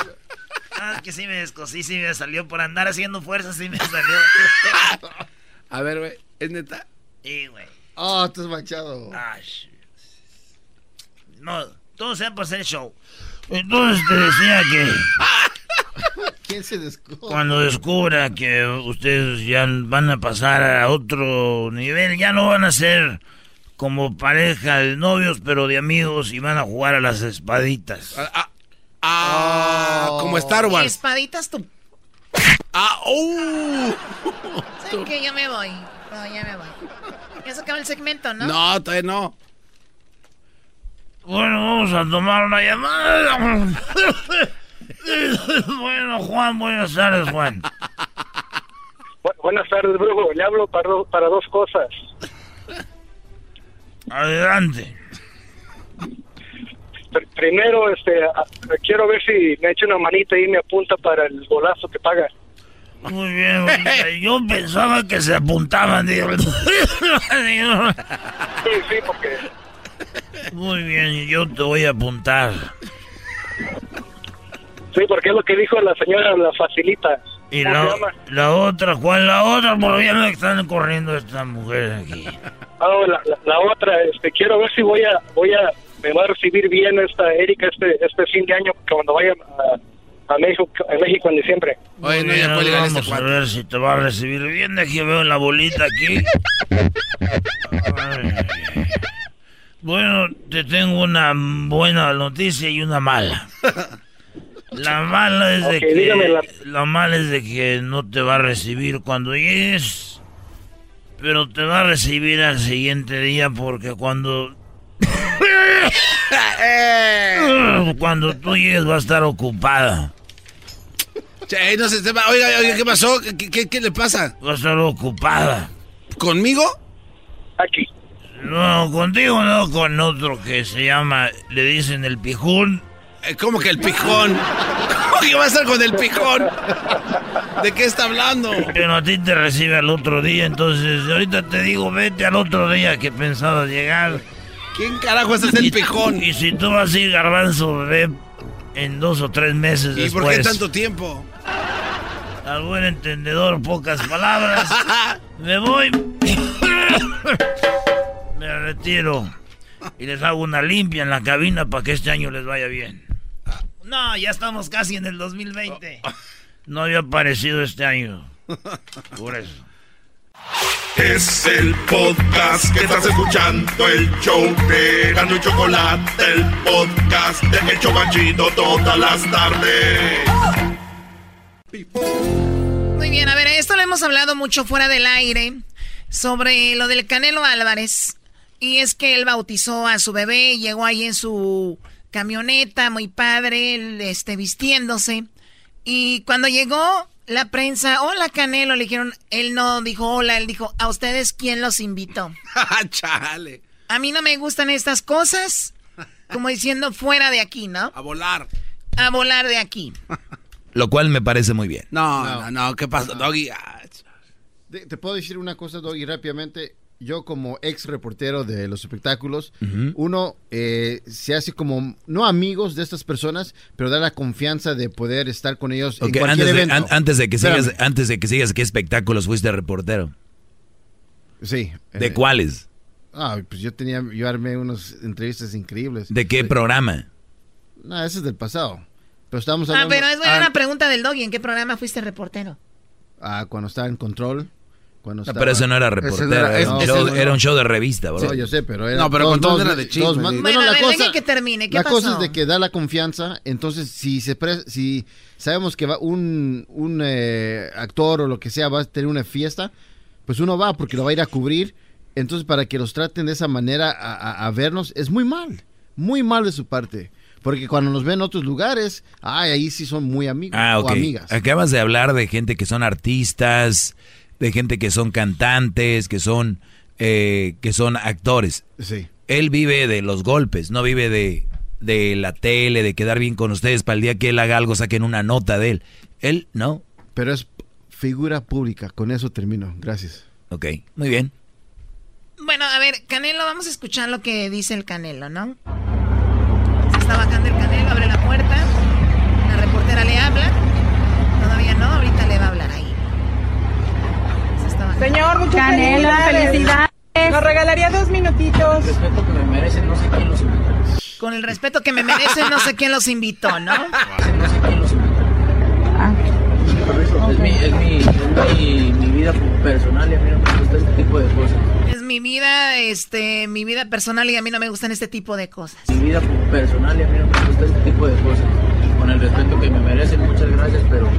Ah, que sí me descosí, sí me salió. Por andar haciendo fuerza, sí me salió.
A ver, güey, ¿es neta?
Sí, güey.
Oh, estás manchado.
Ay, No, todo sea por hacer show. Entonces te decía que
¿Quién se descubre?
cuando descubra que ustedes ya van a pasar a otro nivel, ya no van a ser como pareja de novios, pero de amigos y van a jugar a las espaditas.
Ah, como Star Wars.
Espaditas tú.
Ah, uh.
Sí, que ya me voy. No, ya me voy. Ya se acaba el segmento, ¿no?
No, todavía no.
Bueno, vamos a tomar una llamada. bueno, Juan, buenas tardes, Juan.
Bu- buenas tardes, brujo. Le hablo para, do- para dos cosas.
Adelante.
Pr- primero, este, a- quiero ver si me echa una manita y me apunta para el golazo que paga.
Muy bien, yo pensaba que se apuntaban. digo.
Sí, sí, porque
Muy bien, yo te voy a apuntar.
Sí, porque es lo que dijo la señora, la facilita.
Y
¿Cómo
la, la otra, ¿cuál la otra? Porque ya me están corriendo estas mujeres aquí.
Ah, la, la- la otra, este, quiero ver si voy a, voy a, me va a recibir bien esta Erika este, este fin de año cuando vaya a, a México, a México en diciembre.
Oye, no, ya puede llegar
vamos
este
a ver si te va a recibir bien. De aquí veo la bolita aquí. Ay. Bueno, te tengo una buena noticia y una mala. La mala es de que la mala es de que no te va a recibir cuando llegues, pero te va a recibir al siguiente día porque cuando cuando tú llegues va a estar ocupada.
Che, no se sepa. Oiga, oiga, ¿qué pasó? ¿Qué, qué, qué le pasa?
Va a estar ocupada.
¿Conmigo?
Aquí.
No, contigo no, con otro que se llama, le dicen el pijón.
Eh, ¿Cómo que el pijón? ¿Cómo que va a estar con el pijón? ¿De qué está hablando?
Pero a ti te recibe al otro día, entonces ahorita te digo, vete al otro día que pensabas llegar.
¿Quién carajo es el
Y-
pijón?
Y si tú vas a ir garbanzo, ve en dos o tres meses
¿Y
después.
por qué tanto tiempo?
Al buen entendedor, pocas palabras. Me voy. Me retiro. Y les hago una limpia en la cabina para que este año les vaya bien. No, ya estamos casi en el 2020. No había aparecido este año. Por eso.
Es el podcast que estás escuchando, el show de Gano y Chocolate, el podcast de Hecho Machito todas las tardes.
Muy bien, a ver, esto lo hemos hablado mucho fuera del aire sobre lo del Canelo Álvarez. Y es que él bautizó a su bebé, llegó ahí en su camioneta, muy padre, este, vistiéndose. Y cuando llegó la prensa, hola Canelo, le dijeron, él no dijo hola, él dijo, ¿a ustedes quién los invitó?
Chale.
A mí no me gustan estas cosas, como diciendo fuera de aquí, ¿no?
A volar.
A volar de aquí.
Lo cual me parece muy bien.
No, no, no, ¿qué pasa, Doggy? Ah,
te puedo decir una cosa, Doggy, rápidamente. Yo como ex reportero de los espectáculos, uno eh, se hace como, no amigos de estas personas, pero da la confianza de poder estar con ellos en cualquier
antes, de, an- antes de que
Espérame.
sigas, antes de que sigas, ¿qué espectáculos fuiste reportero?
Sí.
¿De
eh,
cuáles?
Ah, pues yo tenía, yo armé unas entrevistas increíbles.
¿De qué programa?
No, ese es del pasado. Pero estábamos
Ah, pero es buena
ah,
la pregunta del doggy, ¿en qué programa fuiste reportero?
ah, cuando estaba en control. Cuando
No,
estaba-
pero eso no era reportero, era, un show, era un show de revista, bro.
No, yo sé, pero era...
No, pero Control
dos-
era de sí.
Bueno,
Bueno,
a
la
ver,
cosa-
que termine, ¿qué
la
pasó?
cosa es de que da la confianza, entonces si se pre- si sabemos que va un, un eh, actor o lo que sea va a tener una fiesta, pues uno va porque lo va a ir a cubrir, entonces para que los traten de esa manera a, a- a vernos es muy mal, muy mal de su parte, porque cuando nos ven en otros lugares, ay, ahí sí son muy amigos
Ah,
o amigas.
Acabas de hablar de gente que son artistas, de gente que son cantantes, que son, eh, que son actores.
Sí.
Él vive de los golpes, no vive de, de la tele, de quedar bien con ustedes para el día que él haga algo saquen una nota de él. Él no.
Pero es figura pública, con eso termino, gracias.
Ok, muy bien.
Bueno, a ver, Canelo, vamos a escuchar lo que dice el Canelo, ¿no? Se está bajando el Canelo, abre la puerta. La reportera le habla. Todavía no, ahorita le
Señor, muchas
Canelo,
felicidades. Nos regalaría dos minutitos.
respeto que me merecen, no sé quién los invitó.
Con el respeto que me merecen, no sé quién los invitó, ¿no?
No sé quién los invitó. Es, mi, es, mi, es mi, mi vida personal y a mí no me gusta este tipo de cosas.
Es mi vida, este, mi vida personal y a mí no me gustan este tipo de cosas.
Mi vida personal y a mí no me gusta este tipo de cosas. Con el respeto que me merecen, muchas gracias, pero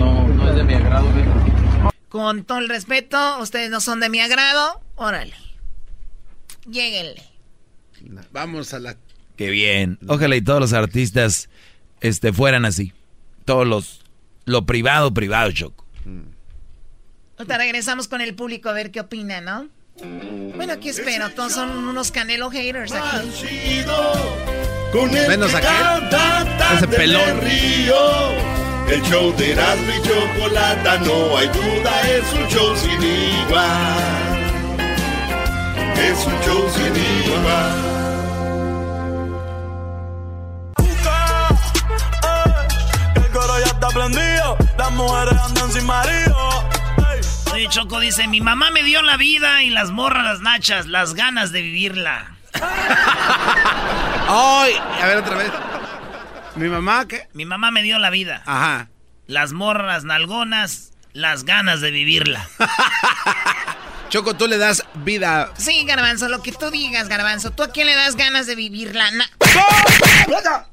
no, no es de mi agrado. ¿ve?
Con todo el respeto, ustedes no son de mi agrado, órale. Lléguenle.
Vamos a la...
Qué bien. Ojalá y todos los artistas este, fueran así. Todos los... Lo privado, privado, Choco.
Ahorita regresamos con el público a ver qué opina, ¿no? Bueno, aquí espero, todos son unos canelo haters aquí.
Con el
Menos
que
aquel. Ese pelón.
río. El show de Erasmo y Chocolata, no hay duda, es un show sin igual. Es un show sin igual.
El coro ya está prendido, las mujeres andan sin marido.
Oye, Choco dice, mi mamá me dio la vida y las morras las nachas, las ganas de vivirla.
¡Ay! A ver otra vez. ¿Mi mamá qué?
Mi mamá me dio la vida.
Ajá.
Las morras nalgonas, las ganas de vivirla.
Choco, tú le das vida.
Sí, Garbanzo, lo que tú digas, Garbanzo. ¿Tú a quién le das ganas de vivirla? Na-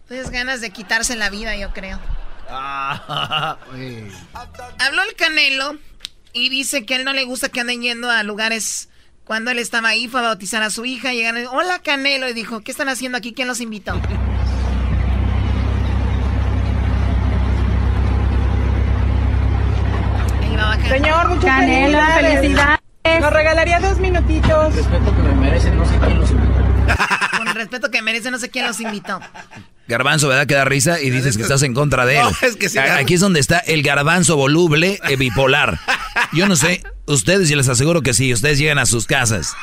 Tienes ganas de quitarse la vida, yo creo. Habló el Canelo y dice que a él no le gusta que anden yendo a lugares. Cuando él estaba ahí, fue a bautizar a su hija. Llegaron hola Canelo. Y dijo, ¿qué están haciendo aquí? ¿Quién los invitó? Ahí va bajando.
Señor, muchas Canelo, felicidades. Nos regalaría dos minutitos.
Respeto que me merecen, no sé quién los invitó.
Con el respeto que merece, no sé quién los invitó.
Garbanzo, ¿verdad? Que da risa y dices que estás en contra de él.
No, es que sí,
Aquí es donde está el garbanzo voluble eh, bipolar. Yo no sé, ustedes, y les aseguro que sí, ustedes llegan a sus casas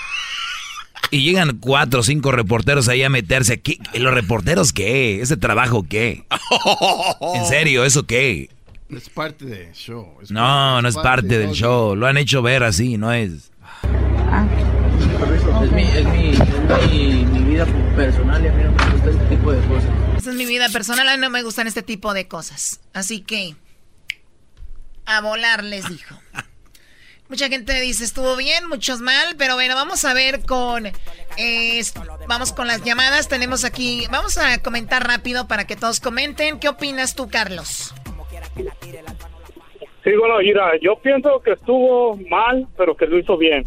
y llegan cuatro o cinco reporteros ahí a meterse aquí. ¿Los reporteros qué? ¿Ese trabajo qué? En serio, ¿eso qué?
Es parte del show. es
No, no es parte del show. Lo han hecho ver así, no es.
Es, mi, es, mi, es mi, mi vida personal y a mí no me gusta este tipo de cosas.
Esa es mi vida personal, a mí no me gustan este tipo de cosas. Así que, a volar les dijo. Mucha gente dice estuvo bien, muchos mal, pero bueno, vamos a ver con... Eh, vamos con las llamadas, tenemos aquí... Vamos a comentar rápido para que todos comenten. ¿Qué opinas tú, Carlos?
Sí, bueno, mira, yo pienso que estuvo mal, pero que lo hizo bien.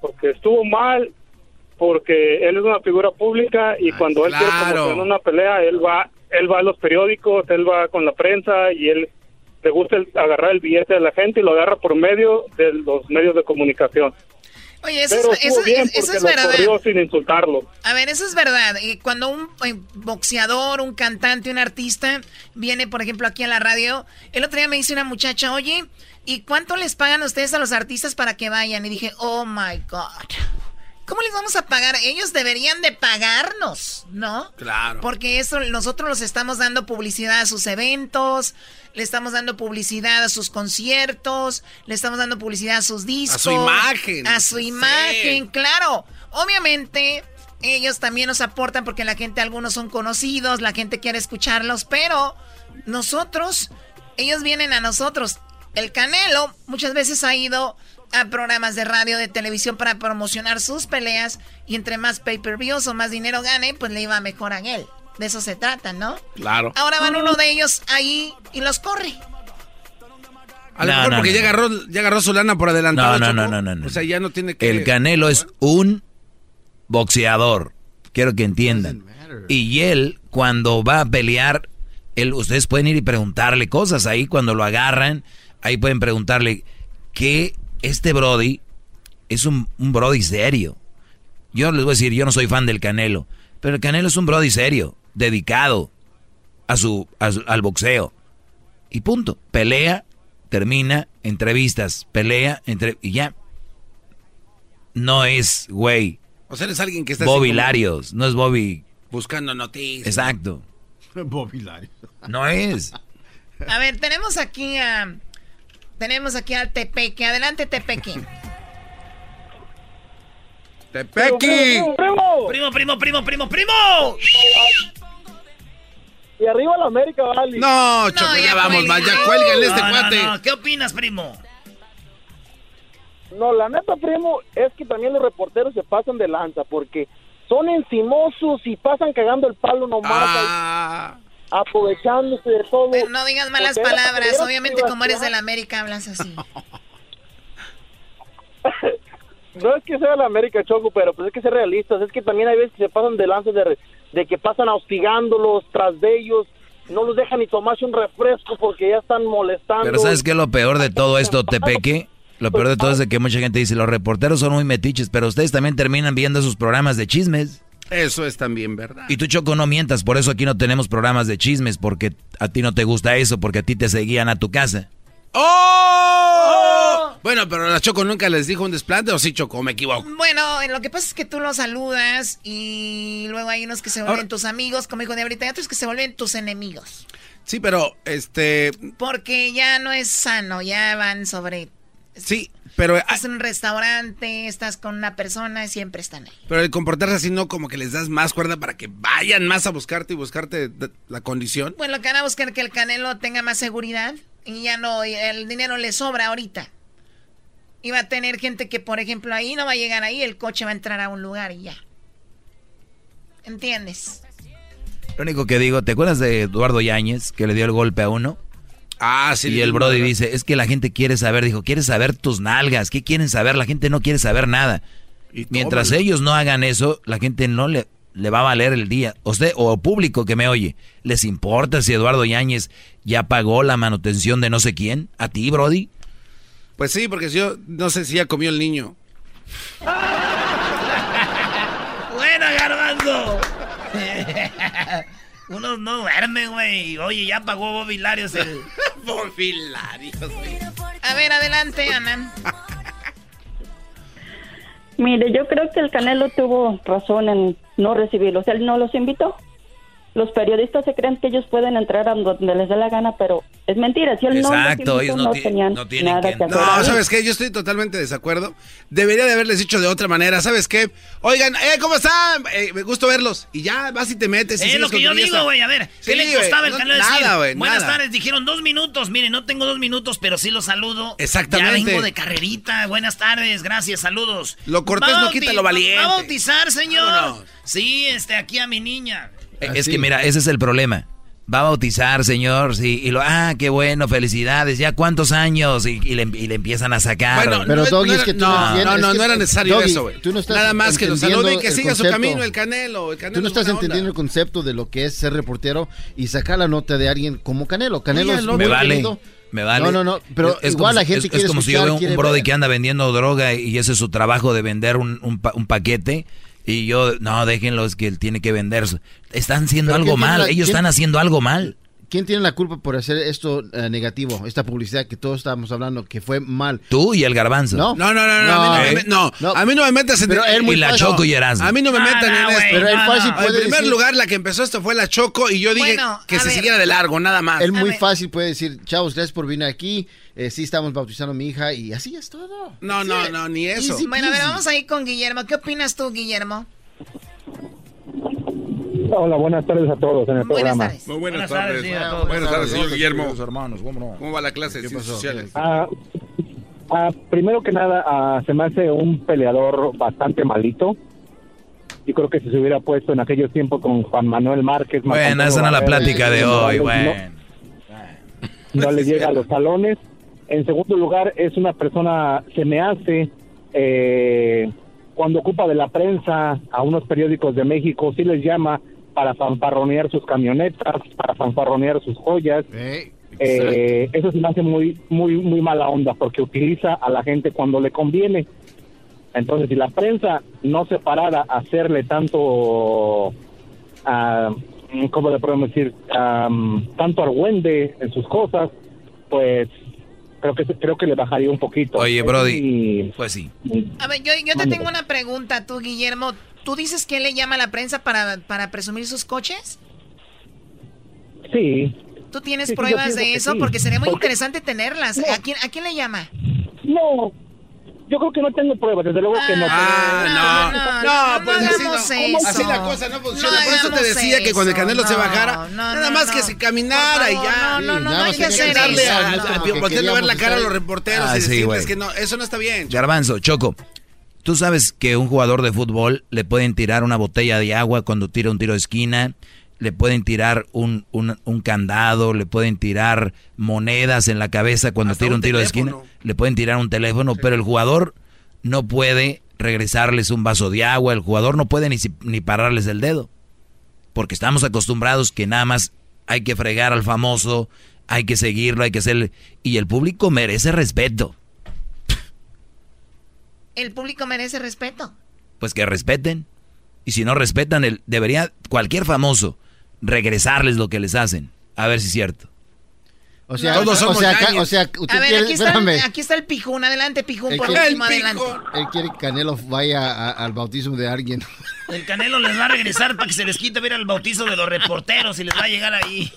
Porque estuvo mal porque él es una figura pública y cuando él quiere promocionar una pelea, él va él va a los periódicos, él va con la prensa y él le gusta agarrar el billete de la gente y lo agarra por medio de los medios de comunicación.
Oye, eso, es, verdad.
sin insultarlo.
A ver, eso es verdad. Cuando un eh, boxeador, un cantante, un artista viene, por ejemplo, aquí a la radio, el otro día me dice una muchacha, oye, ¿y cuánto les pagan ustedes a los artistas para que vayan? Y dije, oh my God. ¿Cómo les vamos a pagar? Ellos deberían de pagarnos, ¿no?
Claro.
Porque eso nosotros los estamos dando publicidad a sus eventos, le estamos dando publicidad a sus conciertos, le estamos dando publicidad a sus discos.
A su imagen.
A su imagen, claro. Obviamente, ellos también nos aportan porque la gente, algunos son conocidos, la gente quiere escucharlos, pero nosotros, ellos vienen a nosotros. El Canelo muchas veces ha ido a programas de radio, de televisión para promocionar sus peleas y entre más pay-per-views o más dinero gane, pues le iba mejor a él. De eso se trata, ¿no?
Claro.
Ahora van uno de ellos ahí y los corre.
A lo mejor porque ya, agarró, ya agarró su lana por adelantado.
No, no, no, no, no,
O sea, ya no tiene que...
El Canelo es un boxeador. Quiero que entiendan. Y él, cuando va a pelear, él, ustedes pueden ir y preguntarle cosas ahí cuando lo agarran. Ahí pueden preguntarle qué este Brody es un, Brody serio. Yo les voy a decir, yo no soy fan del Canelo, pero el Canelo es un Brody serio, dedicado a su, al boxeo. Y punto. Pelea, termina, entrevistas, pelea, entre, y ya. No es, güey.
O sea, es alguien que está...
Bobby Larios, no es Bobby...
Buscando noticias.
Exacto.
Bobby Larios.
No es.
A ver, tenemos aquí a... Tenemos aquí al Tepeque. Adelante, Tepeque.
¡Tepeque!
Primo, primo, primo, primo, primo.
Y arriba la América, vale.
No, Choco, ya, vamos, más, ya cuélguenle este cuate.
¿Qué opinas, primo?
No, la neta, primo, es que también los reporteros se pasan de lanza porque son encimosos y pasan cagando el palo nomás. Ah aprovechándose de todo.
Pero no digas malas palabras, obviamente como eres de la América hablas así.
no es que sea de la América, Choco, pero pues es que ser realistas, es que también hay veces que se pasan de lanzas de, de que pasan hostigándolos tras de ellos, no los dejan ni tomarse un refresco porque ya están molestando.
Pero ¿sabes qué es lo peor de todo esto, Tepeque? Lo peor de todo es de que mucha gente dice, los reporteros son muy metiches, pero ustedes también terminan viendo esos programas de chismes.
Eso es también verdad.
Y tú, Choco, no mientas, por eso aquí no tenemos programas de chismes, porque a ti no te gusta eso, porque a ti te seguían a tu casa.
¡Oh! Bueno, pero la Choco nunca les dijo un desplante, ¿o sí, Choco? Me equivoco.
Bueno, lo que pasa es que tú los saludas y luego hay unos que se vuelven tus amigos, como dijo de ahorita, y otros que se vuelven tus enemigos.
Sí, pero este...
Porque ya no es sano, ya van sobre...
Sí, pero...
Estás en un restaurante, estás con una persona, y siempre están ahí.
Pero el comportarse así no como que les das más cuerda para que vayan más a buscarte y buscarte la condición.
Bueno, lo que van a buscar que el Canelo tenga más seguridad y ya no, el dinero le sobra ahorita. Y va a tener gente que, por ejemplo, ahí no va a llegar ahí, el coche va a entrar a un lugar y ya. ¿Entiendes?
Lo único que digo, ¿te acuerdas de Eduardo Yáñez que le dio el golpe a uno?
Ah, sí.
Y el Brody dice, es que la gente quiere saber, dijo, quiere saber tus nalgas, ¿qué quieren saber? La gente no quiere saber nada. Y Mientras ellos no hagan eso, la gente no le, le va a valer el día. Usted o público que me oye, ¿les importa si Eduardo Yáñez ya pagó la manutención de no sé quién? ¿A ti, Brody?
Pues sí, porque yo no sé si ya comió el niño.
¡Buena, Garbanzo! Uno no duerme, güey. Oye, ya pagó Bobby Larios el...
A ver, adelante, Ana.
Mire, yo creo que el Canelo tuvo razón en no recibirlos. Él no los invitó. Los periodistas se creen que ellos pueden entrar a donde les dé la gana, pero
Es mentira, si él
Exacto,
no,
ellos
no,
no,
tenían
no tienen
nada
que...
que hacer
No,
ahí.
¿sabes qué? Yo estoy totalmente de desacuerdo. Debería de haberles dicho de otra manera. ¿Sabes qué? Oigan, eh, ¿cómo están? Eh, me gusta verlos. Y ya vas y te metes. y
Es lo que yo digo, güey. A ver, ¿qué
Sí,
le
güey,
costaba el
no-? Nada, güey,
Buenas
nada.
tardes, dijeron dos minutos. Miren, no tengo dos minutos, pero sí los saludo.
Exactamente.
Ya vengo de carrerita. Buenas tardes, gracias, saludos.
Lo cortés no quita lo valiente.
¿Va a bautizar, señor?
Vámonos.
Sí, este, aquí a mi niña.
Eh, Es que mira, ese es el problema. Va a bautizar, señor, sí, y lo, ah, qué bueno, felicidades, ya cuántos años, y, y le, y le empiezan a sacar.
Bueno,
Pero,
no,
Doggy,
no
es que tú
no,
no
no,
es
no,
que-
era necesario
Doggy,
eso, güey.
tú no estás
Nada más que lo salude y que siga su camino el Canelo. El Canelo
Tú no
es
estás entendiendo
onda.
el concepto de lo que es ser reportero y sacar la nota de alguien como Canelo. Canelo
Oye,
es
loco.
muy
me vale,
querido.
me vale.
No, no, no, pero
Es-
igual
como
la
si-
gente
es,
quiere
es como si yo veo un brody
ver.
que anda vendiendo droga y ese es su trabajo de vender un, un pa- un paquete y yo, no, déjenlo, es que él tiene que vender. Están haciendo algo
¿quién tiene
mal, ellos están haciendo algo mal.
¿Quién tiene la culpa por hacer esto eh, negativo, esta publicidad que todos estábamos hablando, que fue mal?
Tú y el garbanzo.
No,
No, no, no, no, a mí no, me, no, a mí no me metas en
Pero él muy
Y la
fácil-
Choco y Erasmo.
A mí no me
Ah,
metan
no,
en esto.
Pero él
no,
fácil
no.
puede
en primer
decir-
lugar, la que empezó esto fue la Choco y yo dije
Bueno,
que se
ver.
siguiera de largo, nada más.
Él muy fácil puede decir, chavos, gracias por venir aquí. Eh, sí, estamos bautizando a mi hija y así es todo.
No, no, no, ni eso.
Easy
Bueno, a ver, vamos a ir con Guillermo. ¿Qué opinas tú, Guillermo?
Hola, buenas tardes a todos en el
Buenas
programa.
tardes.
Muy buenas,
Buenas tardes,
tardes.
sí, a todos.
Buenas tardes, señor Guillermo.
tardes, hermanos, ¿cómo no?
¿Cómo va la clase de sociales?
Ah, ah, primero que nada, ah, se me hace un peleador bastante malito. Yo creo que si se hubiera puesto en aquellos tiempos con Juan Manuel Márquez.
Bueno, esa no la plática de hoy,
no-
bueno.
no le llega a los talones. En segundo lugar, es una persona, se me hace, eh, cuando ocupa de la prensa a unos periódicos de México, sí les llama para fanfarronear sus camionetas, para fanfarronear sus joyas. Eh, eso se me hace muy, muy, muy mala onda porque utiliza a la gente cuando le conviene. Entonces, si la prensa no se parara a hacerle tanto, ah, ¿cómo le podemos decir? Am, tanto argüende en sus cosas, pues creo que creo que le bajaría un poquito.
Oye, Brody, pues sí.
A ver, yo, yo te tengo una pregunta, tú, Guillermo. ¿Tú dices que él le llama a la prensa para, para presumir sus coches?
Sí.
¿Tú tienes
Sí, sí,
pruebas de eso?
sí.
Porque sería muy
Porque-
interesante tenerlas. ¿A, quién, ¿A quién le llama?
No, yo creo que no tengo pruebas, desde luego que no.
Ah, no.
no,
No, pues
no
así no.
eso.
Así la cosa no funciona.
No
Por eso te decía que cuando el. Canelo se
No,
bajara,
no,
nada
no,
más
no.
que se caminara y ya.
no, no, no,
nada
hay que
hay que
hacer eso.
a-
a,
no
ver la cara a los reporteros
Ah,
y
sí,
decirles
güey.
que no, eso no está bien.
Garbanzo, Choco, tú sabes que un jugador de fútbol le pueden tirar una botella de agua cuando tira un tiro de esquina, le pueden tirar un, un- un candado, le pueden tirar monedas en la cabeza cuando
Hasta
tira un tiro de esquina, le pueden tirar un teléfono, pero el jugador no puede regresarles un vaso de agua, el jugador no puede ni, ni pararles el dedo, porque estamos acostumbrados que nada más hay que fregar al famoso, hay que seguirlo, hay que hacerle, y el público merece respeto.
El público merece respeto.
pues que respeten. Y si no respetan, el, debería cualquier famoso regresarles lo que les hacen. A ver si es cierto.
O sea,
Todos
o
somos
sea, acá-
yañez.
o sea, usted
A ver,
quiere,
aquí está,
espérame,
aquí está el pijún. Adelante, pijún,
El
por
que-
último,
El
adelante.
él quiere que Canelo vaya a- al bautismo de alguien.
El Canelo les va a regresar para que se les quite ver el bautizo de los reporteros y les va a llegar ahí.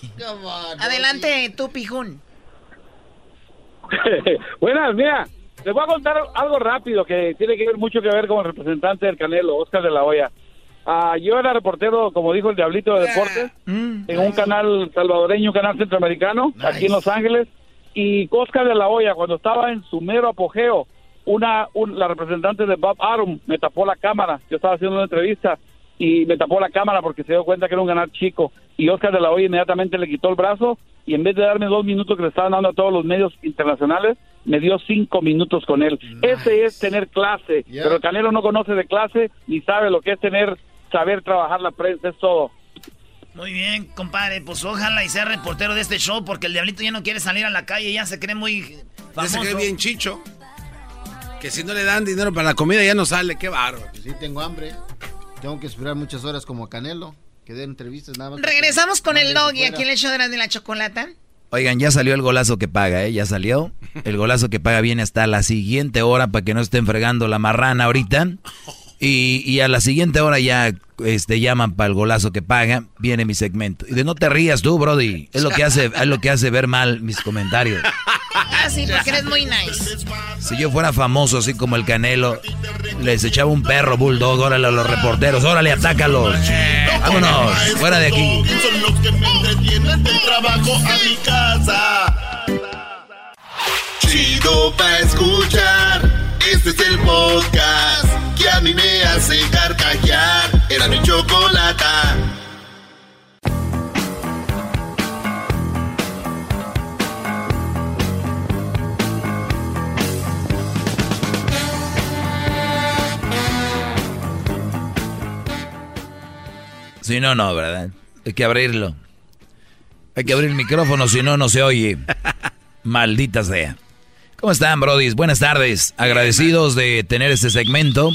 Adelante, tú, pijún.
Buenas, mira, les voy a contar algo rápido que tiene que ver mucho que ver con el representante del Canelo, Oscar de la Hoya. Ah, yo era reportero, como dijo el Diablito de Deportes, en un canal salvadoreño, un canal centroamericano, aquí en Los Ángeles. Y Oscar de la Hoya, cuando estaba en su mero apogeo, una, un- la representante de Bob Arum me tapó la cámara. Yo estaba haciendo una entrevista y me tapó la cámara porque se dio cuenta que era un ganar chico. Y Oscar de la Hoya inmediatamente le quitó el brazo y en vez de darme dos minutos que le estaban dando a todos los medios internacionales, me dio cinco minutos con él. Ese es tener clase.
Yeah.
Pero el Canelo no conoce de clase ni sabe lo que es tener, saber trabajar la prensa, es todo.
Muy bien, compadre. Pues ojalá y sea reportero de este show porque el diablito ya no quiere salir a la calle, ya se cree muy
Ya
famoso.
se cree bien chicho. Que si no le dan dinero para la comida ya no sale, qué bárbaro.
Sí, tengo hambre. Tengo que esperar muchas horas como Canelo, que dé entrevistas nada más.
Regresamos con el doggy aquí en el show de la, de la chocolata.
Oigan, ya salió el golazo que paga, ¿eh? Ya salió. El golazo que paga viene hasta la siguiente hora para que no estén fregando la marrana ahorita. Y, a la siguiente hora ya este, llaman para el golazo que paga, viene mi segmento. Y de no te rías tú, Brody. Es lo que hace, es lo que hace ver mal mis comentarios.
Ah, sí, porque eres muy nice.
Si yo fuera famoso así como el Canelo, les echaba un perro bulldog, órale a los reporteros, órale, atácalos. Vámonos, fuera de aquí.
Son los que me entretienen del trabajo a mi casa. Chido pa' escuchar. Este es el podcast que a mí me hace carcajear. Era mi chocolata.
Si no, no, ¿verdad? Hay que abrirlo. Hay que abrir el micrófono, si no, no se oye. Maldita sea. ¿Cómo están, Brody? Buenas tardes. Agradecidos de tener este segmento.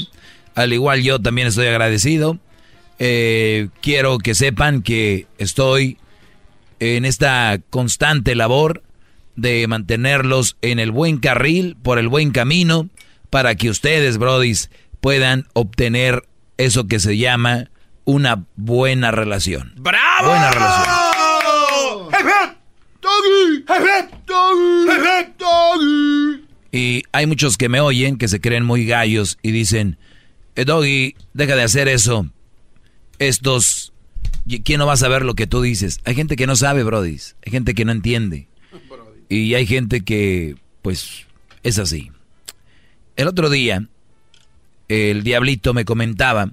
Al igual yo también estoy agradecido. Eh, quiero que sepan que estoy en esta constante labor de mantenerlos en el buen carril, por el buen camino, para que ustedes, brodis, puedan obtener eso que se llama una buena relación.
¡Bravo!
Buena relación. Y hay muchos que me oyen que se creen muy gallos y dicen, eh, Doggy, deja de hacer eso. Estos, ¿quién no va a saber lo que tú dices? Hay gente que no sabe, Brody. Hay gente que no entiende. Y hay gente que, pues, es así. El otro día, el diablito me comentaba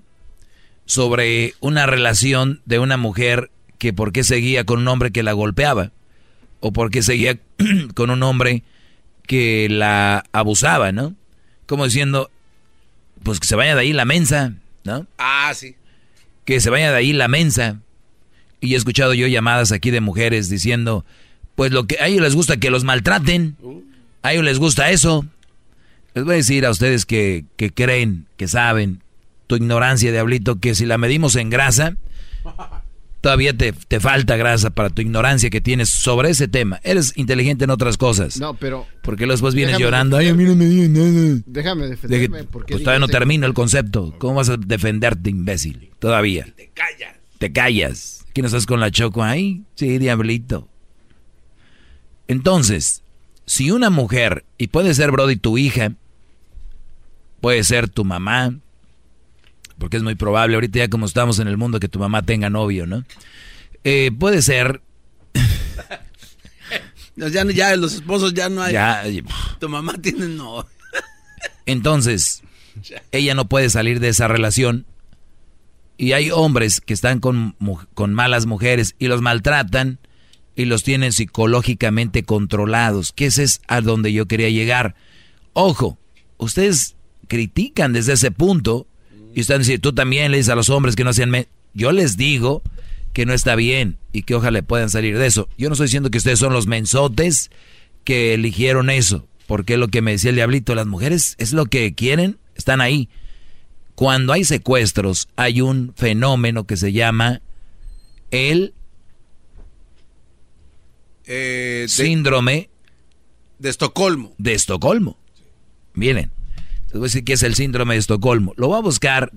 sobre una relación de una mujer que por qué seguía con un hombre que la golpeaba o porque seguía con un hombre que la abusaba, ¿no? Como diciendo, pues que se vaya de ahí la mensa, ¿no?
Ah, sí.
Que se vaya de ahí la mensa. Y he escuchado yo llamadas aquí de mujeres diciendo, pues lo que a ellos les gusta que los maltraten, a ellos les gusta eso. Les voy a decir a ustedes que, que creen, que saben, tu ignorancia, diablito, que si la medimos en grasa, todavía te, falta grasa para tu ignorancia que tienes sobre ese tema. Eres inteligente en otras cosas.
No, pero...
Porque después vienes llorando. Ay, a mí no me dio nada.
Déjame defenderme. porque
pues todavía no termino el concepto. ¿Cómo vas a defenderte, imbécil? Todavía.
te callas.
Te callas. ¿Quién estás con la choco ahí? Sí, diablito. Entonces, si una mujer, y puede ser Brody tu hija, puede ser tu mamá, porque es muy probable ahorita ya como estamos en el mundo que tu mamá tenga novio, ¿no? Eh, puede ser...
ya, ya los esposos ya no hay...
Ya,
tu mamá tiene no.
Entonces, ella no puede salir de esa relación. Y hay hombres que están con, con malas mujeres y los maltratan y los tienen psicológicamente controlados, que ese es a donde yo quería llegar. Ojo, ustedes critican desde ese punto y están diciendo, tú también le dices a los hombres que no hacían... Yo les digo que no está bien y que ojalá puedan salir de eso. Yo no estoy diciendo que ustedes son los mensotes que eligieron eso, porque lo que me decía el diablito, las mujeres es lo que quieren, están ahí. Cuando hay secuestros, hay un fenómeno que se llama el
eh,
síndrome
de Estocolmo.
De Estocolmo. Miren, les voy a decir que es el síndrome de Estocolmo. Lo voy a buscar.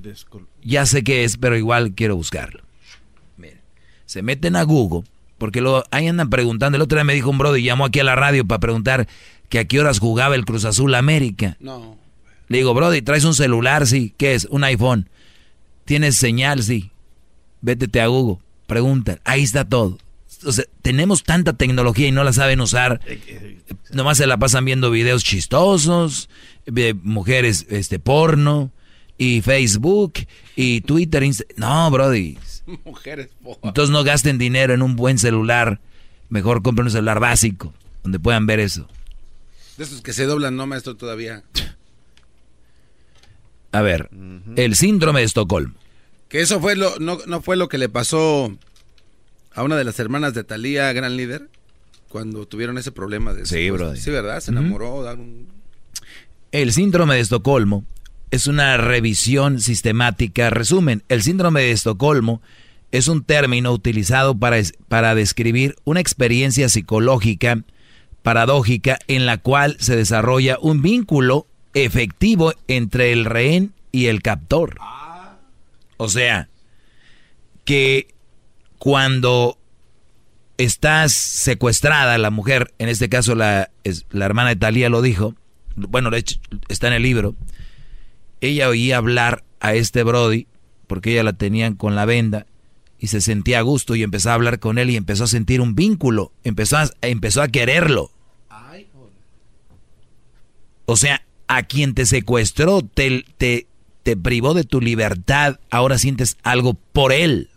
Ya sé qué es, pero igual quiero buscarlo. Miren, se meten a Google, porque lo, ahí andan preguntando. El otro día me dijo un brother y llamó aquí a la radio para preguntar que a qué horas jugaba el Cruz Azul América.
No.
Le digo, brody, ¿traes un celular? Sí. ¿Qué es? Un iPhone. ¿Tienes señal? Sí. Vétete a Google. Pregunta. Ahí está todo. O sea, tenemos tanta tecnología y no la saben usar. Nomás se la pasan viendo videos chistosos, de mujeres este porno y Facebook y Twitter. no, brody.
Mujeres
Entonces no gasten dinero en un buen celular. Mejor compren un celular básico donde puedan ver eso.
De esos que se doblan, no, maestro, todavía.
A ver, el síndrome de Estocolmo.
Que eso fue lo, no, no fue lo que le pasó a una de las hermanas de Talía, gran líder, cuando tuvieron ese problema de
Sí, bro.
Sí, ¿verdad? Se enamoró.
El síndrome de Estocolmo es una revisión sistemática. Resumen, el síndrome de Estocolmo es un término utilizado para, para describir una experiencia psicológica paradójica en la cual se desarrolla un vínculo efectivo entre el rehén y el captor. O sea, que cuando estás secuestrada, la mujer, en este caso la, la hermana de Talía lo dijo, bueno, está en el libro, ella oía hablar a este Brody, porque ella la tenían con la venda, y se sentía a gusto y empezó a hablar con él y empezó a sentir un vínculo, empezó a, empezó a quererlo. O sea, a quien te secuestró, te, te, te privó de tu libertad, ahora sientes algo por él.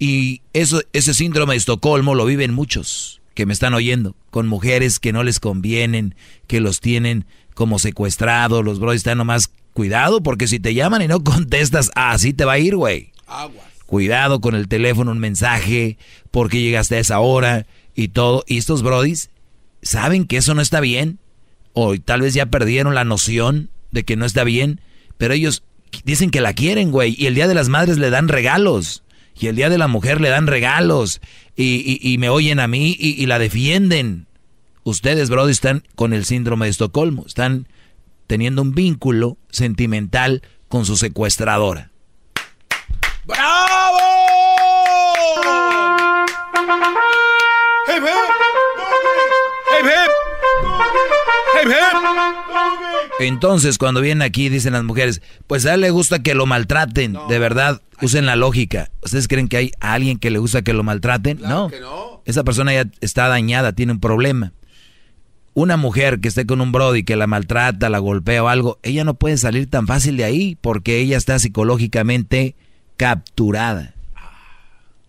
Y eso, ese síndrome de Estocolmo lo viven muchos que me están oyendo, con mujeres que no les convienen, que los tienen como secuestrados, los bros están nomás, cuidado, porque si te llaman y no contestas, así te va a ir, güey. Cuidado con el teléfono, un mensaje, porque llegaste a esa hora y todo. Y estos brodis saben que eso no está bien, o tal vez ya perdieron la noción de que no está bien, pero ellos dicen que la quieren, güey, y el Día de las Madres le dan regalos y el Día de la Mujer le dan regalos y, me oyen a mí y, la defienden. Ustedes, Brody, están con el síndrome de Estocolmo, están teniendo un vínculo sentimental con su secuestradora.
¡Bravo! ¡Hey,
entonces, cuando vienen aquí, dicen las mujeres, pues a él le gusta que lo maltraten. De verdad, usen la lógica. ¿Ustedes creen que hay alguien que le gusta que lo maltraten? no. Esa persona ya está dañada, tiene un problema. Una mujer que esté con un brody que la maltrata, la golpea o algo, ella no puede salir tan fácil de ahí porque ella está psicológicamente capturada.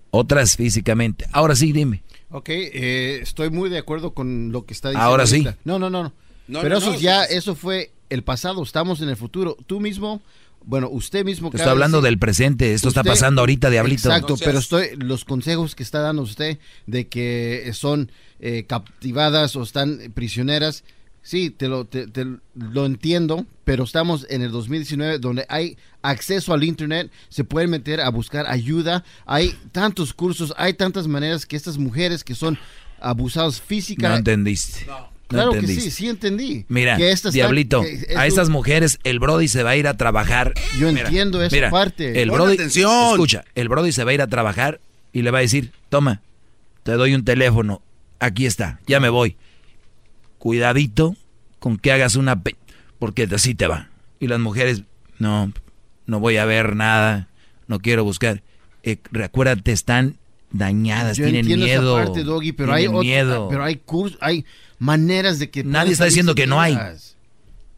Otras físicamente. Ahora sí, dime.
Ok, eh, estoy muy de acuerdo con lo que está diciendo.
Ahora sí.
No, no, no. Pero eso ya, eso fue el pasado, estamos en el futuro. Tú mismo, bueno, usted mismo...
Estoy hablando del presente, esto está pasando ahorita, Diablito.
Exacto, pero estoy, los consejos que está dando usted de que son eh, captivadas o están prisioneras, sí, te lo, te, lo entiendo, pero estamos en el 2019 donde hay acceso al Internet, se pueden meter a buscar ayuda, hay tantos cursos, hay tantas maneras que estas mujeres que son abusadas físicamente...
No entendiste.
claro que sí, sí entendí.
Mira, Diablito, a estas mujeres el Brody se va a ir a trabajar.
Yo entiendo esa parte.
El Brody, atención. Escucha, el Brody se va a ir a trabajar y le va a decir, toma, te doy un teléfono, aquí está, ya me voy. Cuidadito con que hagas una... porque así te va. Y las mujeres, no, no voy a ver nada, no quiero buscar. Eh, recuérdate, están dañadas, tienen miedo.
Parte, Doggy, pero hay miedo. pero hay cursos, hay maneras de que
nadie está diciendo que no hay.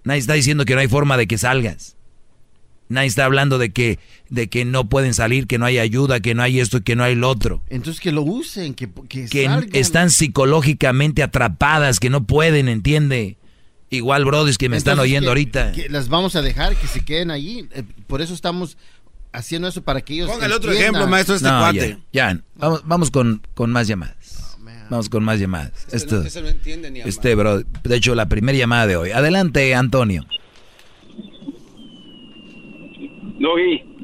Nadie está diciendo que no hay forma de que salgas. Nadie está hablando de que de que no pueden salir, que no hay ayuda, que no hay esto, que no hay lo otro.
Entonces que lo usen, que que,
que están psicológicamente atrapadas, que no pueden, entiende. Igual, brodis, que me están oyendo ahorita.
las vamos a dejar que se queden allí. Eh, por eso estamos haciendo eso para que ellos.
Ponga el otro ejemplo, maestro, este cuate.
Ya, vamos, vamos con, con más llamadas. vamos con más llamadas. Esto, no entiende ni Este, bro, de hecho, la primera llamada de hoy. Adelante, Antonio.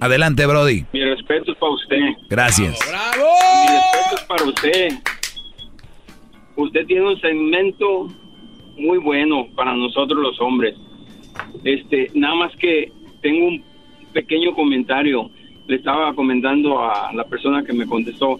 Adelante, Brody.
Mi respeto es para usted.
Gracias.
¡Bravo! Mi respeto es para usted. Usted tiene un segmento muy bueno para nosotros los hombres. Este, nada más que tengo un pequeño comentario. Le estaba comentando a la persona que me contestó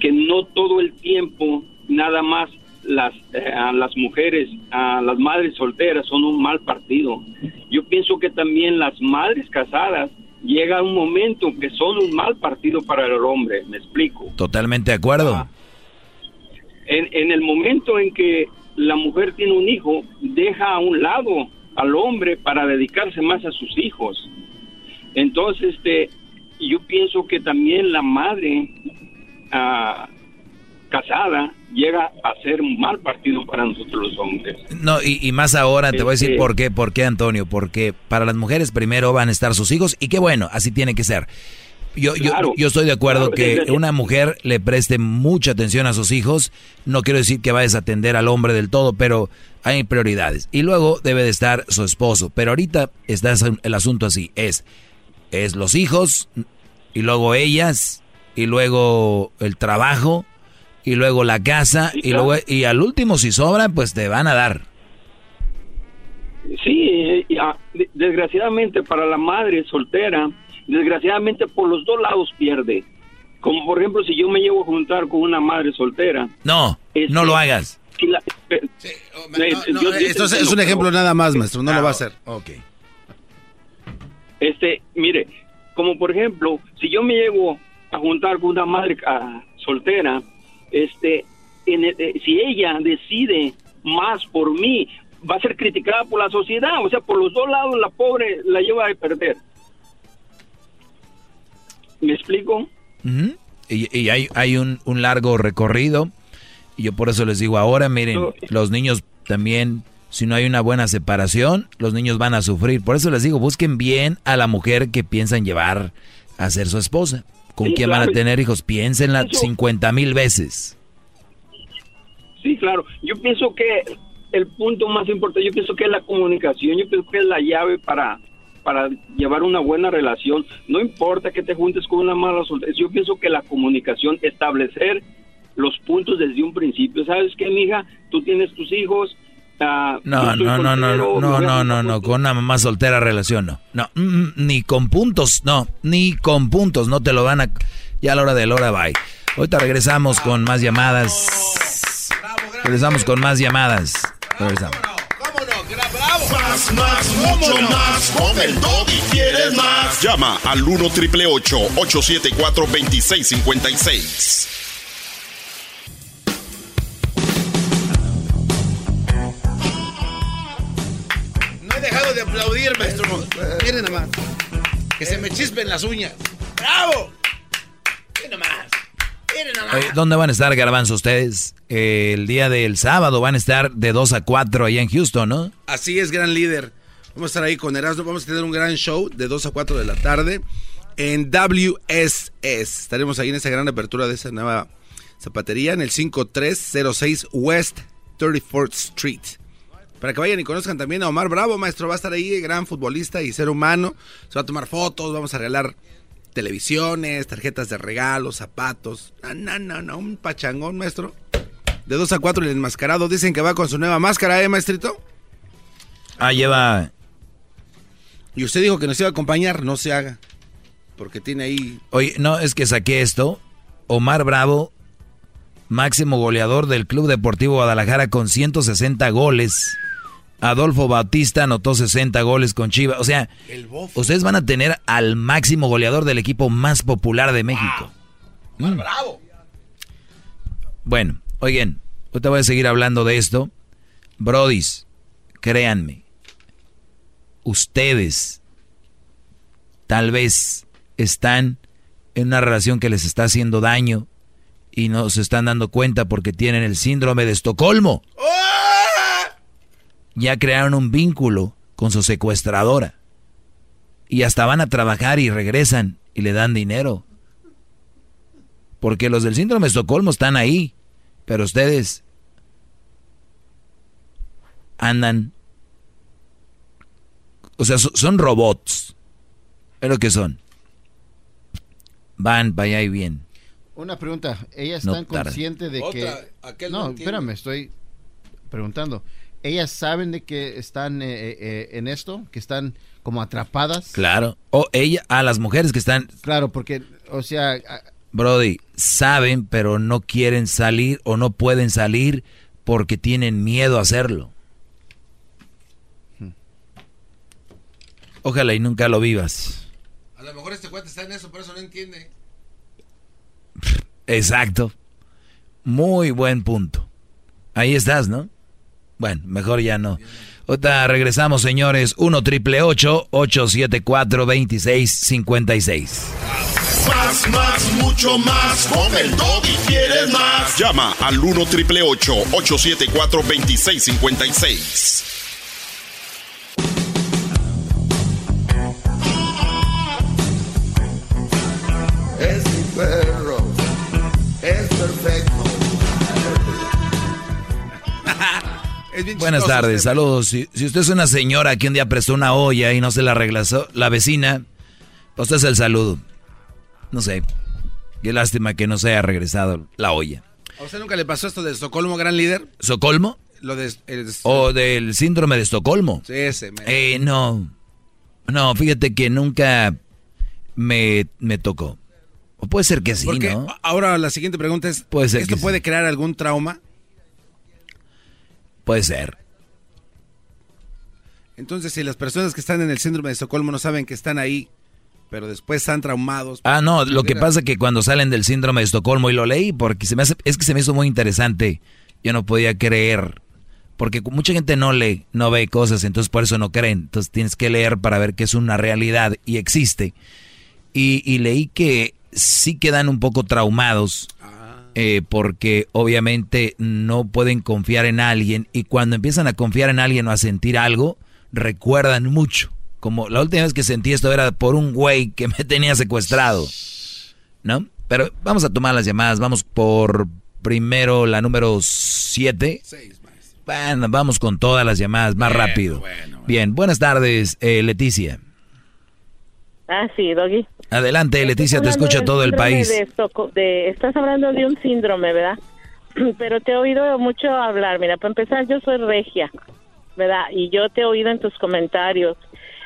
que no todo el tiempo nada más las eh, a las mujeres, a las madres solteras son un mal partido. Yo pienso que también las madres casadas llega un momento que son un mal partido para el hombre, me explico.
Totalmente de acuerdo. Ah.
en, en el momento en que la mujer tiene un hijo, deja a un lado al hombre para dedicarse más a sus hijos. Entonces, este, yo pienso que también la madre ah, casada llega a ser un mal partido para nosotros los hombres.
No, y, más ahora te voy a decir
Este-
por qué, por qué, Antonio, porque para las mujeres primero van a estar sus hijos y qué bueno, así tiene que ser. Yo, yo, yo estoy de acuerdo
claro,
que una mujer le preste mucha atención a sus hijos. No quiero decir que va a desatender al hombre del todo, pero hay prioridades. Y luego debe de estar su esposo. Pero ahorita está el asunto así. Es, es los hijos, y luego ellas, y luego el trabajo, y luego la casa, y luego y al último si sobra, pues te van a dar.
Sí, ah, desgraciadamente para la madre soltera, desgraciadamente por los dos lados pierde. Como por ejemplo, si yo me llevo a juntar con una madre soltera.
No, no lo hagas.
esto es, un ejemplo nada más, maestro, no lo va a hacer.
Ok.
Este, mire, como por ejemplo, si yo me llevo a juntar con una madre ah, soltera, este, eh, si ella decide más por mí, va a ser criticada por la sociedad, o sea, por los dos lados la pobre la lleva a perder. ¿Me explico?
Y, hay, hay un, un, largo recorrido, y yo por eso les digo ahora, miren, los niños también, si no hay una buena separación, los niños van a sufrir. Por eso les digo, busquen bien a la mujer que piensan llevar a ser su esposa. ¿Con quién van a tener hijos? Piénsenla 50 mil veces.
Sí, claro. Yo pienso que el punto más importante, yo pienso que es la comunicación, yo pienso que es la llave para, para llevar una buena relación. No importa que te juntes con una mala soltera, yo pienso que la comunicación, establecer los puntos desde un principio. ¿Sabes qué, mija? Tú tienes tus hijos.
Uh, no, no, no, no, no, no, no, no, no, con una mamá soltera relación no. No, mm, mm, ni con puntos, no, ni con puntos, no te lo van a... Ya a la hora de la hora, bye. Ahorita regresamos con más llamadas. Regresamos con más llamadas. Regresamos.
¿Cómo no? ¡Bravo! Más, más, mucho más. Con el y quieres más. Llama al 1 triple 874 2656.
De aplaudir, maestro. Miren nada más. Que se me chispen las uñas. ¡Bravo! Miren nada más.
¿Dónde van a estar, Garbanzo, ustedes? el día del sábado van a estar de 2 a 4 allá en Houston, ¿no?
Así es, gran líder. Vamos a estar ahí con Erasmo. Vamos a tener un gran show de 2 a 4 de la tarde en WSS. Estaremos ahí en esa gran apertura de esa nueva zapatería en el 5306 West 34th Street. Para que vayan y conozcan también a Omar Bravo, maestro. Va a estar ahí, gran futbolista y ser humano. Se va a tomar fotos, vamos a regalar televisiones, tarjetas de regalo, zapatos. No, no, un pachangón, maestro. De 2 a 4 el enmascarado. Dicen que va con su nueva máscara, ¿eh, maestrito?
Ah, lleva.
Y usted dijo que nos iba a acompañar, no se haga. Porque tiene ahí.
Oye, no, es que saqué esto. Omar Bravo, máximo goleador del Club Deportivo Guadalajara con 160 goles. Adolfo Bautista anotó 60 goles con Chivas. O sea, ustedes van a tener al máximo goleador del equipo más popular de México.
Mm. ¡Bravo!
Bueno, oigan, te voy a seguir hablando de esto. Brodis, créanme, ustedes tal vez están en una relación que les está haciendo daño y no se están dando cuenta porque tienen el síndrome de Estocolmo. ¡Oh! Ya crearon un vínculo con su secuestradora. Y hasta van a trabajar y regresan y le dan dinero. Porque los del síndrome de Estocolmo están ahí, pero ustedes andan... O sea, son robots. Es lo que son. Van para allá y bien.
Una pregunta. ¿Ellas están conscientes de que... No, espérame, estoy preguntando ellas saben de que están eh, eh, eh, en esto, que están como atrapadas.
Claro. O ella, a las mujeres que están.
Claro, porque, o sea.
Brody, saben, pero no quieren salir o no pueden salir porque tienen miedo a hacerlo. Hmm. Ojalá y nunca lo vivas.
A lo mejor este cuate está en eso, por eso no entiende.
Exacto. Muy buen punto. Ahí estás, ¿no? Bueno, mejor ya no. Otra, regresamos, señores. 1 triple 874 2656.
Más, más, mucho más. Con el y quieres más. Llama al 1 triple 874 2656.
Es mi perro.
Buenas tardes, saludos. Si, usted es una señora que un día prestó una olla y no se la regresó la vecina, pues usted es el saludo. No sé. Qué lástima que no se haya regresado la olla.
¿A usted nunca le pasó esto de Socolmo, gran líder?
¿Socolmo?
Lo de,
o del síndrome de Estocolmo.
Sí, ese.
Eh, no, no, fíjate que nunca me, me tocó. O puede ser que sí, Porque ¿no?
Ahora la siguiente pregunta es,
puede ser
¿esto puede crear algún trauma?
Puede ser.
Entonces, si las personas que están en el síndrome de Estocolmo no saben que están ahí, pero después están traumados.
Ah, no, lo que pasa es que cuando salen del síndrome de Estocolmo, y lo leí porque se me hace, es que se me hizo muy interesante, yo no podía creer, porque mucha gente no lee, no ve cosas, entonces por eso no creen, entonces tienes que leer para ver que es una realidad y existe. Y, leí que sí quedan un poco traumados eh, porque obviamente no pueden confiar en alguien y cuando empiezan a confiar en alguien o a sentir algo, recuerdan mucho. Como la última vez que sentí esto era por un güey que me tenía secuestrado. ¿No? Pero vamos a tomar las llamadas. Vamos por primero la número 7. Bueno, vamos con todas las llamadas más rápido. Bien, buenas tardes, eh, Leticia.
Ah, sí, Doggy.
Adelante, Leticia, te escucha todo el país.
De, estás hablando de un síndrome, ¿verdad? Pero te he oído mucho hablar. Mira, para empezar, yo soy regia, ¿verdad? Y yo te he oído en tus comentarios.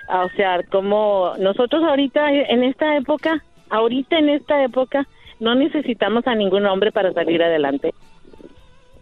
O sea, como nosotros ahorita, en esta época, ahorita en esta época, no necesitamos a ningún hombre para salir adelante.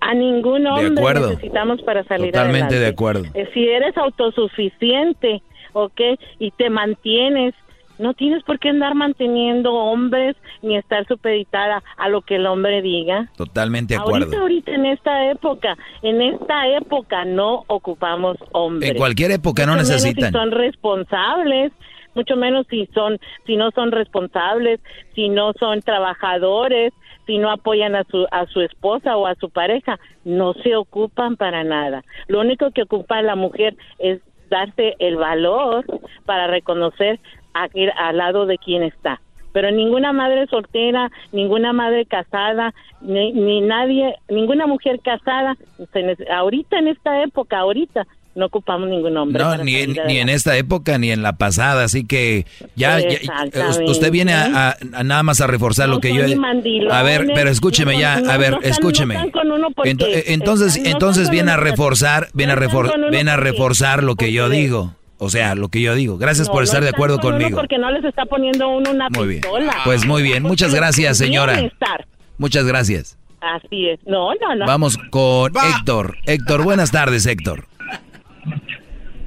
A ningún hombre necesitamos para salir
adelante.
Totalmente
de acuerdo.
Eh, si eres autosuficiente, ¿ok? Y te mantienes no tienes por qué andar manteniendo hombres ni estar supeditada a lo que el hombre diga.
Totalmente de acuerdo.
Ahorita, ahorita en esta época, en esta época no ocupamos hombres.
En cualquier época no necesitan.
si son responsables, mucho menos si son, si no son responsables, si no son trabajadores, si no apoyan a su, a su esposa o a su pareja, no se ocupan para nada. Lo único que ocupa la mujer es darse el valor para reconocer al lado de quien está. Pero ninguna madre soltera, ninguna madre casada, ni, ni nadie, ninguna mujer casada, ahorita en esta época, ahorita, no ocupamos ningún hombre.
No, ni, ni en esta época ni en la pasada, así que ya, usted viene a, nada más a reforzar lo que yo... A ver, pero escúcheme ya, a ver, escúcheme. entonces, entonces viene a reforzar, viene a, refor, viene a reforzar lo que yo digo. O sea, lo que yo digo. Gracias por estar de acuerdo conmigo.
Porque no les está poniendo uno una
muy Bien. Pues muy bien. Muchas gracias, señora. Muchas gracias.
Así es. No, no, no.
Vamos con Héctor. Héctor, buenas tardes, Héctor.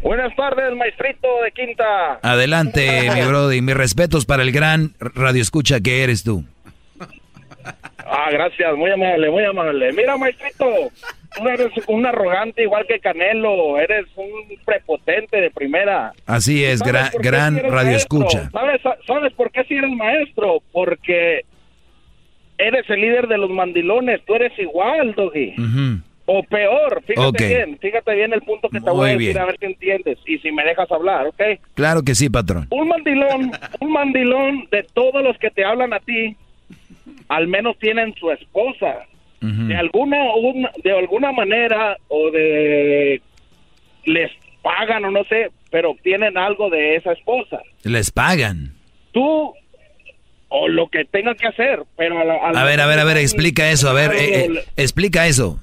Buenas tardes, maestrito de Quinta.
Adelante, mi brody. Mis respetos para el gran radioescucha que eres tú.
Ah, gracias. Muy amable, muy amable. Mira, maestrito tú eres un arrogante igual que Canelo, eres un prepotente de primera.
Así es, gran, gran radio escucha.
¿Sabes, ¿Sabes por qué si eres maestro? Porque eres el líder de los mandilones, tú eres igual, Doggy. O peor, fíjate bien, fíjate bien el punto que te voy a decir a ver si entiendes y si me dejas hablar, ¿ok?
Claro que sí, patrón.
Un mandilón, un mandilón de todos los que te hablan a ti, al menos tienen su esposa de alguna de alguna manera o de les pagan o no sé, pero obtienen algo de esa esposa.
Les pagan.
Tú o lo que tengan que hacer, pero a,
a, ver, a ver, a ver, explica eso, a ver, eh, eh, explica eso.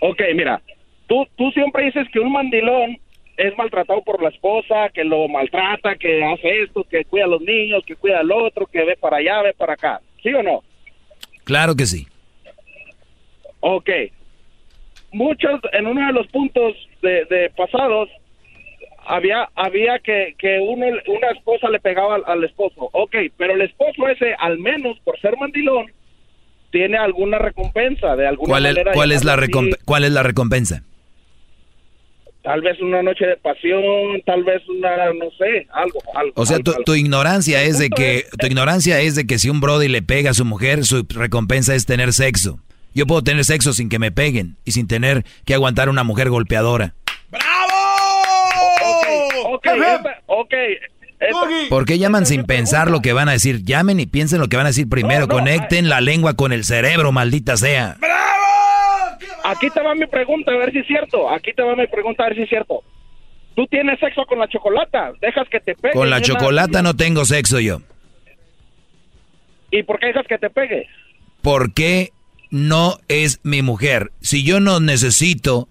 Ok, mira, tú, tú siempre dices que un mandilón es maltratado por la esposa, que lo maltrata, que hace esto, que cuida a los niños, que cuida al otro, que ve para allá, ve para acá. ¿Sí o no?
Claro que sí.
Ok. Muchos, en uno de los puntos de, pasados, había había que, que uno, una esposa le pegaba al, esposo. Ok, pero el esposo ese, al menos por ser mandilón, tiene alguna recompensa de alguna
¿Cuál
es,
¿cuál, es la ¿Cuál es la recompensa?
Tal vez una noche de pasión, tal vez una, no sé, algo, algo.
O sea, tu, ignorancia es de que, tu ignorancia es de que si un brody le pega a su mujer, su recompensa es tener sexo. Yo puedo tener sexo sin que me peguen y sin tener que aguantar una mujer golpeadora.
¡Bravo! Ok, ok.
¿Por qué llaman sin pensar lo que van a decir? Llamen y piensen lo que van a decir primero. Conecten la lengua con el cerebro, maldita sea.
Aquí te va mi pregunta, a ver si es cierto. Aquí te va mi pregunta, a ver si es cierto. ¿Tú tienes sexo con la chocolata? ¿Dejas que te pegue?
Con la chocolata no tengo sexo yo.
¿Y por qué dejas que te pegue?
¿Por qué no es mi mujer. Si yo no necesito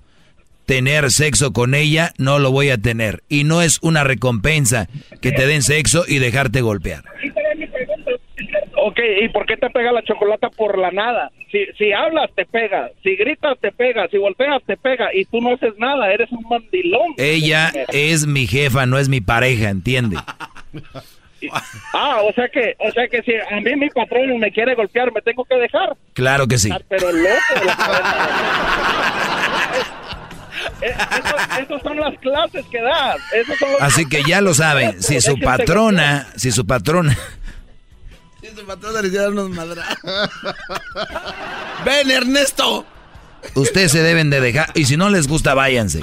tener sexo con ella, no lo voy a tener. Y no es una recompensa que te den sexo y dejarte golpear.
Ok, ¿y por qué te pega la chocolata por la nada? Si, si hablas, te pega. Si gritas, te pega. Si golpeas, te pega. Y tú no haces nada, eres un mandilón.
Ella es mi jefa, no es mi pareja, ¿entiende?
Ah, o sea que, o sea que si a mí mi patrón me quiere golpear, ¿me tengo que dejar?
Claro que sí.
Ah, pero loco. Eh, Esas son las clases que das. Son
Así que ya lo saben, si su patrona, si su patrona...
Patrona le unos madrazos. ¡Ven, Ernesto!
Ustedes se deben de dejar, y si no les gusta, váyanse.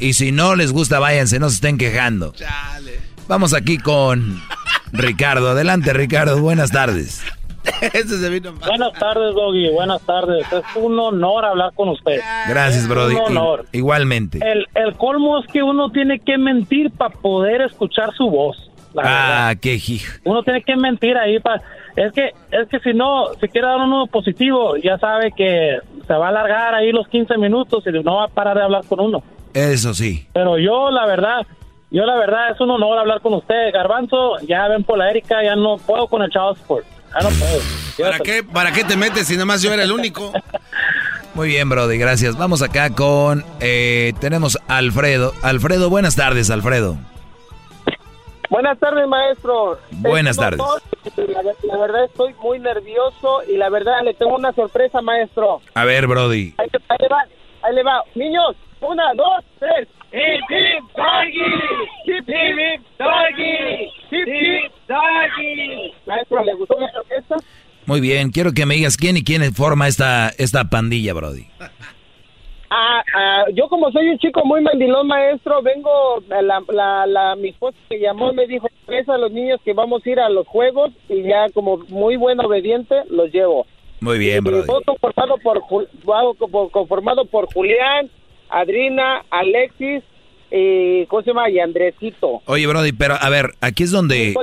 Y si no les gusta, váyanse, no se estén quejando. Vamos aquí con Ricardo. Adelante, Ricardo, buenas tardes.
Buenas tardes, Doggy. Buenas tardes. Es un honor hablar con usted.
Gracias,
Es
Brody.
Un honor.
Igualmente.
El, el colmo es que uno tiene que mentir para poder escuchar su voz. La verdad.
Ah, qué hijo.
Uno tiene que mentir ahí para... Es que, es que si no, si quiere dar uno positivo, ya sabe que se va a alargar ahí los 15 minutos y no va a parar de hablar con uno.
Eso sí.
Pero yo, la verdad, yo la verdad es un honor hablar con usted. Garbanzo, ya ven por la Erika, ya no puedo con el Child Support. Ya no puedo.
¿Para qué, ¿Para qué te metes si nada más yo era el único?
Muy bien, Brody, gracias. Vamos acá con... eh, tenemos a Alfredo. Alfredo, buenas tardes, Alfredo.
Buenas tardes, maestro.
Buenas tardes.
La, la verdad estoy muy nervioso y la verdad le tengo una sorpresa, maestro.
A ver, Brody.
Ahí, ahí le va, ahí le va. Niños, una, dos, tres. Hip, hip, doggy. Hip, hip, hip, doggy. Hip, hip, doggy. Maestro, ¿le gustó mi orquesta?
Muy bien, quiero que me digas quién y quién forma esta, esta pandilla, Brody.
Ah, ah, yo como soy un chico muy mandilón, maestro, vengo, la, la, la, mi esposa me llamó y me dijo, "Traes a los niños que vamos a ir a los juegos y ya como muy buen obediente los llevo.
Muy bien,
fue conformado por, conformado por Julián, Adrina, Alexis y, ¿cómo se llama? Y Andresito.
Oye, Brody, pero a ver, aquí es donde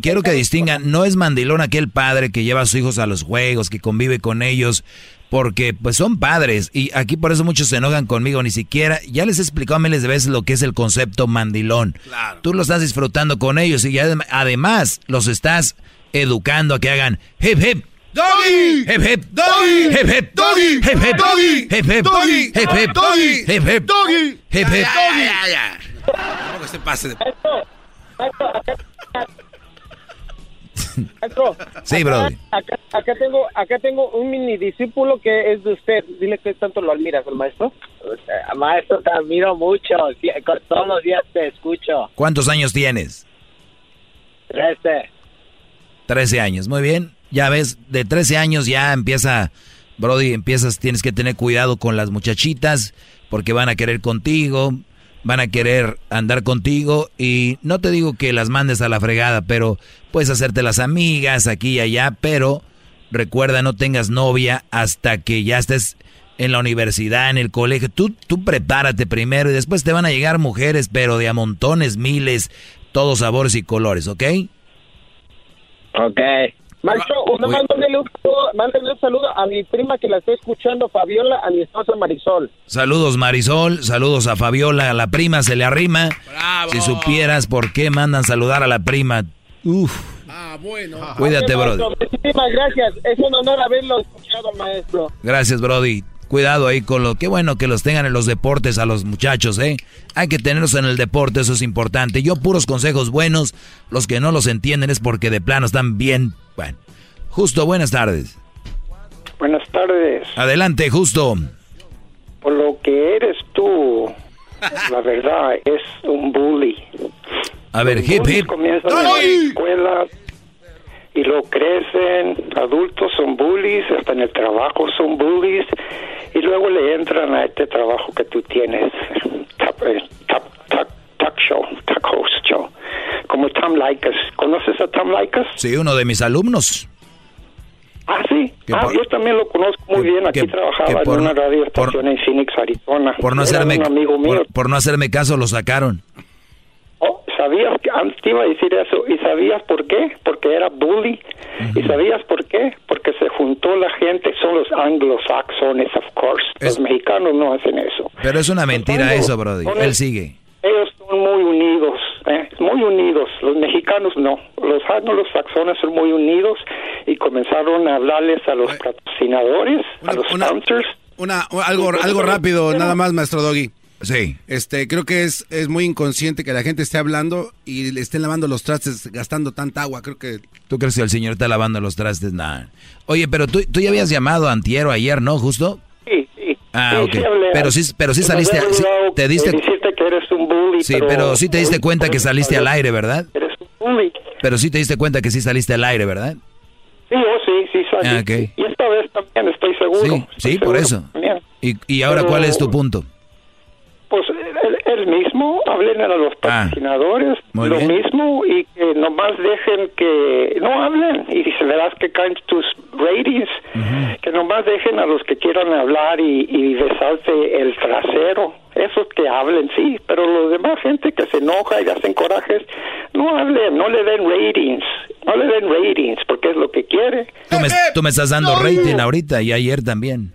quiero que distingan, no es mandilón aquel padre que lleva a sus hijos a los juegos, que convive con ellos, porque pues son padres y aquí por eso muchos se enojan conmigo, ni siquiera, ya les he explicado miles de veces lo que es el concepto mandilón. Tú lo estás disfrutando con ellos y adem- además los estás educando a que hagan hip hip.
¡Doggy!
Hip hip.
¡Doggy!
Hip hip.
¡Doggy!
Hip hip.
¡Doggy!
Hip hip.
¡Doggy!
Hip hip.
¡Doggy!
Hip hip.
¡Doggy!
Hip hip.
Ya, ya, ya. Tampoco se pase.
Maestro,
Sí,
acá-
Brody.
Acá, acá tengo, acá tengo un mini discípulo que es de usted. Dile que tanto lo admiras, el maestro. Maestro, te admiro mucho. Todos los días te escucho.
¿Cuántos años tienes?
Trece.
13 años, muy bien. Ya ves, de 13 años ya empieza, Brody, empiezas, tienes que tener cuidado con las muchachitas porque van a querer contigo, van a querer andar contigo y no te digo que las mandes a la fregada, pero puedes hacerte las amigas aquí y allá, pero recuerda no tengas novia hasta que ya estés en la universidad, en el colegio. Tú, tú prepárate primero y después te van a llegar mujeres, pero de a montones, miles, todos sabores y colores, ¿ok?
Ok. Maestro, una más mándele un, saludo, mándele un saludo a mi prima que la estoy escuchando, Fabiola, a mi esposa Marisol.
Saludos Marisol, saludos a Fabiola, a la prima se le arrima. Si supieras por qué mandan saludar a la prima. Uf,
Ah, bueno.
Cuídate,
Ok,
brother.
maestro, Muchísimas gracias. Es un honor haberlo escuchado, maestro.
gracias Brody. Cuidado ahí con lo, qué bueno que los tengan en los deportes a los muchachos, ¿eh? Hay que tenerlos en el deporte, eso es importante. Yo puros consejos buenos, los que no los entienden es porque de plano están bien, bueno. Justo, buenas tardes.
Buenas tardes.
Adelante, justo.
Por lo que eres tú, la verdad, es un bully.
A ver, hip
Bullies
hip.
comienzan en la escuela y lo crecen. Adultos son bullies, hasta en el trabajo son bullies. Y luego le entran a este trabajo que tú tienes. Talk, eh, talk, talk, show, talk host show. Como Tom Likas. ¿Conoces a Tom Likas?
Sí, uno de mis alumnos.
Ah, sí.
Que
Ah,
por-
yo también lo conozco muy bien. Aquí
que
trabajaba
por-
en una radio estación en Phoenix, Arizona.
Por no
Era
hacerme
un amigo mío.
por, por no hacerme caso lo sacaron.
Oh, sabías que antes te iba a decir eso y sabías por qué porque era bully y sabías por qué porque se juntó la gente son los anglosaxones of course los mexicanos no hacen eso
pero es una mentira eso Brody él sigue
ellos son muy unidos ¿eh? muy unidos los mexicanos no los anglosaxones son muy unidos y comenzaron a hablarles a los patrocinadores a los sponsors
una, algo algo rápido nada más maestro Doggy Sí. Este, creo que es, es muy inconsciente que la gente esté hablando y le estén lavando los trastes gastando tanta agua. Creo que.
¿Tú crees que el señor está lavando los trastes? Nada. Oye, pero tú, tú ya habías llamado a Antiero ayer, ¿no? ¿Justo?
Sí, sí.
Ah, ok. pero sí, pero sí saliste. te diste.
que eres un bully,
sí, pero, sí te diste cuenta que saliste al aire, ¿verdad?
Eres un bully.
Pero sí te diste cuenta que sí saliste al aire, ¿verdad?
Sí, oh, sí, sí salí.
Ah, okay.
Y esta vez también estoy seguro.
Sí, sí, por eso. ¿Y, y ahora cuál es tu punto?
pues el, mismo, hablen a los ah, patrocinadores, lo mismo, y que nomás dejen que no hablen, y si verás que caen tus ratings, que nomás dejen a los que quieran hablar y, y besarse el trasero, esos que hablen, sí, pero los demás gente que se enoja y hacen corajes, no hablen, no le den ratings, no le den ratings, porque es lo que quiere.
Tú me, tú me estás dando rating ahorita y ayer también.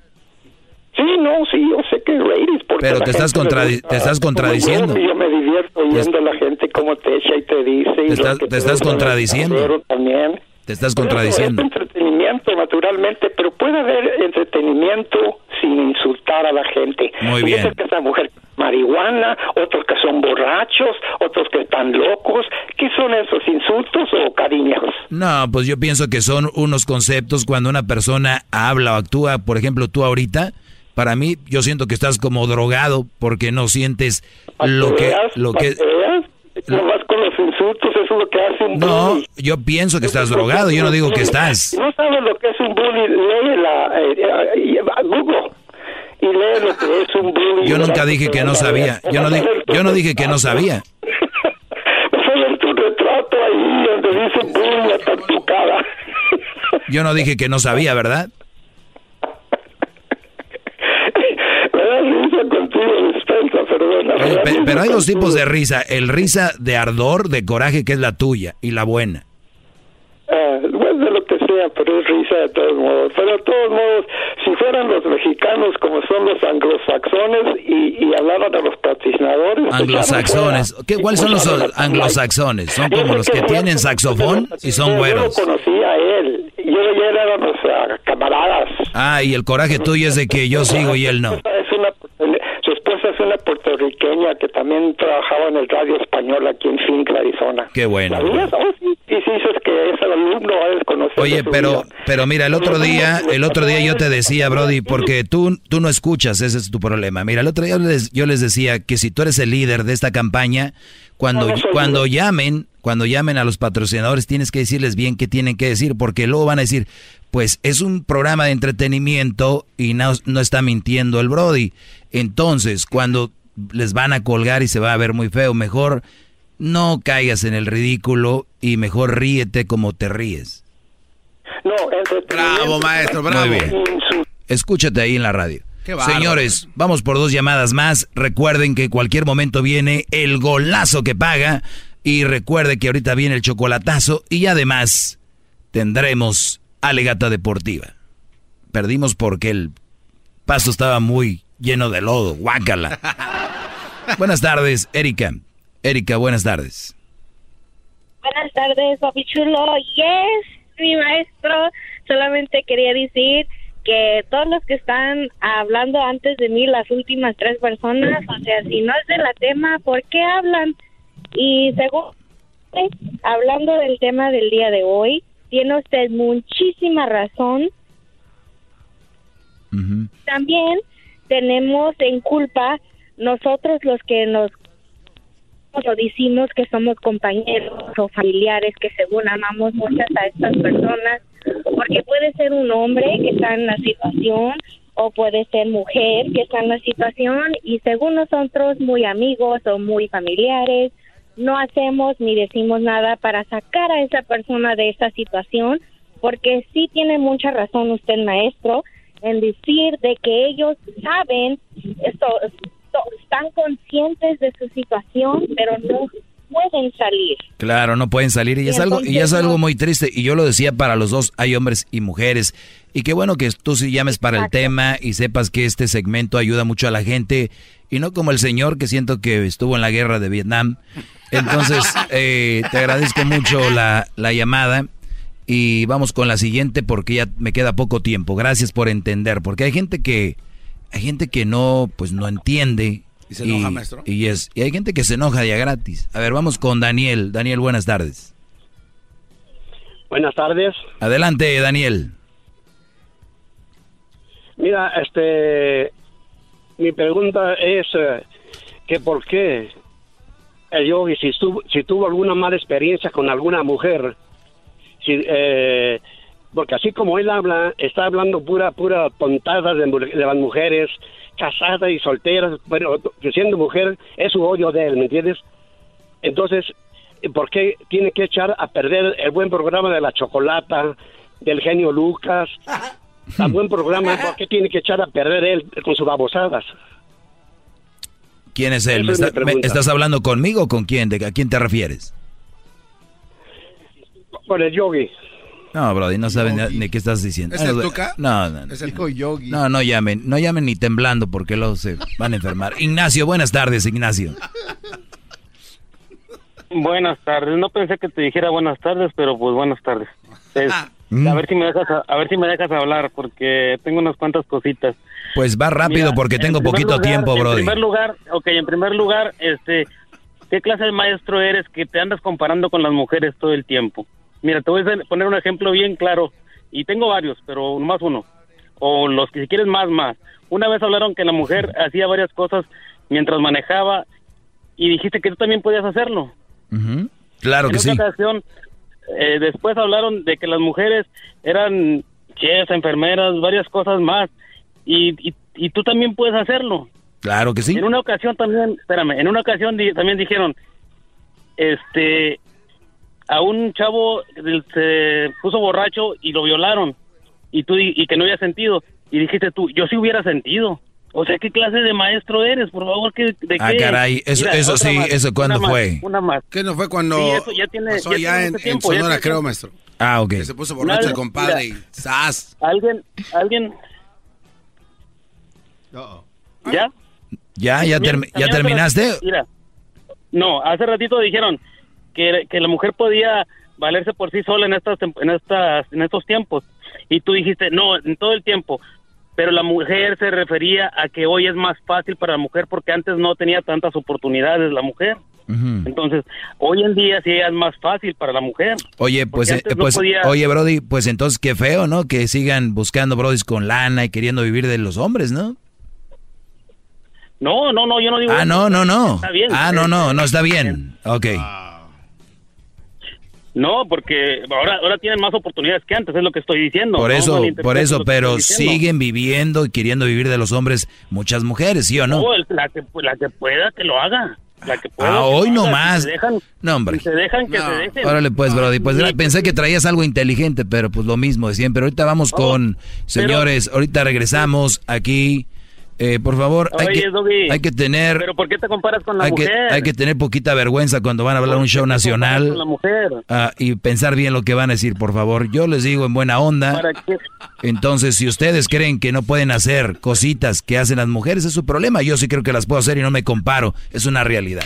Sí, no, sí, yo sé que ratings.
Pero te estás, te estás contradiciendo.
Yo, me divierto oyendo a la gente como te echa y te dice.
Te estás, te estás contradiciendo.
También.
Te estás contradiciendo.
Es entretenimiento, naturalmente, pero puede haber entretenimiento sin insultar a la gente.
Muy bien.
que esa mujer marihuana, otros que son borrachos, otros que están locos. ¿Qué son esos insultos o cariños?
No, pues yo pienso que son unos conceptos cuando una persona habla o actúa, por ejemplo, tú ahorita para mí, yo siento que estás como drogado porque no sientes lo que... Lo que
no vas con los insultos, eso es lo que hace un
No, yo pienso que estás drogado, yo no digo que estás.
No sabes lo que es un bully, lee la, eh, eh, Google y lee lo que es un bully.
Yo nunca dije que no sabía, yo no, yo no dije que no sabía.
Tu retrato ahí donde dice bully hasta tu cara.
Yo no dije que no sabía, ¿verdad? Pero hay dos tipos de risa. El risa de ardor, de coraje, que es la tuya, y la buena.
Ah, pues de lo que sea, pero es risa de todos modos. Pero de todos modos, si fueran los mexicanos como son los anglosaxones y, y hablaran de los patrocinadores...
Pues anglosaxones. ¿Qué, ¿Cuáles son los anglosaxones? Son como los que tienen saxofón y son güeros.
Yo lo conocí a él. Yo y él éramos uh, camaradas.
Ah, y el coraje tuyo es de que yo sigo y él no.
Es una su esposa es una puertorriqueña que también trabajaba en el radio español aquí en Phoenix, Arizona.
Qué bueno.
Oh, sí, sí, es que es el alumno,
Oye, pero, pero mira, el otro día, el otro día yo te decía, Brody, porque tú, tú no escuchas, ese es tu problema. Mira, el otro día les, yo les decía que si tú eres el líder de esta campaña, cuando, cuando llamen, cuando llamen a los patrocinadores, tienes que decirles bien qué tienen que decir, porque luego van a decir, pues es un programa de entretenimiento y no, no está mintiendo el Brody. Entonces, cuando les van a colgar y se va a ver muy feo, mejor no caigas en el ridículo y mejor ríete como te ríes.
No,
Bravo, maestro, bravo.
Escúchate ahí en la radio. Señores, vamos por dos llamadas más. Recuerden que en cualquier momento viene el golazo que paga. Y recuerde que ahorita viene el chocolatazo. Y además tendremos alegata deportiva. Perdimos porque el paso estaba muy lleno de lodo. Guácala. buenas tardes, Erika. Erika, buenas tardes.
Buenas tardes, papi chulo. Yes, mi maestro. Solamente quería decir que todos los que están hablando antes de mí, las últimas tres personas, o sea, si no es de la tema, ¿por qué hablan? Y según, hablando del tema del día de hoy, tiene usted muchísima razón. También tenemos en culpa nosotros los que nos lo decimos que somos compañeros o familiares que según amamos muchas a estas personas porque puede ser un hombre que está en la situación o puede ser mujer que está en la situación y según nosotros muy amigos o muy familiares no hacemos ni decimos nada para sacar a esa persona de esa situación porque sí tiene mucha razón usted maestro en decir de que ellos saben esto, están conscientes de su situación pero no pueden salir.
Claro, no pueden salir y, es algo y es algo muy triste y yo lo decía para los dos, hay hombres y mujeres y qué bueno que tú sí llames para el tema y sepas que este segmento ayuda mucho a la gente y no como el señor que siento que estuvo en la guerra de Vietnam. Entonces, eh, te agradezco mucho la, la llamada y vamos con la siguiente porque ya me queda poco tiempo. Gracias por entender, porque hay gente que hay gente que no pues no entiende
¿Y se enoja, maestro?
Y es y hay gente que se enoja ya gratis. A ver, vamos con Daniel. Daniel, buenas tardes.
Buenas tardes.
Adelante, Daniel.
Mira, este, mi pregunta es eh, que por qué el yogi, si, tuvo alguna mala experiencia con alguna mujer, si, eh, porque así como él habla, está hablando pura, pura tontada de, de las mujeres casadas y solteras, pero siendo mujer es su odio de él, ¿me entiendes? Entonces, ¿por qué tiene que echar a perder el buen programa de la chocolata, del genio Lucas? Tan buen programa, ¿por qué tiene que echar a perder él con sus babosadas?
¿Quién es él?
Esa
¿Me,
es mi
está- me-
pregunta.
¿Estás hablando conmigo o con quién? ¿De a quién te refieres?
Con el yogi.
No, Brody, no saben ni- ni qué estás diciendo.
¿Es el Tuca?
No, no, no.
Es el yogi.
No, no llamen, no llamen ni temblando porque luego se van a enfermar. Ignacio, buenas tardes, Ignacio.
Buenas tardes. No pensé que te dijera buenas tardes, pero pues buenas tardes. Es-
Mm.
a ver si me dejas a, a ver si me dejas hablar porque tengo unas cuantas cositas.
Pues va rápido
Mira,
porque
en
tengo poquito
lugar-
tiempo,
En
Brody.
primer lugar, ok, en primer lugar, este, ¿qué clase de maestro eres que te andas comparando con las mujeres todo el tiempo? Mira, te voy a poner un ejemplo bien claro y tengo varios, pero más uno o los que si quieres más más. Una vez hablaron que la mujer hacía varias cosas mientras manejaba y dijiste que tú también podías hacerlo.
Ujú. Claro
en
que
otra
sí.
ocasión, eh, después hablaron de que las mujeres eran chefs, enfermeras, varias cosas más. Y, y, y tú también puedes hacerlo.
Claro que sí.
En una ocasión también, espérame, en una ocasión di- también dijeron, este, a un chavo se puso borracho y lo violaron. Y tú, y que no había sentido. Y dijiste tú, yo sí hubiera sentido. O sea, ¿qué clase de maestro eres? Por favor, ¿qué, ¿de
Ah,
qué?
caray, eso- sí, eso, ¿cuándo
una más,
fue?
Una más.
¿Qué no fue cuando
Sí, eso ya tiene-
pasó
ya
en,
tiempo,
Sonora, creo, maestro?
Ah, ok.
Que se puso borracho
Nadie-
el compadre
mira.
y ¡zas!
Alguien, alguien. ¿Ya?
¿Ya? ¿Ya,
Mira,
termi- ¿ya
también
terminaste?
Mira, no, hace ratito dijeron que, que la mujer podía valerse por sí sola en estas en estas en estos tiempos y tú dijiste no en todo el tiempo pero la mujer se refería a que hoy es más fácil para la mujer porque antes no tenía tantas oportunidades la mujer entonces hoy en día sí es más fácil para la mujer
Oye, pues, eh,
no
pues
podía-
oye, Brody, pues entonces qué feo, ¿no? Que sigan buscando Brodis con lana y queriendo vivir de los hombres, ¿no?
no no no yo no digo
Ah,
eso.
no, no, no.
Está bien.
Ah, no, no, no está bien. Ok.
No, porque ahora ahora tienen más oportunidades que antes, es lo que estoy diciendo.
Por
No
eso, por eso, pero siguen viviendo y queriendo vivir de los hombres muchas mujeres, ¿sí o no?
No, la, que, la que pueda que lo haga. La que pueda.
Ah,
que
hoy no más.
Si
No, hombre.
si se dejan que se dejen.
Órale, pues, Brody, pues pensé que traías algo inteligente, pero pues lo mismo de siempre. Ahorita vamos con, señores, ahorita regresamos aquí. Eh, por favor, hay
Oye,
que,
Doggy,
hay que tener,
Pero ¿por qué te comparas con la
hay que,
mujer?
hay que tener poquita vergüenza cuando van a hablar un show
Con la
nacional
mujer.
ah, y pensar bien lo que van a decir, por favor. Yo les digo en buena onda.
¿Para qué?
Entonces, si ustedes creen que no pueden hacer cositas que hacen las mujeres, es su problema. Yo sí creo que las puedo hacer y no me comparo. Es una realidad.